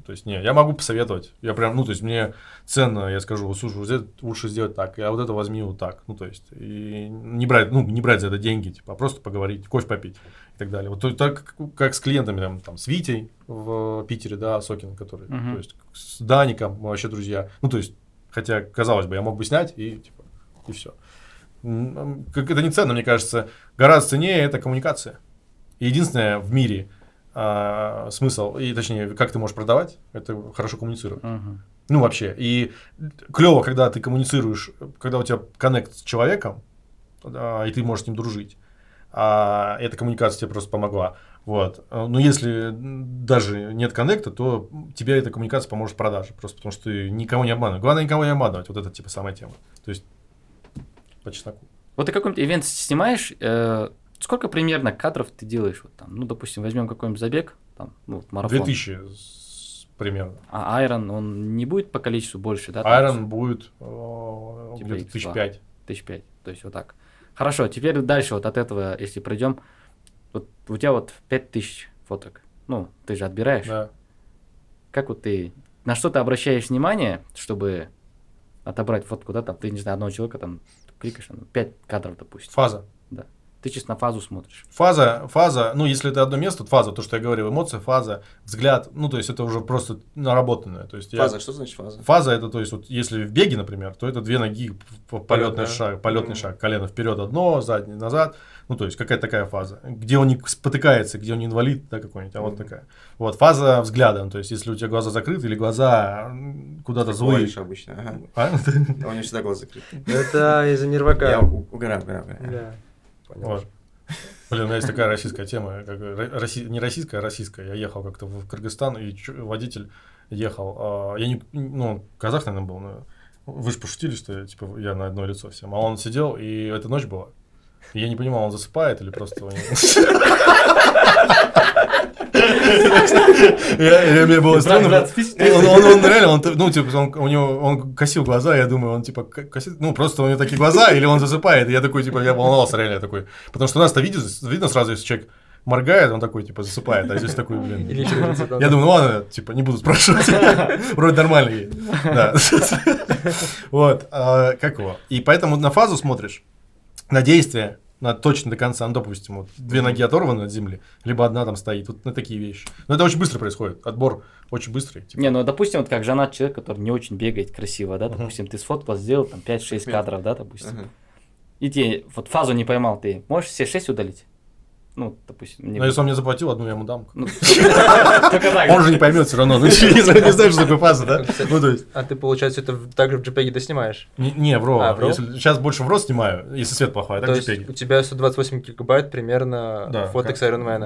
То есть, не, я могу посоветовать. Я прям, ну, то есть, мне ценно, я скажу, слушай, вот это лучше сделать так, а вот это возьми вот так. Ну, то есть, и не брать, ну, не брать за это деньги, типа, а просто поговорить, кофе попить и так далее. Вот то- так, как- с клиентами, там, там, с Витей в Питере, да, Сокин, который, Мгм. то есть, с Даником, вообще друзья. Ну, то есть, хотя, казалось бы, я мог бы снять и, типа, и все. Как это не ценно, мне кажется, гораздо ценнее это коммуникация. И единственное в мире а, смысл, и точнее, как ты можешь продавать, это хорошо коммуницировать. Мгм. Ну, вообще. И клево, когда ты коммуницируешь, когда у тебя коннект с человеком, а, и ты можешь с ним дружить. А эта коммуникация тебе просто помогла. Вот. Но если даже нет коннекта, то тебе эта коммуникация поможет в продаже. Просто потому что ты никого не обманываешь. Главное, никого не обманывать. Вот это типа самая тема. То есть по чесноку. Вот ты какой-нибудь ивент снимаешь, э, сколько примерно кадров ты делаешь? Вот там, ну, допустим, возьмем какой-нибудь забег, там, ну, вот марафон. 2000 с- примерно. А Айрон, он не будет по количеству больше, да? Айрон будет э, Типа где-то X2. тысяч пять. Тысяч пять. То есть вот так. Хорошо, теперь дальше вот от этого, если пройдем, вот у тебя вот пять тысяч фоток. Ну, ты же отбираешь. Да. Как вот ты, на что ты обращаешь внимание, чтобы отобрать фотку, да, там, ты, не знаю, одного человека, там, кликаешь, 5 кадров, допустим. Фаза. Ты чисто на фазу смотришь. Фаза, фаза, ну, если это одно место, то фаза, то, что я говорил, эмоция, фаза, взгляд, ну, то есть это уже просто наработанное. То есть я- Фаза, что значит фаза? Фаза это, то есть, вот если в беге, например, то это две ноги, полетный да. шаг, полетный Мгм. шаг, колено вперед одно, заднее назад, ну то есть какая-то такая фаза, где он не спотыкается, где он не инвалид, да, какой-нибудь, а вот Мгм. такая. Вот фаза взгляда, ну, то есть если у тебя глаза закрыты или глаза куда-то Ты злые. обычно, ага. А? У него всегда глаз закрыт. Это из-за Я нервака. у- угораю, угораю, угораю. Понял. Вот. Блин, у меня есть такая российская тема, как, ро- росси- не российская, а российская. Я ехал как-то в Кыргызстан, и водитель ехал. а, я не, ну, казах, наверное, был, но вы же пошутили, что я, типа, я на одно лицо всем. А он сидел, и это ночь была. И я не понимал, он засыпает или просто... Я- Мне было странно. Он, он, он реально, он, ну, типа, он, у него, он косил глаза, я думаю, он, типа, косит, ну, просто у него такие глаза, или он засыпает, и я такой, типа, я волновался реально, я такой, потому что у нас-то видно, видно сразу, если человек моргает, он такой, типа, засыпает, а здесь такой, блин. Я думаю, ну ладно, типа, не буду спрашивать. Вроде нормальный. Да. Вот. а, Как его? И поэтому на фазу смотришь, на действие, на точно до конца, ну, допустим, вот две ноги оторваны от земли, либо одна там стоит, вот на такие вещи. Но это очень быстро происходит, отбор очень быстрый. типа. Не, ну, допустим, вот как женат человек, который не очень бегает красиво, да, допустим, ты сфоткал, сделал там 5-6 кадров, да, допустим. И тебе вот фазу не поймал, ты можешь все 6 удалить? Ну, допустим, не Но если он мне заплатил, одну я ему дам. Ну. Он же не поймет все равно. Ну, не знаешь, что такое фаза, да? Ну, то есть, А ты, получается, это также в JPEG доснимаешь? не, не, в RAW. А, Сейчас больше в RAW снимаю, если свет плохой, а так JPEG. у тебя 128 гигабайт примерно фоток с.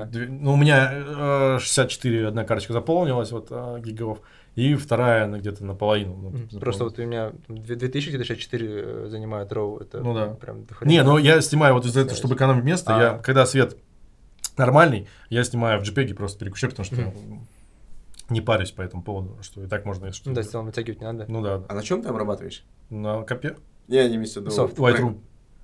Две- Ну, у меня э, 64 одна карточка заполнилась, вот, э, гигов, и вторая она где-то наполовину. ну. Просто вот у меня там две- 2000 где-то 64 э, занимает RAW. Это Ну да. прям. Не, ну я снимаю вот из-за этого, чтобы экономить место, А. я, когда свет нормальный, я снимаю в JPEG просто переключаю, потому что не парюсь по этому поводу, что и так можно, если что. Ну целом вытягивать не надо. Ну да, А на чем ты обрабатываешь? на компе, Я не имею в виду... Софт. Lightroom,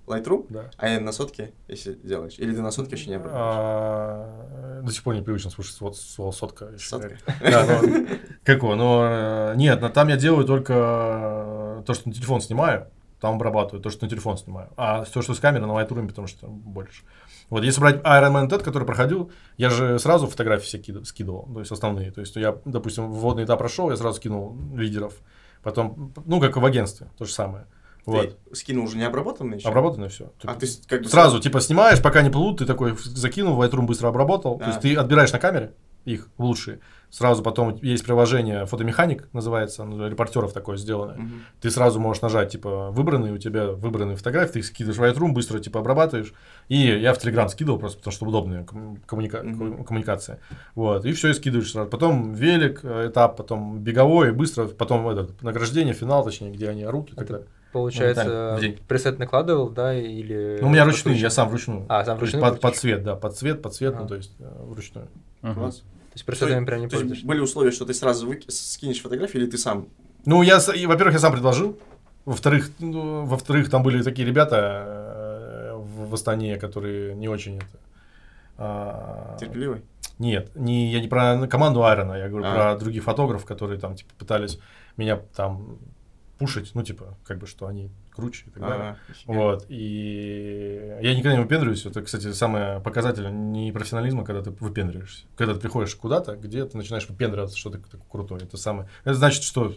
Lightroom? да. А на сотке, если делаешь? Или ты на сотке еще не обрабатываешь? А, До сих пор не привычно слушать слово, слово сотка. Сотка? Да, ну, как его, но э, нет, но там я делаю только то, что на телефон снимаю, там обрабатываю, то, что на телефон снимаю. А то, что с камеры, на Lightroom, потому что больше. Вот, если брать Ironman TED, который проходил, я же сразу фотографии все кида- скидывал, то есть основные. То есть я, допустим, вводный этап прошел, я сразу скинул лидеров. Потом, ну, как в агентстве, то же самое. Вот. Ты скинул уже не обработанный еще? Обработано все. А ты с- как бы Сразу, типа, снимаешь, пока не плывут, ты такой закинул, Lightroom быстро обработал. То А. есть ты отбираешь на камере их лучшие. Сразу потом есть приложение фотомеханик, называется, оно для репортеров такое сделано. Мгм. Ты сразу можешь нажать, типа, выбранные, у тебя выбранные фотографии, ты их скидываешь в Lightroom, быстро, типа, обрабатываешь. И я в Telegram скидывал просто, потому что удобная ком- коммуника- Мгм. коммуникация. Вот, и все, и скидываешь сразу. Потом велик, э, этап, потом беговой, быстро, потом этот, награждение, финал, точнее, где они орут и так Это далее. Получается, день. пресет накладывал, да, или... Ну, у меня ручные, я сам вручную. А, сам То есть вручную под, под цвет, да, под цвет, под цвет, ну, Ага. то есть вручную. Мгм. Класс. То есть пресетами прям не То пользуешься? были условия, что ты сразу выки- скинешь фотографии, или ты сам? Ну, я, во-первых, я сам предложил. Во-вторых, ну, во-вторых, там были такие ребята э, в, в Астане, которые не очень это. а, Терпеливый? нет, не, я не про команду Айрона, я говорю А. про других фотографов, которые там типа пытались меня там пушить, ну типа как бы что они круче и так далее. Ага. Вот, и я никогда не выпендриваюсь. Это, кстати, самое показатель непрофессионализма, когда ты выпендриваешься. Когда ты приходишь куда-то, где ты начинаешь выпендриваться, что ты такой крутой. Это самое... Это значит, что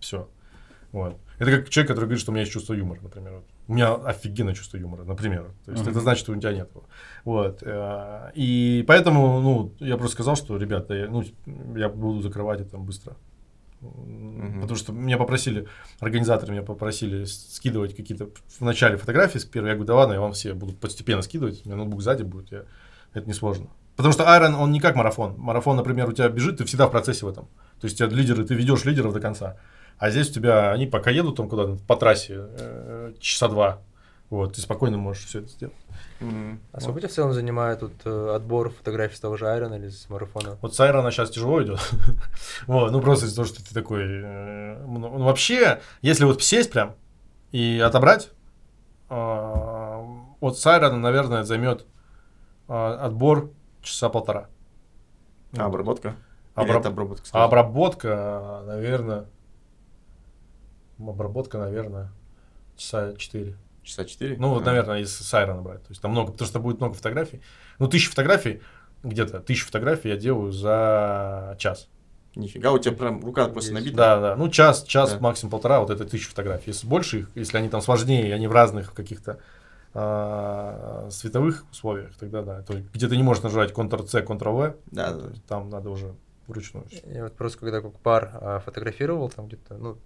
все. Вот. Это как человек, который говорит, что у меня есть чувство юмора, например. Вот. У меня офигенное чувство юмора, например. То есть Мгм. это значит, что у тебя нет его. Вот. э, И поэтому, ну, я просто сказал, что, ребята, я, ну, я буду закрывать это быстро. Мгм. Потому что меня попросили, организаторы меня попросили скидывать какие-то в начале фотографии с первой. Я говорю, да ладно, я вам все буду постепенно скидывать. У меня ноутбук сзади будет, я... это несложно. Потому что Iron, он не как марафон. Марафон, например, у тебя бежит, ты всегда в процессе в этом. То есть у тебя лидеры, ты ведешь лидеров до конца. А здесь у тебя, они пока едут там куда-то по трассе, э, часа два. Вот, ты спокойно можешь все это сделать. Мгм. А сколько тебя в целом занимает тут э, отбор фотографий с того же Айрона или с марафона? Вот с Айрона сейчас тяжело идет. вот, ну просто из-за того, что ты такой... э, ну, ну, вообще, если вот сесть прям и отобрать, вот с Айрона, наверное, займет а, отбор часа полтора. А, обработка? Или Обраб- это обработка? А обработка, наверное... Обработка, наверное, часа четыре. Часа четыре? Ну, вот, А. наверное, если с Айрона брать. То есть там много, потому что будет много фотографий. Ну, тысяча фотографий, где-то тысячу фотографий я делаю за час. Нифига, у тебя прям рука просто набита. Да, да. Ну, час, час, Да. максимум полтора, вот это тысяча фотографий. Если больше их, если они там сложнее, они в разных каких-то а, световых условиях, тогда да. То есть, где ты не можешь нажать Ctrl-C, Ctrl-V, Да, да. там надо уже вручную. Я вот просто когда как пар а, фотографировал, там где-то, ну,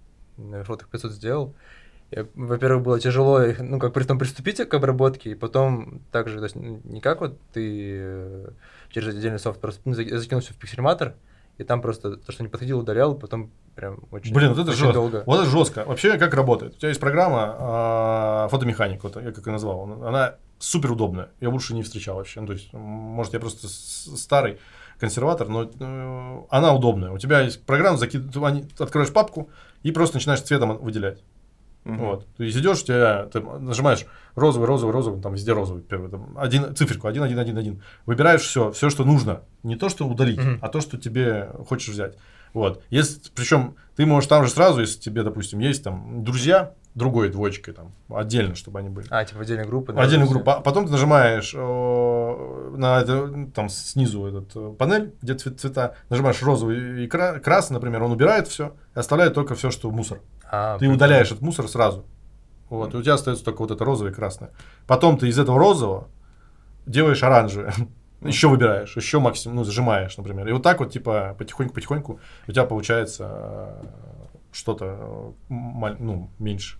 фоток 500 сделал, во-первых, было тяжело, ну, как при том приступить к обработке, и потом также, то есть, ну, не как вот ты э, через отдельный софт, просто ну, закинул все в пиксельматор, и там просто то, что не подходил, удалял, потом прям очень, Блин, вот это очень жестко. долго. Вот это жестко. Вообще, как работает? У тебя есть программа а, фотомеханик, вот я как ее назвал. Она супер удобная. Я больше не встречал вообще. Ну, то есть, может, я просто старый консерватор, но э, она удобная. У тебя есть программа, закид... ты открываешь папку и просто начинаешь цветом выделять. Мгм. Вот. То есть идешь, у тебя ты нажимаешь розовый, розовый, розовый, там везде розовый первый, там один циферку, один, один, один, один. Выбираешь все, все, что нужно. Не то, что удалить, Мгм. а то, что тебе хочешь взять. Вот. Если, причем ты можешь там же сразу, если тебе, допустим, есть там друзья, другой двоечкой там, отдельно, чтобы они были. А, типа в отдельной группы. да, Отдельную всё. группу. А потом ты нажимаешь э, на это, там снизу этот э, панель, где цвет- цвета, нажимаешь розовый и кра- красный, например, он убирает все и оставляет только все, что мусор. А, Ты прикольно. удаляешь этот мусор сразу. Вот, и у тебя остается только вот это розовое и красное. Потом ты из этого розового делаешь оранжевое. Еще выбираешь, еще максимум, ну, зажимаешь, например. И вот так вот, типа, потихоньку-потихоньку у тебя получается э, что-то, э, ну, меньше.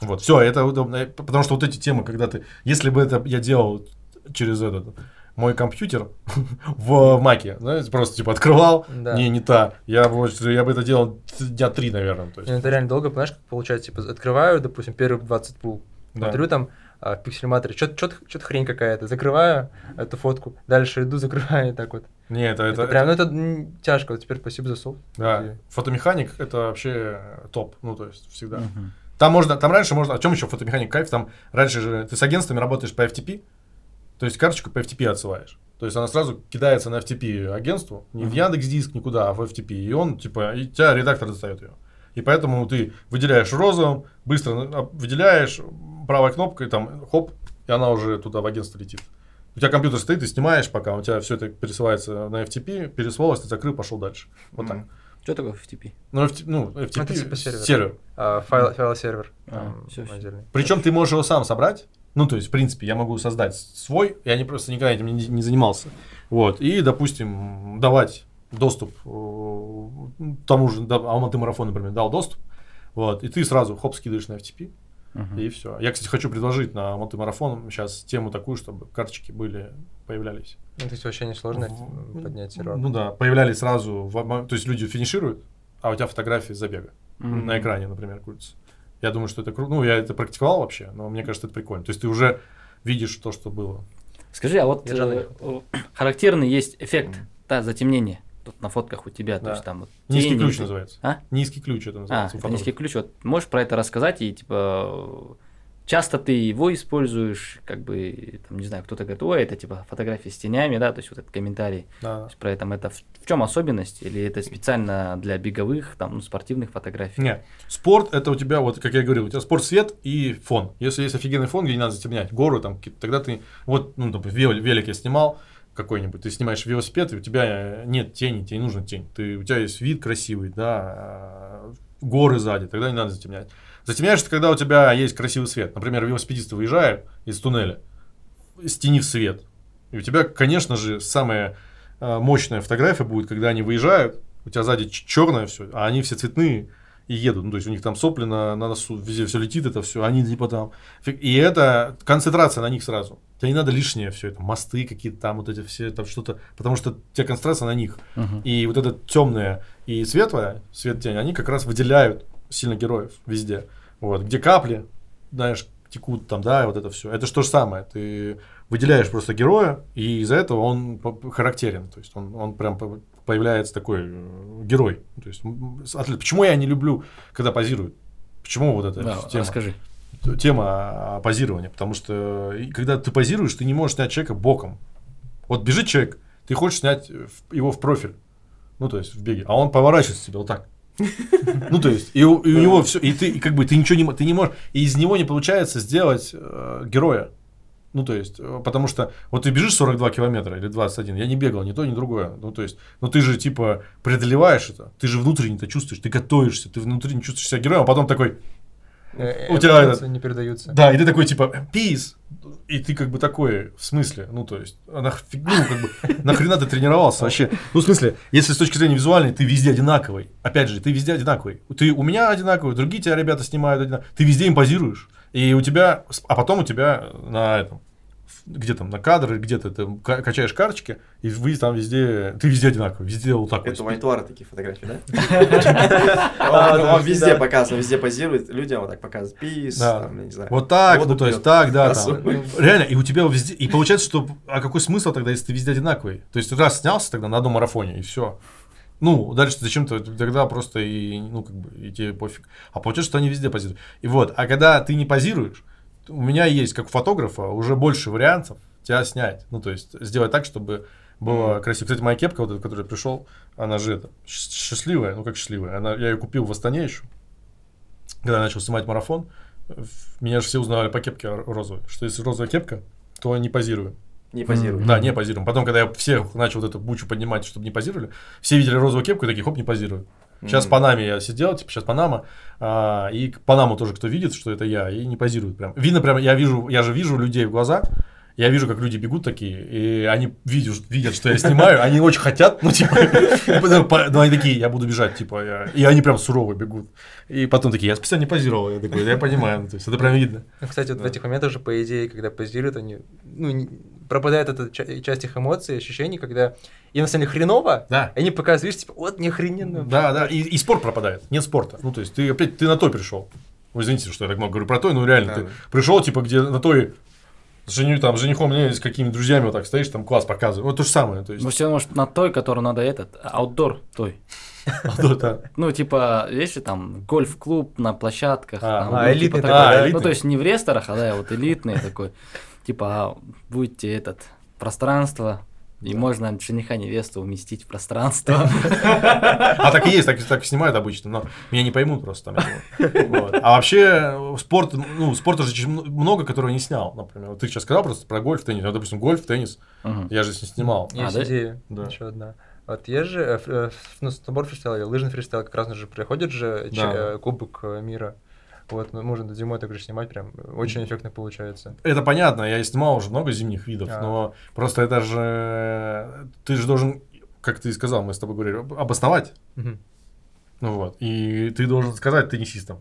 Вот, все, это удобно. Потому что вот эти темы, когда ты... Если бы это я делал через этот мой компьютер в маке, знаете, просто типа открывал, Да. не, не та. Я бы, я бы это делал дня три, наверное. То есть. Ну, Это реально долго, понимаешь, как получается, типа, открываю, допустим, первые 20 пул, Да. смотрю там а, в пиксельматоре, что-то хрень какая-то, закрываю эту фотку, дальше иду, закрываю и так вот. Не, это, Это, это, прям, ну это тяжко, вот теперь спасибо за софт. да. И- Фотомеханик это вообще топ, ну то есть всегда. Мгм. Там можно, там раньше можно, о чем еще фотомеханик кайф, там раньше же ты с агентствами работаешь по FTP, то есть карточку по FTP отсылаешь. То есть она сразу кидается на FTP агентству, не в. Яндекс Диск никуда, а в FTP, и он типа, и тебя редактор достает ее. И поэтому ты выделяешь розовым, быстро а, выделяешь правой кнопкой, там хоп, и она уже туда в агентство летит. У тебя компьютер стоит, ты снимаешь, пока у тебя все это пересылается на FTP, пересылалось, ты закрыл, пошел дальше. Вот так. Мгм. Что такое FTP? Ну, FT ну, FTP Это типа сервер. сервер. а, файл, файл-сервер А. Причем ты можешь его сам собрать. Ну, то есть, в принципе, я могу создать свой, я не просто никогда этим не, не занимался. Вот. И, допустим, давать доступ э, тому же, да, Алматы марафон, например, дал доступ. Вот. И ты сразу хоп, скидываешь на FTP, Мгм. и все. Я, кстати, хочу предложить на Алматы марафон сейчас тему такую, чтобы карточки были, появлялись. Ну, то есть вообще не сложно В- поднять сервер. Ну да, появлялись сразу, в- то есть люди финишируют, а у тебя фотографии забега. Мгм. на экране, например, крутится. Я думаю, что это круто. Ну, я это практиковал вообще, но мне кажется, это прикольно. То есть ты уже видишь то, что было. Скажи, а вот э, характерный есть эффект, да, затемнения тут на фотках у тебя, то Да. есть там вот Низкий тени, ключ называется. А? Низкий ключ это А, называется. у это низкий ключ. Вот можешь про это рассказать и типа часто ты его используешь, как бы там не знаю, кто-то говорит, ой, это типа фотографии с тенями, да, то есть вот этот комментарий. Да. есть про это это в, в чем особенность или это специально для беговых там ну, спортивных фотографий? Не, спорт это у тебя, вот как я говорил, у тебя спорт свет и фон. Если есть офигенный фон, где не надо затемнять, горы там, тогда ты, вот, ну, вел- велик я снимал, какой-нибудь, ты снимаешь велосипед, и у тебя нет тени, тебе не нужна тень. Ты, у тебя есть вид красивый, да, а, горы сзади, тогда не надо затемнять. Затемняешь, это когда у тебя есть красивый свет. Например, велосипедисты выезжают из туннеля, стенив свет. И у тебя, конечно же, самая э, мощная фотография будет, когда они выезжают, у тебя сзади черное все, а они все цветные и едут. Ну, то есть у них там сопли на, на носу, везде все летит, это все, они типа там. И это концентрация на них сразу. Тебе не надо лишнее все это, мосты какие-то там, вот эти все, там что-то, потому что у тебя концентрация на них. Мгм. И вот это темное и светлое, свет тень, они как раз выделяют сильно героев везде. Вот, где капли, знаешь, текут там, да, и вот это все. Это же то же самое. Ты выделяешь просто героя, и из-за этого он характерен. То есть он, он прям по- появляется такой э, герой. То есть, атлет. Почему я не люблю, когда позируют? Почему вот эта Да, тема? расскажи. тема позирования, потому что и когда ты позируешь, ты не можешь снять человека боком. Вот бежит человек, ты хочешь снять его в профиль, ну то есть в беге, а он поворачивается тебе вот так. Ну то есть и и у него все, и ты как бы ты ничего не ты не можешь, и из него не получается сделать э, героя. Ну, то есть, э, потому что вот ты бежишь 42 километра или 21, я не бегал ни то, ни другое. Ну, то есть, ну ты же типа преодолеваешь это, ты же внутренне это чувствуешь, ты готовишься, ты внутренне чувствуешь себя героем, а потом такой, У тебя этот- не передаются. да, и ты такой, типа, peace. И ты как бы такой, в смысле, ну, то есть, а нахфиг- ну, как бы, нахрена ты тренировался вообще? Ну, в смысле, если с точки зрения визуальной, ты везде одинаковый. Опять же, ты везде одинаковый. Ты у меня одинаковый, другие тебя ребята снимают одинаково. Ты везде импозируешь. И у тебя, а потом у тебя на этом, где там, на кадры, где-то ты ка- качаешь карточки, и вы там везде, ты везде одинаковый, везде вот так вот. Это у Айтуара такие фотографии, да? А, Он везде показывает, везде позирует, людям вот так показывает. Пис, не знаю. Вот так, ну то есть так, да. Реально, и у тебя везде, и получается, что, а какой смысл тогда, если ты везде одинаковый? То есть ты раз снялся тогда на одном марафоне, и все. Ну, дальше зачем-то тогда просто и, ну, как бы, и тебе пофиг. А получается, что они везде позируют. И вот, а когда ты не позируешь, у меня есть, как у фотографа, уже больше вариантов тебя снять. Ну, то есть сделать так, чтобы было красиво. Кстати, моя кепка, вот эта, которая пришел, она же это, счастливая, ну как счастливая. Она, я ее купил в Астане еще, когда я начал снимать марафон. Меня же все узнавали по кепке розовой, что если розовая кепка, то не позируем. Не позирует. Да, не позируем. Потом, когда я всех начал вот эту бучу поднимать, чтобы не позировали, все видели розовую кепку и такие, хоп, не позируют. Сейчас по Панаме я сидел, типа, сейчас Панама, а, и Панаму тоже кто видит, что это я, и не позируют прям. Видно прям, я вижу, я же вижу людей в глаза, я вижу, как люди бегут такие, и они видят, видят, что я снимаю, они очень хотят, ну, типа, по- ну, они такие, я буду бежать, типа, и они прям сурово бегут. И потом такие, я специально не позировал, я такой, я понимаю, ну, то есть это прям видно. Ну, Кстати, вот в этих моментах же, по идее, когда позируют, они, ну, пропадает эта ча- часть их эмоций, ощущений, когда им на самом деле хреново, Да. они показывают, видишь, типа, вот не охрененно. Да, да, и, и спорт пропадает, нет спорта. Ну, то есть, ты опять, ты на той пришел. Вы извините, что я так много говорю про той, но реально, Да, ты да. пришел, типа, где на той женю, там, женихом, не, с какими-то друзьями вот так стоишь, там класс показываешь. Вот то же самое, то есть. Ну, все, может, на той, которую надо этот, аутдор той. Да, да. Ну, типа, если там гольф-клуб на площадках. А, там, а, ну, элитный типа такой, да? Ну, то есть не в ресторах, а да, вот элитный такой. Типа, а, будьте этот, пространство, и можно жениха невесту уместить в пространство. А так и есть, так, так и снимают обычно, но меня не поймут просто думаю. Вот. А вообще, э, спорт, ну, спорта же много, которого не снял, например. Вот ты сейчас сказал просто про гольф, теннис. Ну, допустим, гольф, теннис, Мгм. я же с- снимал. Есть А, да? идея, Да. еще одна. Вот есть же, э, э, ну, сноуборд фристайл лыжный фристайл как раз же проходит же ч- Да. э, кубок э, мира. Вот, ну, можно зимой также снимать, прям очень эффектно получается. Это понятно, я и снимал уже много зимних видов, А. но просто это же... Ты же должен, как ты и сказал, мы с тобой говорили, об- обосновать. Мгм. Ну вот. И ты должен сказать теннисистам,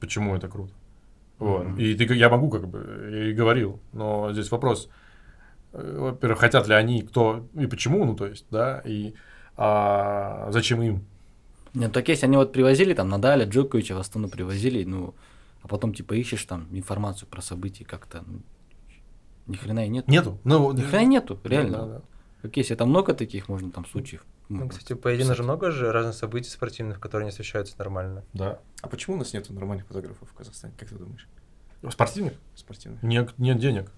почему это круто. Вот. Мгм. И ты, я могу, как бы, и говорил, но здесь вопрос, э, во-первых, хотят ли они, кто и почему, ну то есть, да, и а, зачем им. Нет, так есть, они вот привозили там Надаля, Джоковича в Астану привозили, ну, а потом типа ищешь там информацию про события как-то, ну, ни хрена и нет. Нету. Ну, Ни хрена и нету, реально. Да, да. Как есть, это много таких, можно там случаев. Ну, кстати, поединок же много же разных событий спортивных, которые не освещаются нормально. Да. А почему у нас нету нормальных фотографов в Казахстане? Как ты думаешь? Спортивных? Спортивных. Нет, нет денег.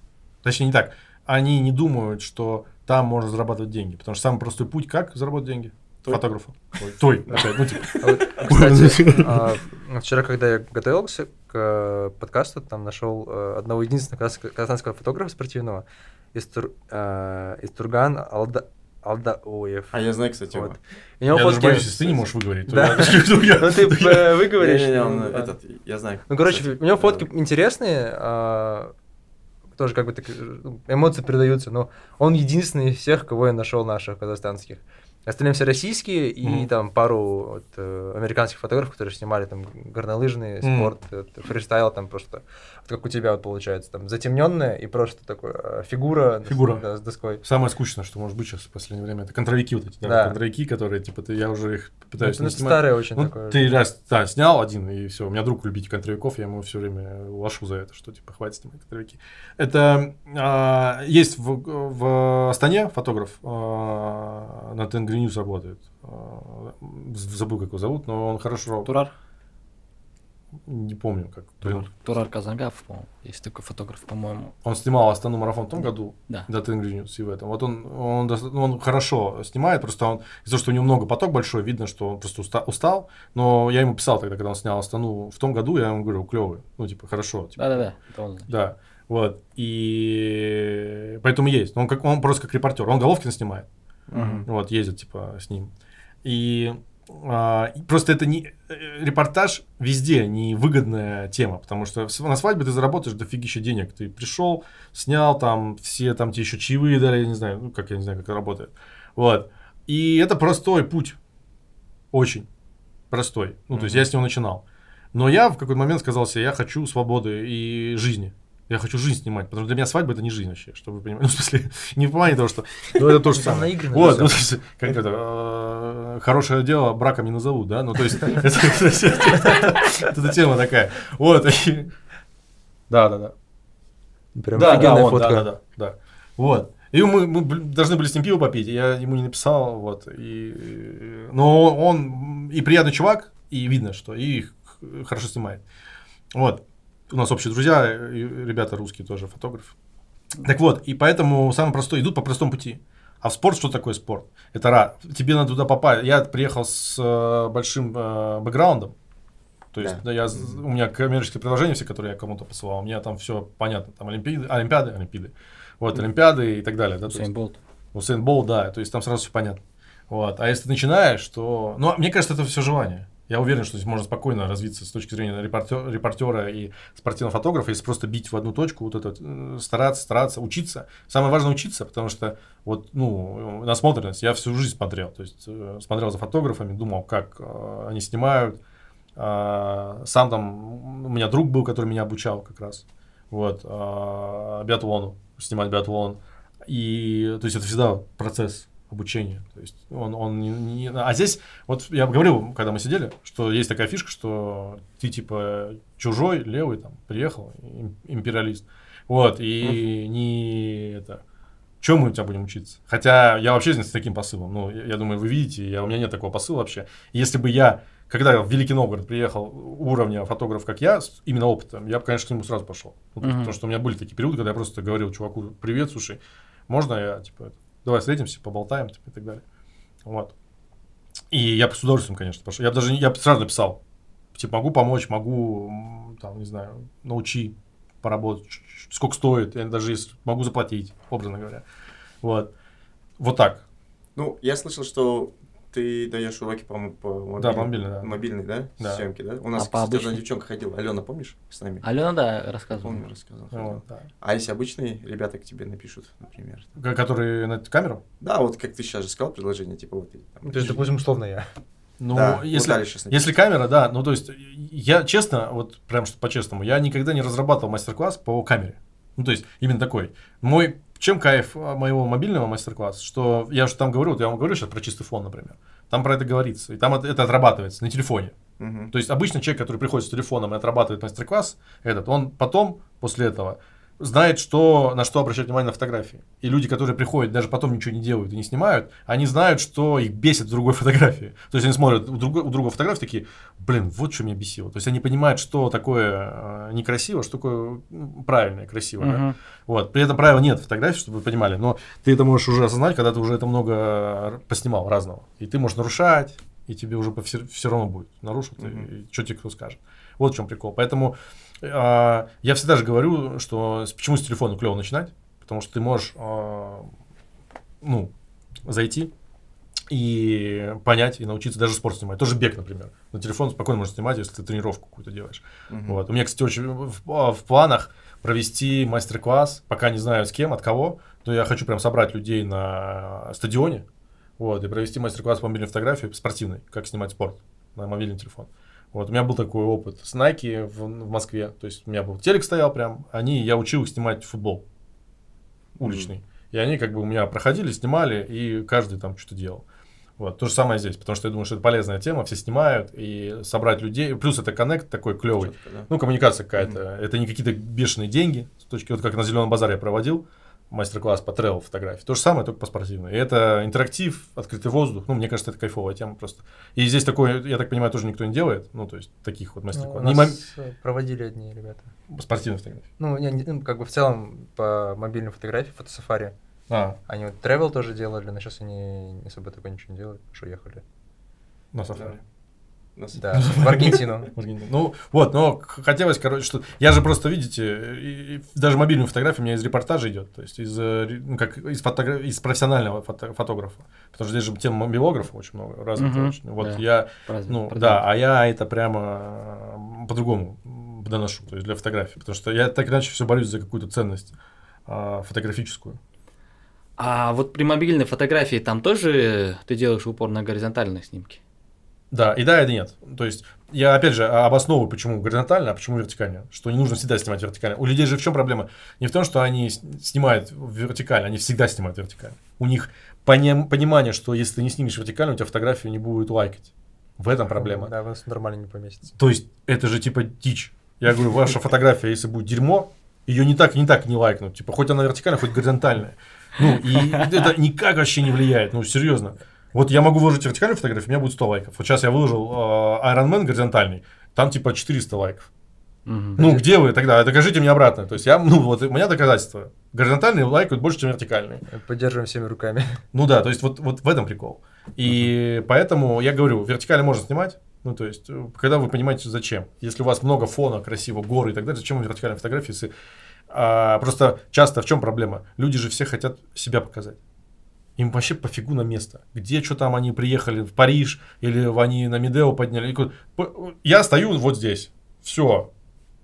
Точнее, не так. Они не думают, что там можно зарабатывать деньги. Потому что самый простой путь, как заработать деньги? Той. Фотографу. Той. опять, ну, типа. А а, вчера, когда я готовился к э, подкасту, там нашел э, одного единственного казахстанского фотографа спортивного из, э, из Турган Алда, Алдаоев. А я знаю, кстати, Вот. его. У него Я даже фотки- боюсь, если ты не можешь выговорить. Да. ну, ты выговоришь. Ну, я знаю. Ну, короче, у него фотки интересные, а, тоже как бы так, эмоции передаются, но он единственный из всех, кого я нашел наших казахстанских. Остальные все российские, и Мгм. там пару вот, э, американских фотографов, которые снимали там горнолыжный Мгм. спорт, фристайл, там просто, вот как у тебя вот получается, там затемненная и просто такой э, фигура, с- Фигура. да, с доской. Самое скучное, что может быть сейчас в последнее время, это контровики вот эти, да, Да. контровики, которые, типа, ты, я уже их пытаюсь Ну, не снимать. старое очень Ну, такое. ты раз, да, снял один, и все. У меня друг любитель контровиков, я ему все время лошу за это, что типа хватит снимать контровики. Это а, есть в, в Астане фотограф а, на Тенгри Ньюс работает. А, забыл, как его зовут, но он хорошо. Турар? Не помню, как. Турар, Турар Казангав, по-моему. Есть такой фотограф, по-моему. Он снимал Астану марафон в том году, Да. до Тенгри Ньюс и в этом. Вот он, он, ну, он хорошо снимает, просто он из-за того, что у него много поток большой, видно, что он просто уста- устал. Но я ему писал тогда, когда он снял Астану в том году, я ему говорю, клевый, ну, типа, хорошо. типа, Да-да-да. это он. Да, вот. И поэтому есть. Он, как, он просто как репортер. Он Головкина снимает. Мгм. Вот, ездит, типа, с ним. И а, просто это не репортаж везде невыгодная тема, потому что на свадьбе ты заработаешь дофигища денег. Ты пришел, снял там, все там тебе еще чаевые дали, я не знаю, ну, как я не знаю, как это работает. Вот. И это простой путь. Очень простой. Ну, то есть я с него начинал. Но я в какой-то момент сказал себе, я хочу свободы и жизни. Я хочу жизнь снимать, потому что для меня свадьба это не жизнь вообще, чтобы вы понимали. Ну, в смысле, не в плане того, что ну, это то же самое. Вот, ну, как это, э, хорошее дело браком не назовут, да? Ну, то есть, это тема такая. Вот. Да, да, да. Прям Да, да, офигенная он, фотка. да, да, да. Вот. И мы, мы должны были с ним пиво попить, я ему не написал, вот. И, но он и приятный чувак, и видно, что и х- хорошо снимает. Вот. У нас общие друзья, ребята русские тоже, фотографы. Так вот, и поэтому самое простое, идут по простому пути. А в спорт что такое спорт? Это ра. Тебе надо туда попасть. Я приехал с э, большим э, бэкграундом. То есть, Да. да, я, у меня коммерческие приложения все, которые я кому-то посылал, у меня там все понятно. Там олимпиады, олимпиады, олимпиады. Вот, олимпиады и так далее. Да, Усейн Болт. Усейн Болт, да, то есть там сразу все понятно. Вот. А если ты начинаешь, то... Ну, мне кажется, это все желание. Я уверен, что здесь можно спокойно развиться с точки зрения репортер, репортера и спортивного фотографа, если просто бить в одну точку, вот это, э, стараться, стараться, учиться. Самое важное учиться, потому что вот, ну, насмотренность, я всю жизнь смотрел, то есть э, смотрел за фотографами, думал, как э, они снимают. А, сам там, у меня друг был, который меня обучал как раз, вот, а, биатлону, снимать биатлон. И, то есть, это всегда процесс обучения. То есть, он, он не, не- А здесь, вот я говорил, когда мы сидели, что есть такая фишка, что ты, типа, чужой, левый, там, приехал, им- империалист. Вот, и не это... Чем мы у тебя будем учиться? Хотя я вообще с таким посылом. Ну, я, я думаю, вы видите, я, у меня нет такого посыла вообще. Если бы я, когда в Великий Новгород приехал уровня фотограф, как я, с именно опытом, я бы, конечно, к нему сразу пошел. Ну, Мгм. Потому что у меня были такие периоды, когда я просто говорил чуваку, привет, слушай, можно я, типа, это, давай встретимся, поболтаем, типа, и так далее. Вот. И я с удовольствием, конечно, пошел. Я даже, я сразу написал, типа, могу помочь, могу, там, не знаю, научи поработать, сколько стоит, я даже могу заплатить, образно говоря. Вот. Вот так. Ну, я слышал, что ты даешь уроки, по-моему, по мобильной, Да, мобильный, да. мобильной, да, Да. съемки, да? У нас, А по кстати, одна девчонка ходила, Алена, помнишь, с нами? Алена, да, рассказывала. Помню, рассказал. Вот, да. А если обычные ребята к тебе напишут, например? Ко- Которые на камеру? Да, вот как ты сейчас же сказал предложение, типа вот. там То есть, допустим, условно я. Ну, Да, если, если камера, да, ну, то есть, я честно, вот прям что по-честному, я никогда не разрабатывал мастер-класс по камере. Ну, то есть, именно такой. Мой, чем кайф а, моего мобильного мастер-класса, что я уже там говорю, вот я вам говорю сейчас про чистый фон, например. Там про это говорится, и там это, это отрабатывается на телефоне. Мгм. То есть, обычно человек, который приходит с телефоном и отрабатывает мастер-класс, этот, он потом, после этого, знает, что, на что обращать внимание на фотографии. И люди, которые приходят, даже потом ничего не делают и не снимают, они знают, что их бесит в другой фотографии. То есть они смотрят у, другой, у другого фотографии такие, блин, вот что меня бесило. То есть они понимают, что такое э, некрасиво, что такое правильное, красиво. да. Мгм. Вот. При этом правила нет фотографий, чтобы вы понимали, но ты это можешь уже осознать, когда ты уже это много э, поснимал разного. И ты можешь нарушать, и тебе уже все, все равно будет. Нарушил ты, Мгм. и что тебе кто скажет. Вот в чем прикол. Поэтому я всегда же говорю, что почему с телефона клево начинать, потому что ты можешь а, ну, зайти и понять, и научиться даже спорт снимать. Тоже бег, например. На телефон спокойно можно снимать, если ты тренировку какую-то делаешь. Мгм. Вот. У меня, кстати, очень в, а, в планах провести мастер-класс, пока не знаю с кем, от кого, но я хочу прям собрать людей на стадионе, Вот, и провести мастер-класс по мобильной фотографии спортивной, как снимать спорт на мобильный телефон. Вот, у меня был такой опыт с Nike в, в Москве. То есть у меня был телек стоял прям, они, я учил их снимать футбол уличный. И они как бы у меня проходили, снимали, и каждый там что-то делал. Вот, то же самое здесь, потому что я думаю, что это полезная тема, все снимают, и собрать людей, плюс это коннект такой клевый, да. ну, коммуникация какая-то, это не какие-то бешеные деньги, с точки, вот как на Зеленом базаре я проводил, мастер-класс по тревел фотографии. То же самое, только по спортивной. И это интерактив, открытый воздух. Ну, мне кажется, это кайфовая тема просто. И здесь такое, я так понимаю, тоже никто не делает. Ну, то есть, таких вот Ну, у мастер-классов. нас мом- э, проводили одни ребята. спортивных фотографий. Ну, не, не, ну, как бы в целом по мобильной фотографии, фотосафари. А, Они вот travel тоже делали, но сейчас они не особо такое ничего не делают, что ехали. на сафари. Да. Нас- Да, в Аргентину. Ну, вот, но хотелось, короче, что... Я же просто, видите, даже мобильную фотографию у меня из репортажа идет, то есть из, э, ну, как из, фотогра- из профессионального фото- фотографа. Потому что здесь же тема мобилографа очень много, развита Мгм, очень. Вот да. я, Праздник, ну, праздник. да, а я это прямо по-другому доношу, то есть для фотографии. Потому что я так иначе все борюсь за какую-то ценность а, фотографическую. А вот при мобильной фотографии там тоже ты делаешь упор на горизонтальные снимки? Да, и да, и да нет. То есть, я опять же обосновываю, почему горизонтально, а почему вертикально. Что не нужно всегда снимать вертикально. У людей же в чем проблема? Не в том, что они снимают вертикально, они всегда снимают вертикально. У них пони- понимание, что если ты не снимешь вертикально, у тебя фотографию не будут лайкать. В этом проблема. Да, у нас нормально не поместится. То есть, это же типа дичь. Я говорю, ваша фотография, если будет дерьмо, ее не так, не так не лайкнут. Типа, хоть она вертикальная, хоть горизонтальная. Ну, и это никак вообще не влияет, ну, серьезно. Вот я могу выложить вертикальную фотографию, у меня будет 100 лайков. Вот сейчас я выложил э, Iron Man горизонтальный, там типа 400 лайков. Мгм. Ну, где вы тогда? Докажите мне обратно. То есть, я, ну, вот у меня доказательства. Горизонтальные лайкают больше, чем вертикальные. Поддерживаем всеми руками. Ну да, то есть вот, вот в этом прикол. И поэтому я говорю, вертикально можно снимать. Ну, то есть, э, когда вы понимаете, зачем. Если у вас много фона, красиво, горы и так далее, зачем вам вертикальная фотография, если... а, просто часто в чем проблема? Люди же все хотят себя показать. Им вообще пофигу на место. Где что там они приехали, в Париж, или они на Медео подняли. Я стою вот здесь. Все.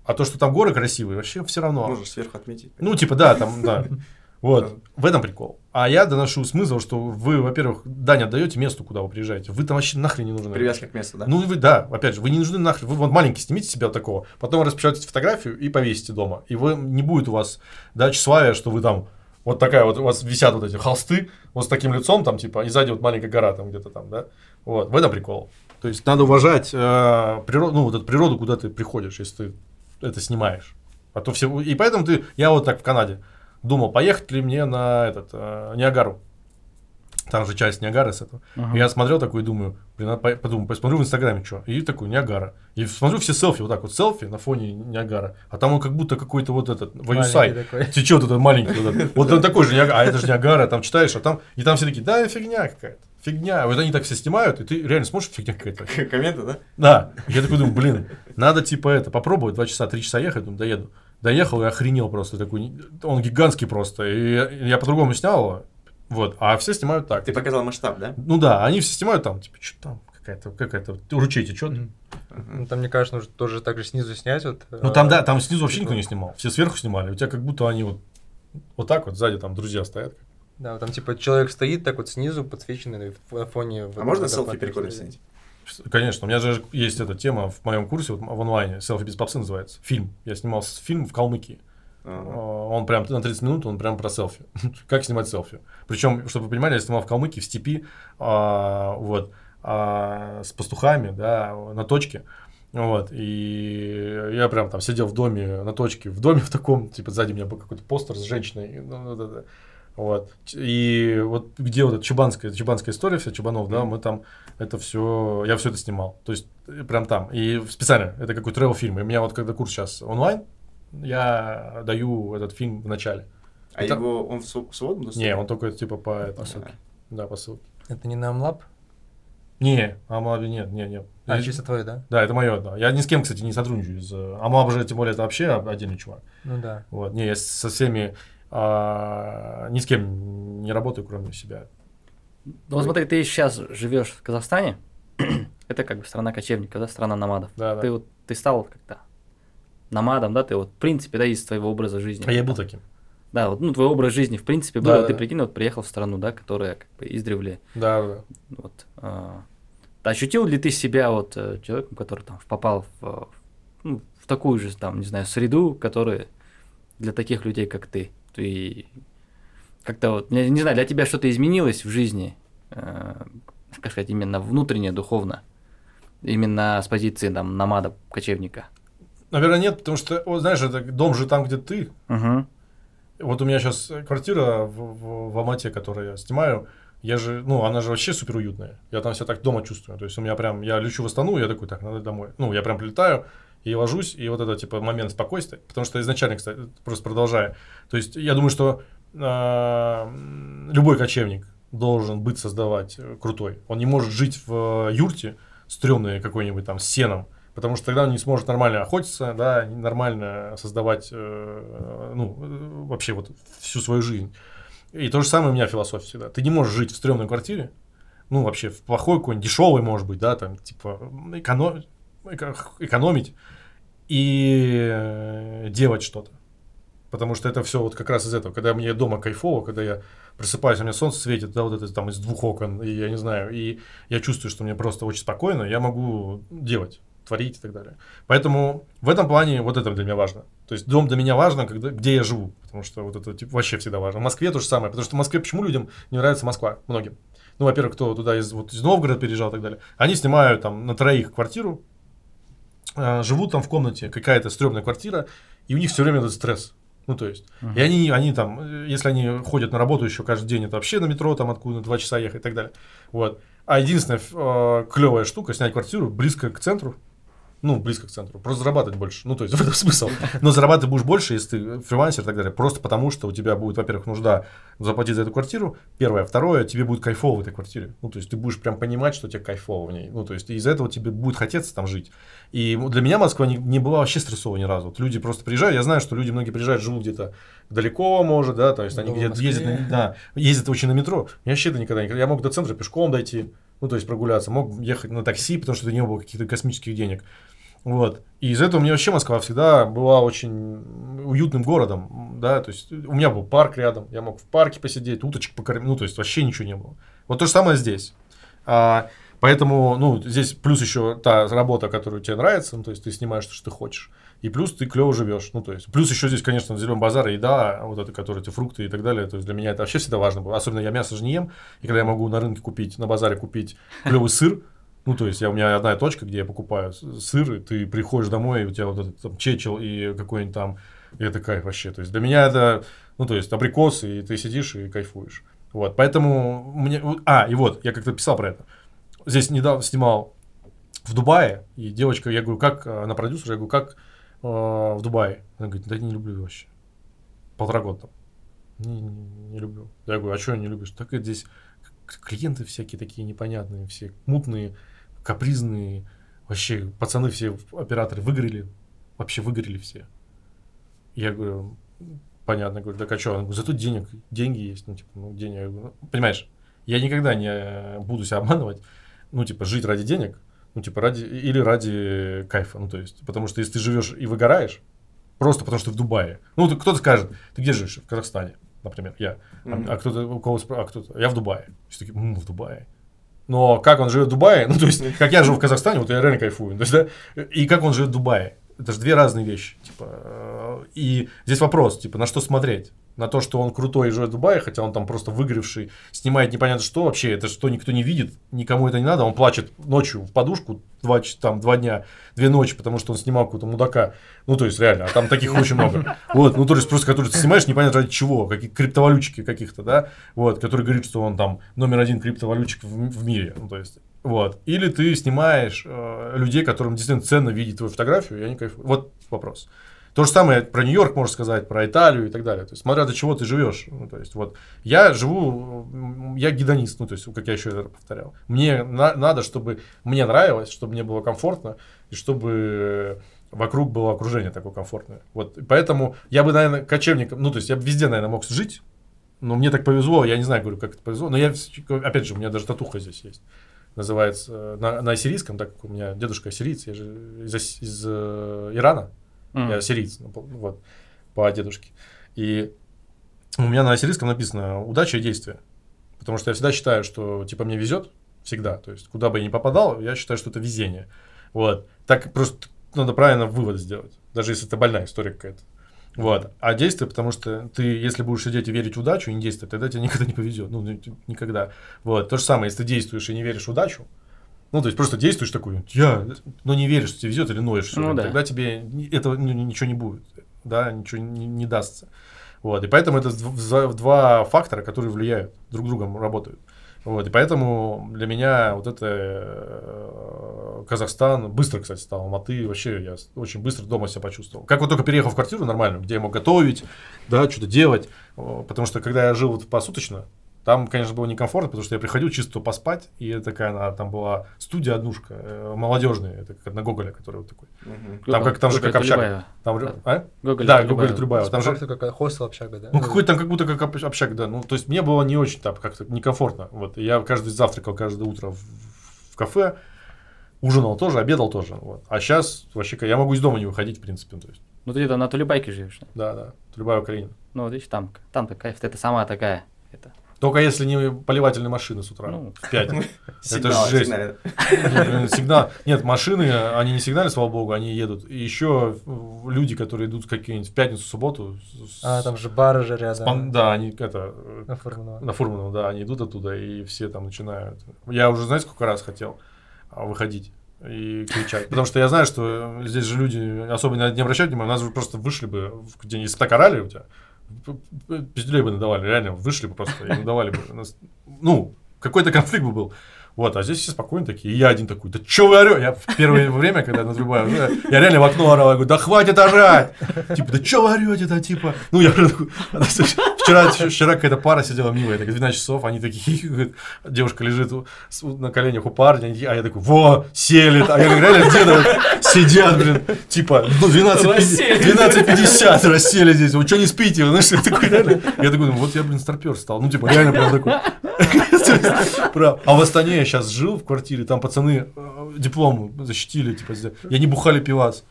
А то, что там горы красивые, вообще все равно. Можешь сверху отметить. Ну, типа, да, там, да. Вот, в этом прикол. А я доношу смысл, что вы, во-первых, дань отдаете месту, куда вы приезжаете. Вы там вообще нахрен не нужны. Привязка к месту, да? Ну, вы, да, опять же, вы не нужны нахрен. Вы вот маленький снимите себя вот такого, потом распечатайте фотографию и повесите дома. И вы, не будет у вас, да, тщеславия, что вы там, вот такая вот, у вас висят вот эти холсты, вот с таким лицом там, типа, и сзади вот маленькая гора там где-то там, да. Вот, в этом прикол. То есть, надо уважать э, природу, ну, вот эту природу, куда ты приходишь, если ты это снимаешь. А то все... И поэтому ты... Я вот так в Канаде думал, поехать ли мне на этот, э, Ниагару. Там же часть Ниагары с этого. Ага. Я смотрел такой и думаю, блин, подумаю, посмотрю в Инстаграме, что. И такой, Ниагара. И смотрю все селфи, вот так вот, селфи на фоне Ниагара. А там он как будто какой-то вот этот, Аюсай. Течет этот маленький. Вот, этот. вот он такой же Ниагара, а это же Ниагара, там читаешь, а там, и там все такие, да, фигня какая-то. Фигня. Вот они так все снимают, и ты реально смотришь, фигня какая-то. Комменты, да? Да. Я такой думаю, блин, надо типа это попробовать, два часа, три часа ехать, думаю, доеду. Доехал и охренел просто такой, он гигантский просто. И я по-другому снял его, вот, а все снимают так. Ты показал масштаб, да? Ну да, они все снимают там, типа, что там, какая-то, какая-то, ручей течет. Ага. Ну, там, мне кажется, нужно тоже так же снизу снять. Вот, Ну там, э, да, там снизу вообще никто не снимал, все сверху снимали. У тебя как будто они вот, вот так вот сзади там друзья стоят. Да, вот там типа человек стоит так вот снизу, подсвеченный на фоне... вот А можно этого селфи фотоаппарата. снять? Конечно, у меня же есть эта тема в моем курсе, вот в онлайне, селфи без попсы называется, фильм. Я снимал фильм в Калмыкии. Ага. А, Он прям на 30 минут, он прям про селфи. как снимать селфи. Причем, чтобы вы понимали, я снимал в Калмыкии, в степи, а, вот, а, с пастухами, да, на точке. Вот, и я прям там сидел в доме, на точке, в доме в таком, типа, сзади у меня был какой-то постер с женщиной, ну, вот это. Вот. И вот где вот эта чубанская, чубанская история вся, Чубанов, да, мы там это все, я все это снимал. То есть прям там. И специально, это какой-то travel фильм. И у меня вот когда курс сейчас онлайн, я даю этот фильм в начале. А Это- его, он в св- в свободном доступе? Не, он только типа по, этому. По ссылке. Да, по ссылке. Это не на Амлаб? Не, Амлаби нет, нет, нет. А, Я- чисто твой, да? Да, это мое, да. Я ни с кем, кстати, не сотрудничаю. Из, э, Амлаб же, тем более, это вообще отдельный чувак. Ну да. Вот. Не, я со всеми а, ни с кем не работаю, кроме себя. Ну вот смотри, ты сейчас живешь в Казахстане, это как бы страна кочевников, да, страна номадов. Да, да. Ты вот, ты стал как-то номадом, да, ты вот, в принципе, да, из твоего образа жизни. А я был таким. Да, вот, ну, твой образ жизни, в принципе, был, Да, вот ты прикинь, вот приехал в страну, да, которая как бы издревле. Да, да. Вот, а, ощутил ли ты себя вот э, человеком, который там попал в, э, ну, в такую же, там, не знаю, среду, которая для таких людей, как ты? Ты как-то вот, не, не знаю, для тебя что-то изменилось в жизни, э, как сказать, именно внутренне, духовно, именно с позиции там намада, кочевника? Наверное, нет, потому что, вот, знаешь, это дом же там, где ты. Угу. Вот у меня сейчас квартира в, в, в Алмате, которую я снимаю, я же, ну, она же вообще супер уютная. Я там себя так дома чувствую. То есть у меня прям, я лечу в Астану, я такой, так, надо домой. Ну, я прям прилетаю и ложусь, и вот это, типа, момент спокойствия. Потому что изначально, кстати, просто продолжая. То есть я думаю, что а, любой кочевник должен быть создавать э, крутой. Он не может жить в э, юрте, стрёмной какой-нибудь там, с сеном, потому что тогда он не сможет нормально охотиться, да, нормально создавать, э, ну, э, вообще вот всю свою жизнь. И то же самое у меня философия всегда. Ты не можешь жить в стрёмной квартире, ну, вообще в плохой какой-нибудь, дешевой, может быть, да, там, типа, эконом- эко- экономить и э, делать что-то. Потому что это все вот как раз из этого. Когда мне дома кайфово, когда я просыпаюсь, у меня солнце светит, да, вот это там из двух окон, и я не знаю, и я чувствую, что мне просто очень спокойно, я могу делать, творить и так далее. Поэтому в этом плане вот это для меня важно. То есть дом для меня важно, когда, где я живу, потому что вот это типа, вообще всегда важно. В Москве то же самое, потому что в Москве почему людям не нравится Москва? Многим. Ну, во-первых, кто туда из, вот, из Новгорода переезжал и так далее. Они снимают там на троих квартиру, э, живут там в комнате, какая-то стрёмная квартира, и у них все время этот стресс. Ну, то есть, и они, они там, если они ходят на работу еще каждый день, это вообще на метро, там откуда два часа ехать и так далее. Вот. А единственная э, клевая штука снять квартиру близко к центру. Ну, близко к центру. Просто зарабатывать больше. Ну, то есть, в этом смысл. Но зарабатывать будешь больше, если ты фрилансер и так далее. Просто потому, что у тебя будет, во-первых, нужда заплатить за эту квартиру. Первое. Второе, тебе будет кайфово в этой квартире. Ну, то есть, ты будешь прям понимать, что тебе кайфово в ней. Ну, то есть, из-за этого тебе будет хотеться там жить. И для меня Москва не, не была вообще стрессовой ни разу. Вот люди просто приезжают. Я знаю, что люди многие приезжают, живут где-то далеко, может, да, то есть, они где-то ездят, на- да, ездят очень на метро. Я вообще это никогда не... Я мог до центра пешком дойти, ну, то есть, прогуляться. Мог ехать на такси, потому что это не было каких-то космических денег. Вот. И из этого мне вообще Москва всегда была очень уютным городом, да, то есть у меня был парк рядом, я мог в парке посидеть, уточек покормить, ну, то есть вообще ничего не было. Вот то же самое здесь. А, поэтому, ну, здесь плюс еще та работа, которая тебе нравится, ну, то есть ты снимаешь то, что ты хочешь, и плюс ты клево живешь, ну, то есть плюс еще здесь, конечно, зеленый базар, еда, вот это, которые эти фрукты и так далее, то есть для меня это вообще всегда важно было, особенно я мясо же не ем, и когда я могу на рынке купить, на базаре купить клевый сыр, ну, то есть, я, у меня одна точка, где я покупаю сыр, и ты приходишь домой, и у тебя вот этот там чечил и какой-нибудь там, и это кайф вообще. То есть, для меня это, ну, то есть, абрикосы, и ты сидишь и кайфуешь. Вот, поэтому мне... А, и вот, я как-то писал про это. Здесь недавно снимал в Дубае, и девочка, я говорю, как, э, она продюсер, я говорю, как э, в Дубае? Она говорит, да не люблю вообще. Полтора года там. Не, не, не люблю. Я говорю, а что не любишь? Так и здесь клиенты всякие такие непонятные, все мутные, капризные. Вообще, пацаны все, операторы, выгорели. Вообще выгорели все. Я говорю, понятно, говорю, так а что? Она говорит, зато денег, деньги есть, ну, типа, ну, денег. Я говорю, «Ну, понимаешь, я никогда не буду себя обманывать, ну, типа, жить ради денег, ну, типа, ради, или ради кайфа, ну, то есть, потому что если ты живешь и выгораешь, просто потому что ты в Дубае, ну, кто-то скажет, ты где живешь? В Казахстане, например, я. А- Мгм. А, кто-то, у кого а кто-то, я в Дубае. Все такие, «М, в Дубае. Но как он живет в Дубае, ну, то есть, как я живу в Казахстане, вот я реально кайфую. То есть, да, и как он живет в Дубае. Это же две разные вещи. Типа, э, и здесь вопрос, типа, на что смотреть? На то, что он крутой и живет в Дубае, хотя он там просто выгоревший, снимает непонятно что вообще, это что никто не видит, никому это не надо, он плачет ночью в подушку два, там, два дня, две ночи, потому что он снимал какого-то мудака. Ну, то есть, реально, а там таких очень много. Вот, ну, то есть, просто, который ты снимаешь, непонятно ради чего, какие криптовалютчики каких-то, да, вот, который говорит, что он там номер один криптовалютчик в, в мире, ну, то есть, вот. Или ты снимаешь э, людей, которым действительно ценно видеть твою фотографию, и они кайфуют. Вот вопрос. То же самое про Нью-Йорк можно сказать, про Италию и так далее. То есть, смотря до чего ты живешь. Ну, то есть, вот я живу, я гедонист, ну, то есть, как я еще это повторял. Мне на- надо, чтобы мне нравилось, чтобы мне было комфортно, и чтобы вокруг было окружение такое комфортное. Вот, поэтому я бы, наверное, кочевником, ну, то есть, я бы везде, наверное, мог жить, но мне так повезло, я не знаю, говорю, как это повезло, но я, опять же, у меня даже татуха здесь есть. Называется э, на, на ассирийском, так как у меня дедушка ассирийец, я же из, ас- из э, Ирана, М. я сириец, ну, вот, по дедушке. И у меня на ассирийском написано удача и действие. Потому что я всегда считаю, что типа мне везет всегда. То есть, куда бы я ни попадал, я считаю, что это везение. Вот. Так просто надо правильно вывод сделать. Даже если это больная история какая-то. Вот. А действие, потому что ты, если будешь сидеть и верить в удачу и не действовать, тогда тебе никогда не повезет. Ну, ни- никогда. Вот. То же самое, если ты действуешь и не веришь в удачу, ну, то есть просто действуешь такой, я, но не веришь, что тебе везет или ноешь, Ну время, да. тогда тебе этого ну, ничего не будет, да, ничего не, не дастся. Вот, и поэтому это два фактора, которые влияют, друг другом работают. Вот, и поэтому для меня вот это э, Казахстан, быстро, кстати, стал, Алматы, вообще я очень быстро дома себя почувствовал. Как вот только переехал в квартиру нормальную, где я мог готовить, да, что-то делать, потому что когда я жил вот посуточно, там, конечно, было некомфортно, потому что я приходил чисто поспать, и это такая, она, там была студия однушка, э, молодежная, это как на Гоголя, который вот такой. Мгм. Там как- там же Гоголь как общага. Тулебаева. Там, же- Да. а? Гоголь Да, Тулебаева. Гоголь Трубаева. Там же, Там какая хостел, общага, да? ну, какой там как будто как об- общага, да. Ну, то есть мне было не очень там как-то некомфортно. Вот. Я каждый завтракал каждое утро в, в кафе, ужинал тоже, обедал тоже. Вот. А сейчас вообще я могу из дома не выходить, в принципе. То есть, Ну, ты где-то на Тулебайке живешь, да? да, да. Любая Украина. Ну, вот видишь, там, там-то кайф, это сама такая, это, Только если не поливательные машины с утра Ну. в 5. Сигнал, жесть. сигнал. Блин, Сигнал. Нет, машины, они не сигнали, слава богу, они едут. И еще люди, которые идут какие-нибудь в пятницу, субботу. А, там же бары же рядом. Да, они это э, На Фурманова. На Фурманова, да, они идут оттуда, и все там начинают. Я уже, знаете, сколько раз хотел а, выходить и кричать. Потому что я знаю, что здесь же люди особо это не обращают внимания, нас же просто вышли бы, в где если так орали у тебя, п- п- пизделей бы надавали, реально, вышли бы просто и надавали бы. Ну, какой-то конфликт бы был. Вот, а здесь все спокойно такие, и я один такой, да чё вы орёте? Я в первое время, когда надрубаю, я, я реально в окно орал, я говорю, да хватит орать! Типа, да чё вы орёте-то, типа? Ну, я такой, вчера, вчера какая-то пара сидела милая, так 12 часов, они такие, говорят, девушка лежит на коленях у парня, а я такой, во, сели, а я говорю, реально, вот сидят, блин, типа, ну, 12, Расселись. 12.50 рассели здесь, вы что не спите? Знаешь, я такой, реально, я такой, думаю, вот я, блин, старпер стал, ну, типа, реально прям такой. А в Астане я сейчас жил в квартире, там пацаны э, диплом защитили, типа, и они бухали пивас.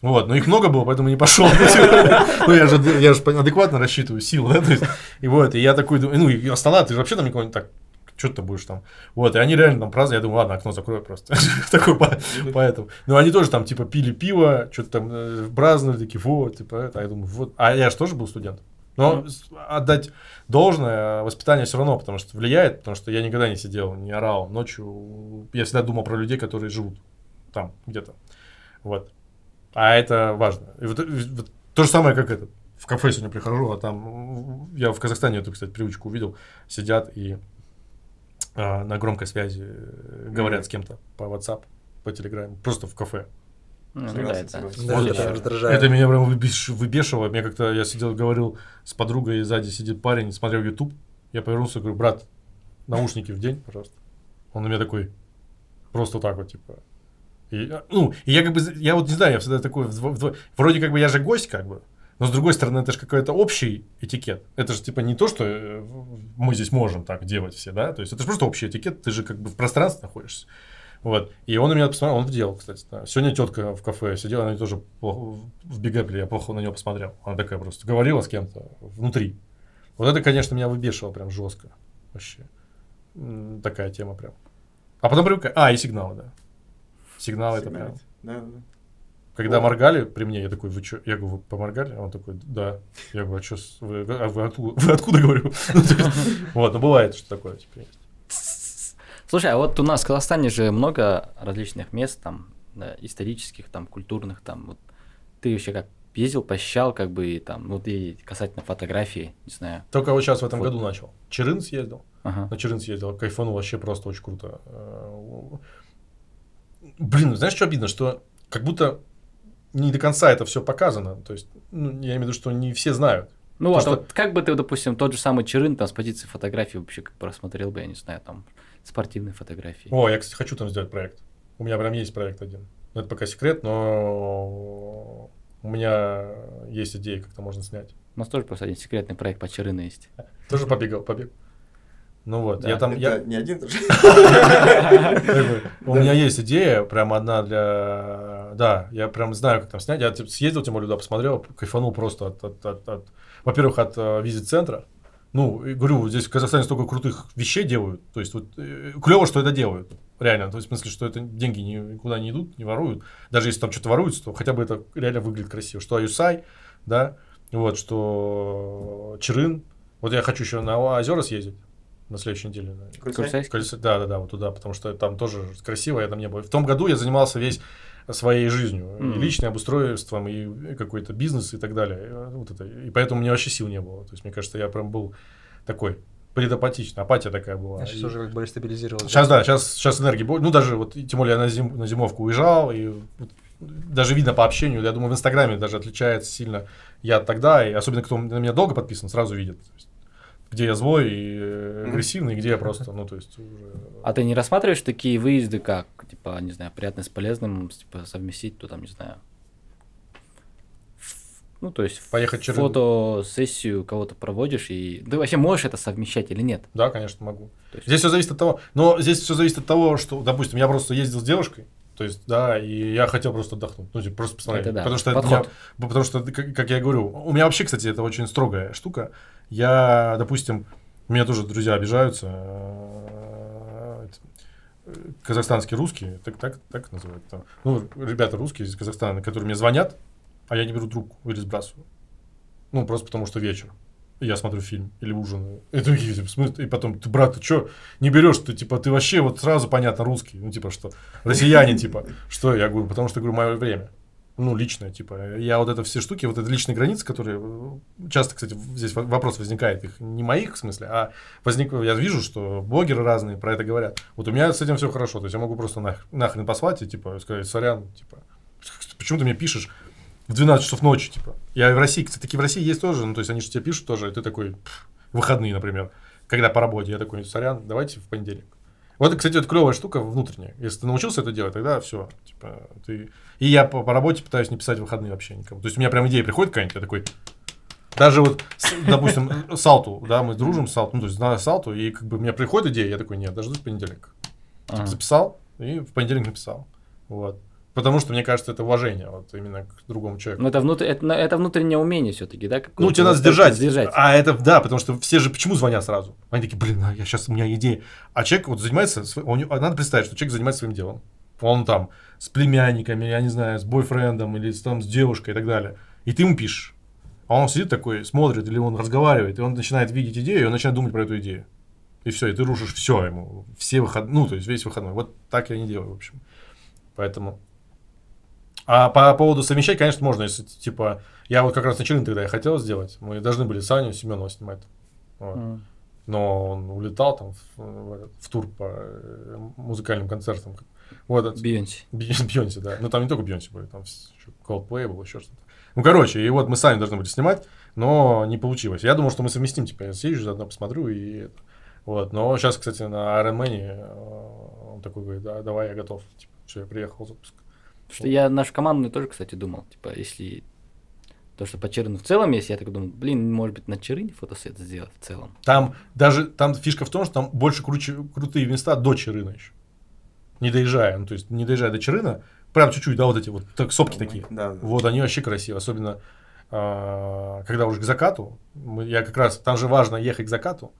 Вот, но их много было, поэтому не пошел. Ну, я же, я же адекватно рассчитываю силу, да, то есть, и вот, и я такой, ну, и Астана, ты же вообще там никого не так, что ты будешь там? Вот, и они реально там праздновали, я думаю, ладно, окно закрою просто. Такой, по- поэтому. Ну, они тоже там, типа, пили пиво, что-то там э, праздновали, такие, вот, типа, это, а я думаю, вот. А я же тоже был студент. Но отдать должное, воспитание все равно, потому что влияет, потому что я никогда не сидел, не орал ночью. Я всегда думал про людей, которые живут там, где-то. Вот. А это важно. И вот, вот то же самое, как это. В кафе сегодня прихожу, а там, я в Казахстане эту, кстати, привычку увидел, сидят и а, на громкой связи э, говорят Мгм. с кем-то по WhatsApp, по Telegram, просто в кафе. Ну, да, согласен. Да, Вот это это- раздражает. Это меня прям выбеш- выбешивало. Мне как-то я сидел, говорил с подругой, и сзади сидит парень, смотрел YouTube. Я повернулся, говорю, брат, наушники в день, пожалуйста. Он на меня такой, просто так вот, типа. И, ну, и я как бы, я вот не знаю, я всегда такой, вроде как бы я же гость, как бы, но с другой стороны, это же какой-то общий этикет. Это же типа не то, что э, мы здесь можем так делать все, да, то есть это же просто общий этикет, ты же как бы в пространстве находишься. Вот. И он на меня посмотрел, он делал, кстати. да. Сегодня тетка в кафе сидела, она тоже в бигапеле, я плохо на нее посмотрел. Она такая просто говорила с кем-то внутри. Вот это, конечно, меня выбешивало прям жестко. Вообще. Такая тема прям. А потом привыкаю. А, и сигналы, да. Сигналы это прям. Да, да, да. Когда О. моргали при мне, я такой, вы что? Я говорю, вы поморгали? А он такой, да. Я говорю, а что, вы, а вы откуда, вы откуда, говорю? Ну, Вот, ну бывает, что такое есть. Слушай, а вот у нас в Казахстане же много различных мест, там, исторических, там, культурных, там, вот ты вообще как ездил, посещал, как бы, и там, вот и касательно фотографии, не знаю. Только вот сейчас в этом году начал. Черын съездил. На Черын съездил, кайфанул вообще просто очень круто. Блин, знаешь, что обидно, что как будто не до конца это все показано. То есть, ну, я имею в виду, что не все знают. Ну вот, что- вот как бы ты, допустим, тот же самый Черын, там, с позиции фотографии вообще как бы рассмотрел бы, я не знаю, там, спортивные фотографии. О, я, кстати, хочу там сделать проект. У меня прям есть проект один. Ну, Это пока секрет, но у меня есть идеи, как это можно снять. У нас тоже просто один секретный проект по Черыну есть. Тоже побегал, побег. Ну вот, Да. я там, Это я, не один тоже. у меня есть идея, прям одна для, да, я прям знаю, как там снять. Я типа, съездил, тем более, туда посмотрел, кайфанул просто от, во-первых, от э, визит-центра. Ну, говорю, здесь в Казахстане столько крутых вещей делают. То есть, вот клево, что это делают. Реально. То есть, в смысле, что это деньги ни- никуда не идут, не воруют. Даже если там что-то воруется, то хотя бы это реально выглядит красиво. Что Аюсай, да, вот, что Чирын. Вот я хочу еще на озера съездить на следующей неделе. Курсайский? Колесо- Да, да, да, вот туда, потому что там тоже красиво, я там не был. В том году я занимался весь своей жизнью, и Мгм. личным обустройством, и какой-то бизнес и так далее. И Вот это. И поэтому у меня вообще сил не было. То есть, мне кажется, я прям был такой предапатичный, апатия такая была. А сейчас И- уже как бы стабилизировалось. Сейчас, да, сейчас, сейчас энергии больше. Ну, даже вот, и тем более я на, зим- на зимовку уезжал, и вот даже видно по общению, я думаю, в Инстаграме даже отличается сильно я тогда, и особенно кто на меня долго подписан, сразу видит, то есть, где я злой и агрессивный, где я просто, ну, то есть, уже... А ты не рассматриваешь такие выезды, как, типа, не знаю, приятно с полезным, типа, совместить, то там, не знаю, ну, то есть Поехать через- фотосессию кого-то проводишь, и ты вообще можешь это совмещать или нет? Да, конечно, могу. То есть- Здесь все зависит от того, но здесь все зависит от того, что, допустим, я просто ездил с девушкой, то есть, да, и я хотел просто отдохнуть, ну, типа, просто посмотреть. Это да, Потому что подход. меня- потому что, как, как я говорю, у меня вообще, кстати, это очень строгая штука. Я, допустим, меня тоже друзья обижаются, э, э, казахстанские русские, так, так, так называют. там. Ну, ребята русские из Казахстана, которые мне звонят, а я не беру трубку или сбрасываю. Ну, просто потому что вечер. Я смотрю фильм или ужинаю. И, такие, типа, смысле? и потом, ты, брат, ты что, не берешь? Ты, типа, ты вообще вот сразу понятно русский. Ну, типа, что? Россиянин, типа. Что? Я говорю, потому что, говорю, мое время. Ну, личное, типа. Я вот это все штуки, вот это личные границы, которые... э, Часто, кстати, здесь во- вопрос возникает, их не моих, в смысле, а возник... я вижу, что блогеры разные про это говорят. Вот у меня с этим все хорошо. То есть я могу просто нах- нахрен послать и, типа, сказать, сорян, типа, почему ты мне пишешь в 12 часов ночи, типа. Я в России, кстати, такие в России есть тоже, ну, то есть они же тебе пишут тоже, и ты такой, «Пф, выходные, например, когда по работе, я такой, сорян, давайте в понедельник. Вот, кстати, это клевая штука внутренняя. Если ты научился это делать, тогда все. Типа, ты... И я по, по работе пытаюсь не писать в выходные вообще никому. То есть у меня прям идея приходит какая-нибудь, я такой, даже вот, допустим, Салту, да, мы дружим с Салту, ну, то есть знаю Салту, и как бы у меня приходит идея, я такой, нет, дождусь понедельника. Ага. Записал и в понедельник написал. Вот. Потому что, мне кажется, это уважение вот именно к другому человеку. Ну, это, внутр... это, это внутреннее умение все-таки, да? Ну, какое-то? тебе надо сдержать. сдержать. А это, да, потому что все же почему звонят сразу? Они такие, блин, а я сейчас, у меня идея. А человек вот занимается, него- а надо представить, что человек занимается своим делом. Он там с племянниками, я не знаю, с бойфрендом или там, с девушкой и так далее. И ты ему пишешь. А он сидит такой, смотрит, или он разговаривает, и он начинает видеть идею, и он начинает думать про эту идею. И все, и ты рушишь все ему, все выходные, ну, то есть весь выходной. Вот так я не делаю, в общем. Поэтому... А по поводу совмещать, конечно, можно, если, типа, я вот как раз на Челин тогда я хотел сделать, мы должны были Саню Семенова снимать. Вот. Мгм. Но он улетал там в, в тур по э, музыкальным концертам. Вот. Би- Бейонсе, да. Ну, там не только Бейонсе были, там ещё Coldplay был, еще что-то. Ну, короче, и вот мы сами должны были снимать, но не получилось. Я думал, что мы совместим, типа, я съезжу, заодно посмотрю и это. Вот, но сейчас, кстати, на Iron Man э, он такой говорит, да, давай, я готов. Типа, все, я приехал запуск. Потому что я нашу команду тоже, кстати, думал. Типа, если то, что по Черыну в целом есть, я так думаю, блин, может быть, на Черыне фотосет сделать в целом. Там даже, там фишка в том, что там больше круче, крутые места до Черына еще. Не доезжая, ну, то есть не доезжая до Черына, прям чуть-чуть, да, вот эти вот так, сопки такие. Да, да. Вот они вообще красивые, особенно а, когда уже к закату. Мы- я как раз, там же важно ехать к закату.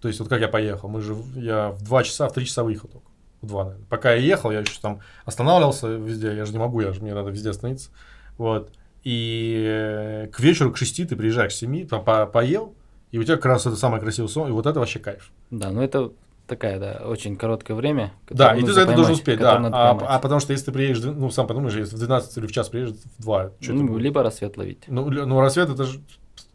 То есть вот как я поехал, мы же, я в 2 часа, в 3 часа выехал только. В 2, наверное. Пока я ехал, я еще там останавливался везде, я же не могу, я же, мне надо везде остановиться. Вот. И э, к вечеру, к 6 ты приезжаешь к 7, там по- поел, и у тебя как раз это самое красивое сон, и вот это вообще кайф. Да, ну это такая, да, очень короткое время. Да, и ты за это должен поймать, успеть, которое да. А, а потому что если ты приедешь, ну, сам подумаешь, если в 12 или в час приедешь, в 2, что ну, будет? либо рассвет ловить. Ну, ну, рассвет это же...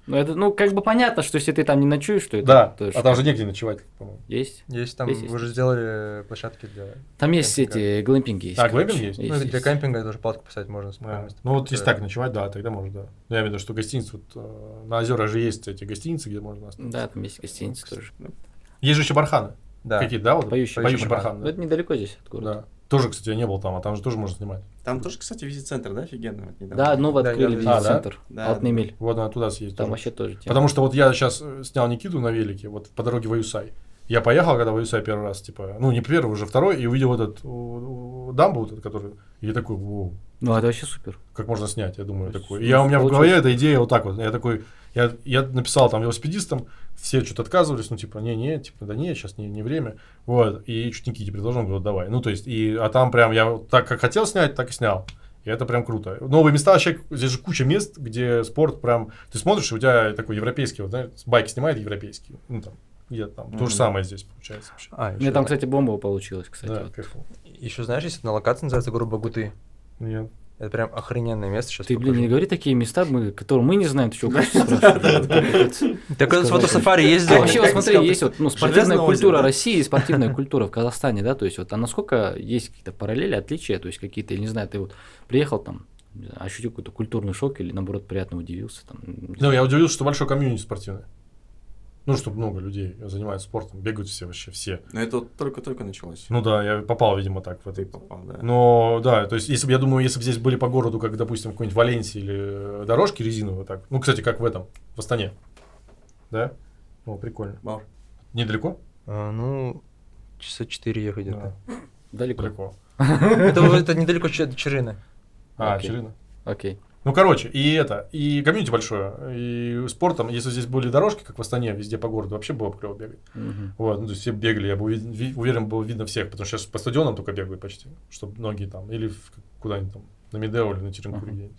Ну, это, ну, как бы понятно, что если ты там не ночуешь, что это Да, тоже а там же негде ночевать, по-моему. есть. Есть там, Есть, есть. вы же сделали площадки для... Там есть Кемпинга. эти глэмпинги. Есть, А, короче. глэмпинг есть? Ну, для кемпинга тоже палатку поставить можно. Да. Ну, вот если так ночевать, да, тогда можно, да. Я имею в виду, что гостиницы, вот э, на озера же есть эти гостиницы, где можно остаться. Да, там есть гостиницы тоже. Есть же еще барханы. Да. Какие-то, да? Вот? Поющие Поющие барханы. барханы. Ну, да. это недалеко здесь от города. Да. Тоже, кстати, я не был там, а там же тоже можно снимать. Там тоже, кстати, визит-центр, да, офигенный? Вот недавно. Да, новый Да, открыли А, да? визит-центр. Да, Алтный да. мель. Вот надо туда съездить. Там тоже. вообще тоже тема. Потому что вот я сейчас снял Никиту на велике, вот по дороге в Аюсай. Я поехал, когда в USA первый раз, типа, ну, не первый, уже второй, и увидел этот дамбу, вот этот, который, и я такой, «Воу, Ну, это вообще супер. как можно снять, я думаю, такой. И я, у меня в голове эта идея вот так вот, я такой, я, я написал там велосипедистам, все что-то отказывались, ну, типа, не-не, типа, да не, сейчас не, не время, вот, и чуть Никите предложил, он говорит, давай, ну, то есть, и, а там прям я вот так, как хотел снять, так и снял. И это прям круто. Новые места вообще, здесь же куча мест, где спорт прям, ты смотришь, и у тебя такой европейский, вот, знаешь, байки снимает европейский, ну, там, где там, то же самое здесь получается вообще. А, Мне там, кстати, бомба получилась, кстати. да, вот. Еще знаешь, есть одна локация, называется Грубо Гуты. Нет. Это прям охрененное место. Сейчас Ты, блин, не говори такие места, мы, которые мы не знаем, ты что, хочешь спрашивать? Так это с фотосафари ездил. вообще, вот смотри, есть вот, ну, спортивная культура да? России и спортивная культура в Казахстане, да, то есть вот, а насколько есть какие-то параллели, отличия, то есть какие-то, я не знаю, ты вот приехал там, ощутил какой-то культурный шок или, наоборот, приятно удивился, там, не Ну, я удивился, что большой комьюнити спортивное. Ну, что много людей занимаются спортом, бегают все вообще, все. Но это вот только-только началось. Ну да, я попал, видимо, так в Ты это. попал, да. Но да, то есть, если бы, я думаю, если бы здесь были по городу, как, допустим, в какой-нибудь Валенсии или э, дорожки резиновые, так, ну, кстати, как в этом, в Астане, да? Ну, прикольно. Мар. Недалеко? А, Ну, часа четыре ехать где-то. Да, Далеко. далеко. Это недалеко Че- Черина. А. Черина. Окей. Ну, короче, и это, и комьюнити большое, и спортом, если здесь были дорожки, как в Астане, везде по городу, вообще было бы клево бегать. Мгм. Вот, ну, то есть все бегали, я уви- ви- уверен, было видно всех, потому что сейчас по стадионам только бегают почти, чтобы многие там, или куда-нибудь там, на Медео или на Ага. где-нибудь.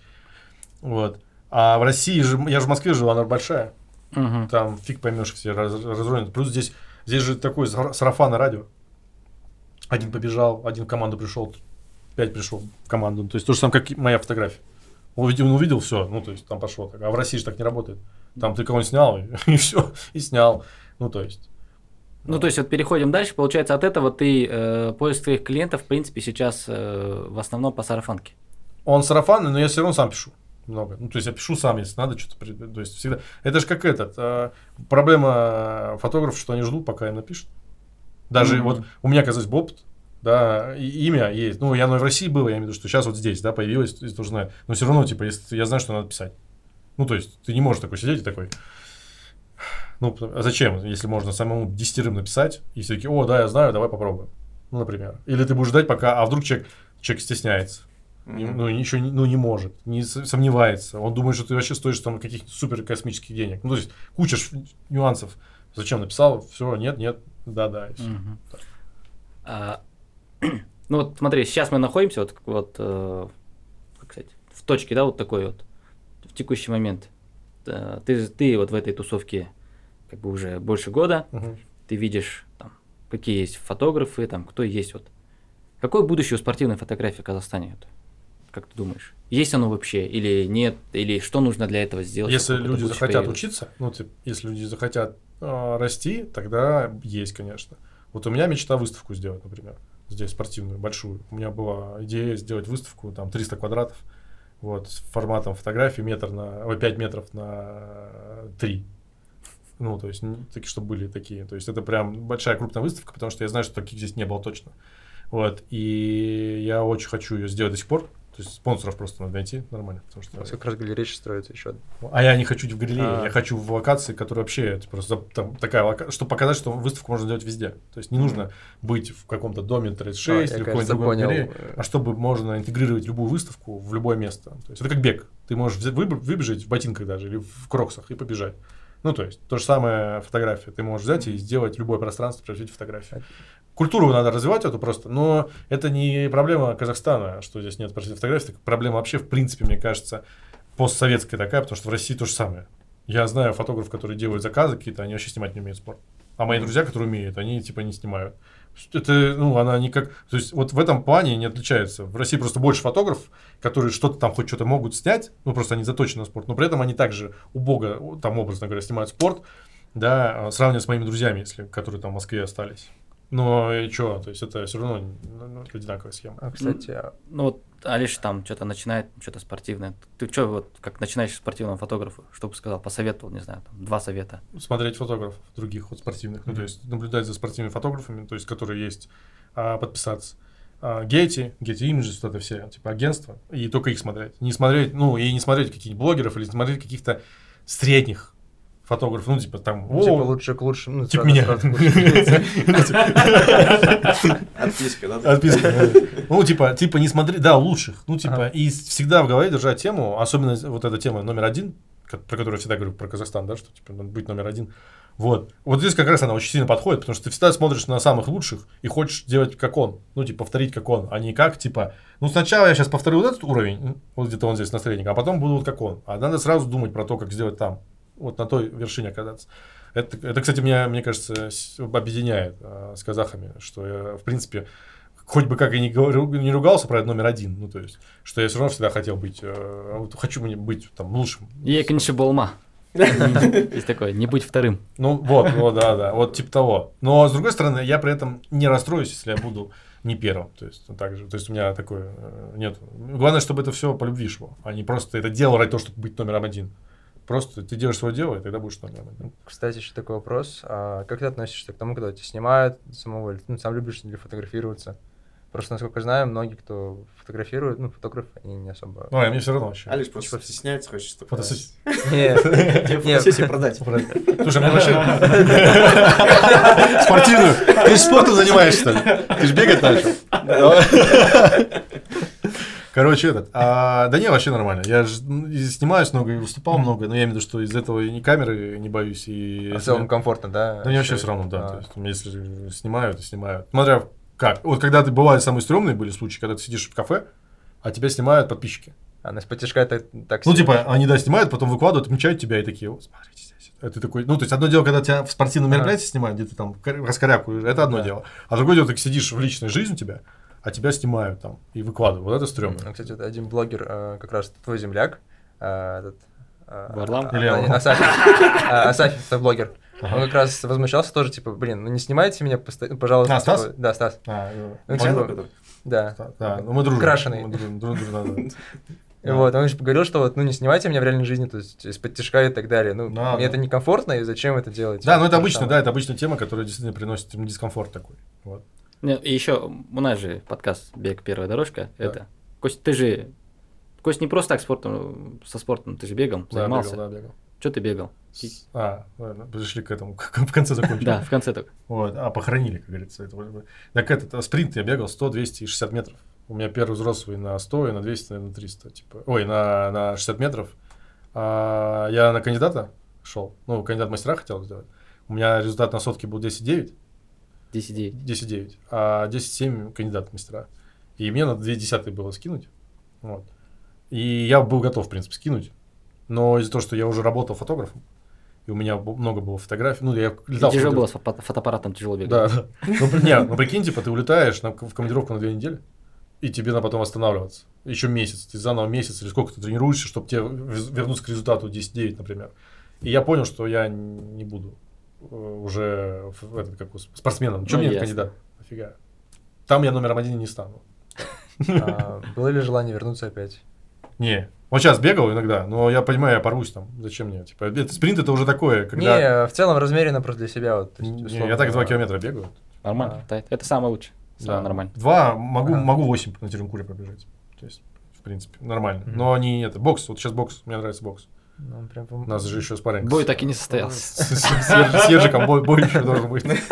Вот. А в России же, я же в Москве жил, она большая, Мгм. там фиг поймешь, все раз, разронят. Плюс здесь, здесь же такой сар- сарафан на радио. Один побежал, один в команду пришел, пять пришел в команду. То есть то же самое, как моя фотография. Он увидел, он увидел все, ну, то есть там пошло так. А в России же так не работает. Там ты кого-нибудь снял, и, и все, и снял. Ну, то есть. Ну, то есть, вот переходим дальше. Получается, от этого ты э, поиск твоих клиентов, в принципе, сейчас э, в основном по сарафанке. Он сарафанный, но я все равно сам пишу много. Ну, то есть я пишу сам, если надо что-то. То есть всегда. Это же как этот. э, проблема фотографов, что они ждут, пока им напишут. Даже Мгм. вот у меня, казалось бы, опыт, да, и имя есть. Ну, я оно и в России было, я имею в виду, что сейчас вот здесь, да, появилось, есть тоже знаю. Но все равно, типа, если я знаю, что надо писать. Ну, то есть, ты не можешь такой сидеть и такой. Ну, а зачем, если можно самому десятерым написать, и все таки о, да, я знаю, давай попробуем. Ну, например. Или ты будешь ждать, пока, а вдруг человек, человек стесняется. Ну, не, ну, не может, не сомневается. Он думает, что ты вообще стоишь там каких-то супер космических денег. Ну, то есть, куча нюансов. Зачем написал? Все, нет, нет, да, да. и. А, ну вот смотри, сейчас мы находимся вот, вот э, как сказать, в точке, да, вот такой вот, в текущий момент. Э, Ты, ты вот в этой тусовке как бы уже больше года, Мгм. ты видишь, там, какие есть фотографы, там, кто есть вот. Какое будущее у спортивной фотографии в Казахстане? Вот? Как ты думаешь? Есть оно вообще или нет? Или что нужно для этого сделать? Если люди захотят появилось? учиться, ну, типа, если люди захотят э, расти, тогда есть, конечно. Вот у меня мечта выставку сделать, например, здесь спортивную, большую. У меня была идея сделать выставку, там, 300 квадратов, вот, с форматом фотографии метр на, ой, 5 метров на 3. Ну, то есть, такие, чтобы были такие. То есть, это прям большая крупная выставка, потому что я знаю, что таких здесь не было точно. Вот, и я очень хочу ее сделать до сих пор. То есть, спонсоров просто надо найти нормально, потому что... У нас как раз галерея строится еще. А я не хочу в галерее, А. я хочу в локации, которая вообще это просто там такая локация, чтобы показать, что выставку можно делать везде. То есть не нужно быть в каком-то доме 36 А, или в какой-нибудь другой галерее, а чтобы можно интегрировать любую выставку в любое место. То есть это как бег. Ты можешь выбежать в ботинках даже или в кроксах и побежать. Ну, то есть, то же самое фотография. Ты можешь взять и сделать любое пространство, превратить в фотографию. Культуру надо развивать эту просто, но это не проблема Казахстана, что здесь нет фотографии, это проблема вообще, в принципе, мне кажется, постсоветская такая, потому что в России то же самое. Я знаю фотографов, которые делают заказы какие-то, они вообще снимать не умеют спорт. А мои друзья, которые умеют, они типа не снимают. Это, ну, она никак... То есть, вот в этом плане не отличается. В России просто больше фотографов, которые что-то там хоть что-то могут снять, ну, просто они заточены на спорт, но при этом они также убого, там, образно говоря, снимают спорт, да, а, сравнивая с моими друзьями, если, которые там в Москве остались. Но и что, то есть, это все равно ну, ну, одинаковая схема. А, кстати, а Ну вот Алиш там что-то начинает, что-то спортивное. Ты что, вот как начинающий спортивному фотографу, что бы сказал, посоветовал, не знаю, там, два совета. смотреть фотографов других вот спортивных, ну, то есть наблюдать за спортивными фотографами, то есть которые есть, а, подписаться. А, Getty, Getty Images, вот это все, типа агентства, и только их смотреть. Не смотреть, ну, и не смотреть каких-нибудь блогеров или смотреть каких-то средних фотограф, ну, типа там... Ну, типа «О, лучше к лучшему. Ну, Типа меня. Отписка, да? Отписка. Ну, типа, типа, не смотри, да, лучших. Ну, типа, и всегда в голове держать тему, особенно вот эта тема номер один, про которую я всегда говорю, про Казахстан, да, что, типа, надо быть номер один. Вот. Вот здесь как раз она очень сильно подходит, потому что ты всегда смотришь на самых лучших и хочешь делать как он. Ну, типа, повторить как он, а не как, типа, ну, сначала я сейчас повторю вот этот уровень, вот где-то он здесь настроение, а потом буду вот как он. А надо сразу думать про то, как сделать там, вот на той вершине оказаться. Это, это кстати, меня, мне кажется, объединяет а, с казахами, что я, в принципе, хоть бы как и не, говорю, не ругался про это номер один, ну, то есть, что я все равно всегда хотел быть, э, вот хочу мне быть там лучшим. Екінші болма. Есть такое, не будь вторым. Ну, вот, вот, да, да, вот типа того. Но, с другой стороны, я при этом не расстроюсь, если я буду не первым. То есть, так же. То есть, у меня такое э, нет. Главное, чтобы это все по любви шло, а не просто это дело ради того, чтобы быть номером один. Просто ты делаешь свое дело, и тогда будешь номером один. Кстати, еще такой вопрос. А как ты относишься к тому, когда тебя снимают самого, или, ну, сам любишь ли фотографироваться? Просто, насколько я знаю, многие, кто фотографирует, ну, фотографы, они не особо... Ну, а мне все равно вообще. Алиш просто стесняется, хочет, чтобы... Тебе нет. фотосессию продать. Слушай, мне вообще... Спортивную. Ты же спортом занимаешься, что ли? Ты же бегать начал. Короче, этот. а, да не, вообще нормально. Я же ну, снимаюсь много и выступал много, но я имею в виду, что из этого и ни камеры не боюсь. И А в целом комфортно, да? Да мне вообще все равно, да. А. То есть, если снимают, то снимают. Смотря как. Вот когда ты бывают самые стрёмные были случаи, когда ты сидишь в кафе, а тебя снимают подписчики. А на спотешка так, так Ну, типа, они, да, снимают, потом выкладывают, отмечают тебя и такие, «О, смотрите здесь. А ты такой, ну, то есть, одно дело, когда тебя в спортивном мероприятии снимают, где ты там кор- раскорякуешь, это одно Да. дело. А другое дело, ты сидишь в личной жизни у тебя, а тебя снимают там и выкладывают. Вот это стрёмно. Ну, Кстати, вот один блогер, э, как раз твой земляк, э, этот, Варлам? а, Или а, А, Асафий, это блогер. Ага. Он как раз возмущался тоже, типа, блин, ну не снимайте меня, постоянно, пожалуйста. А, Стас? типа, Да, Стас, А, ну, Ну, типа, да. Да, да, ну мы дружим. Крашеный. Мы дружим, дружим, дружим, да, да. Вот, он же говорил, что вот, ну не снимайте меня в реальной жизни, то есть из-под тяжка и так далее. Ну, Да, мне да. это некомфортно, и зачем это делать? Да, ну это обычно, да, это обычная тема, которая действительно приносит дискомфорт такой. Вот. И еще у нас же подкаст «Бег. Первая дорожка». Да. Это. Кость, ты же... Кость не просто так спортом, со спортом, ты же бегал, Да, занимался. бегал, да, бегал. Что ты бегал? А, ладно, пришли к этому, в конце закончили. Да, в конце только. Вот, а похоронили, как говорится. Это, так этот, а спринт я бегал 100, 200 и 60 метров. У меня первый взрослый на 100, и на 200, и на 300. Типа. Ой, на, на 60 метров. А, я на кандидата шел. Ну, кандидат мастера хотел сделать. У меня результат на сотке был 10,9. 10-9. 10,9. А 10,7 кандидат в мастера. И мне на 2 десятые было скинуть. Вот. И я был готов, в принципе, скинуть. Но из-за того, что я уже работал фотографом, и у меня много было фотографий, ну, я летал Тяжело было с фото- фотоаппаратом, тяжело бегать. да. Ну, не, ну прикинь, типа, ты улетаешь на- в командировку на две недели, и тебе надо потом останавливаться. Еще месяц. Ты заново месяц или сколько ты тренируешься, чтобы тебе вернуться к результату 10-9, например. И я понял, что я не буду уже в этот, как его, спортсменом. Чем Ну, мне кандидат? Нафига. Там я номером один не стану. А, Было ли желание вернуться опять? Не. Вот сейчас бегал иногда, но я понимаю, я порвусь там. Зачем мне? Типа, это, спринт это уже такое, когда... Не, в целом размеренно просто для себя. Вот, Не, я так два километра бегаю. Нормально. А. Это самое лучшее. Самое Да. нормально. Два, могу, могу 8 на Теренкуре пробежать. То есть, в принципе, нормально. Но не это. Бокс, вот сейчас бокс, мне нравится бокс. Ну, прям, У нас же еще спарринг. Бой так и не состоялся. с- Ержиком бой, еще должен быть.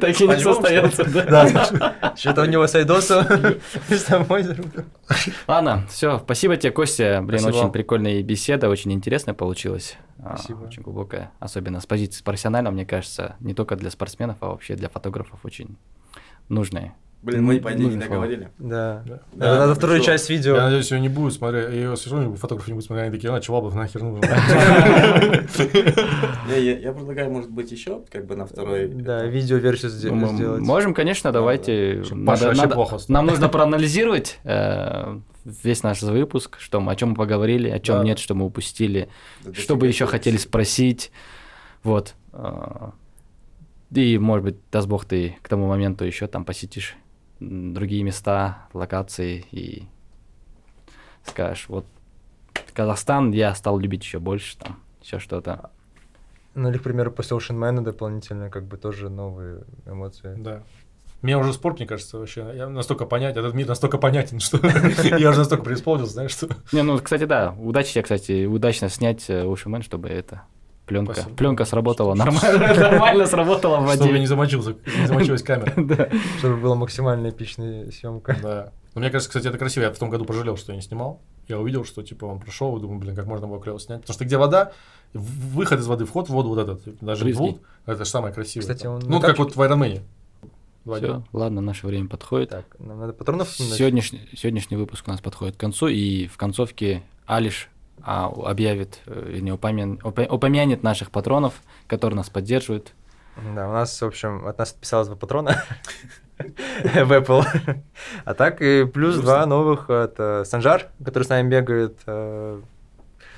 Так и не состоялся, да. Да, Что-то у него сайдоса с тобой. Ладно, все, спасибо тебе, Костя. Блин, очень прикольная беседа, очень интересная получилась. А, Спасибо. Очень глубокая, особенно с позиции профессионального, мне кажется, не только для спортсменов, а вообще для фотографов очень нужная. Блин, мы по идее не договорили. Да. Да. Надо надо вторую часть Я видео. надеюсь, ее не будет смотреть. Ее все равно фотографы не будут смотреть. Они такие, а, Чевалов нахер нужен. Я, я, я предлагаю, может быть, еще как бы на второй. Да, видео-версию Ну, сделать. Можем, конечно, давайте. Нам нужно проанализировать э, весь наш выпуск, что, мы- о чем мы поговорили, о чем Да. нет, что мы упустили, Да что бы еще хотели спросить. Вот. э, И, может быть, даст бог, ты к тому моменту еще там посетишь другие места, локации и скажешь, вот Казахстан я стал любить еще больше, там, еще что-то. Ну, или, к примеру, после Ocean дополнительно, как бы тоже новые эмоции. Да. Мне уже спорт, мне кажется, вообще, я настолько понятен, этот мир настолько понятен, что я уже настолько преисполнился, знаешь, что... Не, ну, кстати, да, удачи тебе, кстати, удачно снять э, Ocean Man, чтобы это Пленка. Спасибо. Пленка сработала нормально. Нормально сработала в Чтобы не воде. замочился, не замочилась камера. Чтобы была максимально эпичная съемка. Да. Но мне кажется, кстати, это красиво. Я в том году пожалел, что я не снимал. Я увидел, что типа он пришел и думаю, блин, как можно было клево снять. Потому что где вода, выход из воды, вход в воду вот этот, даже вуд, это же самое красивое. Кстати, он ну, как вот в Айронмене. Два Все, ладно, наше время подходит. Так, нам надо патронов? Сегодняшний, сегодняшний выпуск у нас подходит к концу, и в концовке Алиш а, объявит, э, вернее, упомя- упа- упомянет наших патронов, которые нас поддерживают. Да, у нас, в общем, от нас отписалось два патрона в Apple. А так и плюс два новых от э, Санжар, который с нами бегает. э,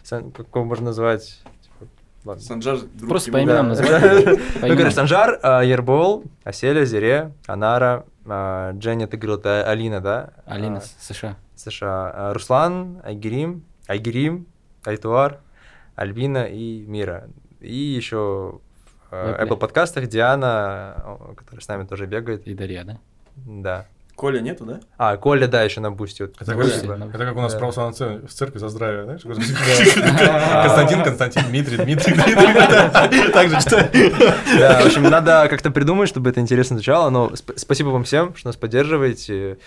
Как его можно назвать? Типа, ладно. Друг Просто по его. именам Да. По Ну, короче, Санжар, Ербол, Аселя, Зире, Анара, Дженни, ты говорил, это Алина, да? Алина А, США. США. Руслан, Айгерим, Айгерим, Айтуар, Альбина и Мира. И еще в э, Вэпли. Apple подкастах Диана, которая с нами тоже бегает. И Дарья, да? Да. Коля нету, да? А, Коля, да, еще на бусте. вот. Это, Ой, как, да. это как у нас Да. в православной цер- в церкви за здравие, знаешь? Константин, Константин, Дмитрий, Дмитрий, Дмитрий. Так же читаю. Да, в общем, надо как-то придумать, чтобы это интересно звучало. Но сп- спасибо вам всем, что нас поддерживаете.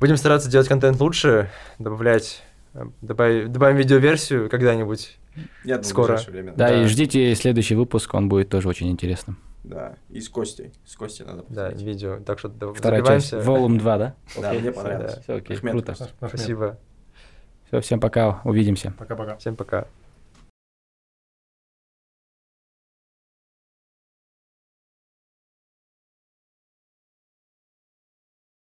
Будем стараться делать контент лучше, добавлять, э, добавить, добавим видеоверсию когда-нибудь. Я думаю, Скоро. время. Да, Да. и ждите следующий выпуск, он будет тоже очень интересным. Да, и с Костей. С Костей надо Да, посмотреть. видео. Так что Вторая часть, добиваемся. Волум 2, да? Да, мне понравилось. Все, окей, Ахмед. круто. Спасибо. Все, всем пока, увидимся. Пока-пока. Всем пока.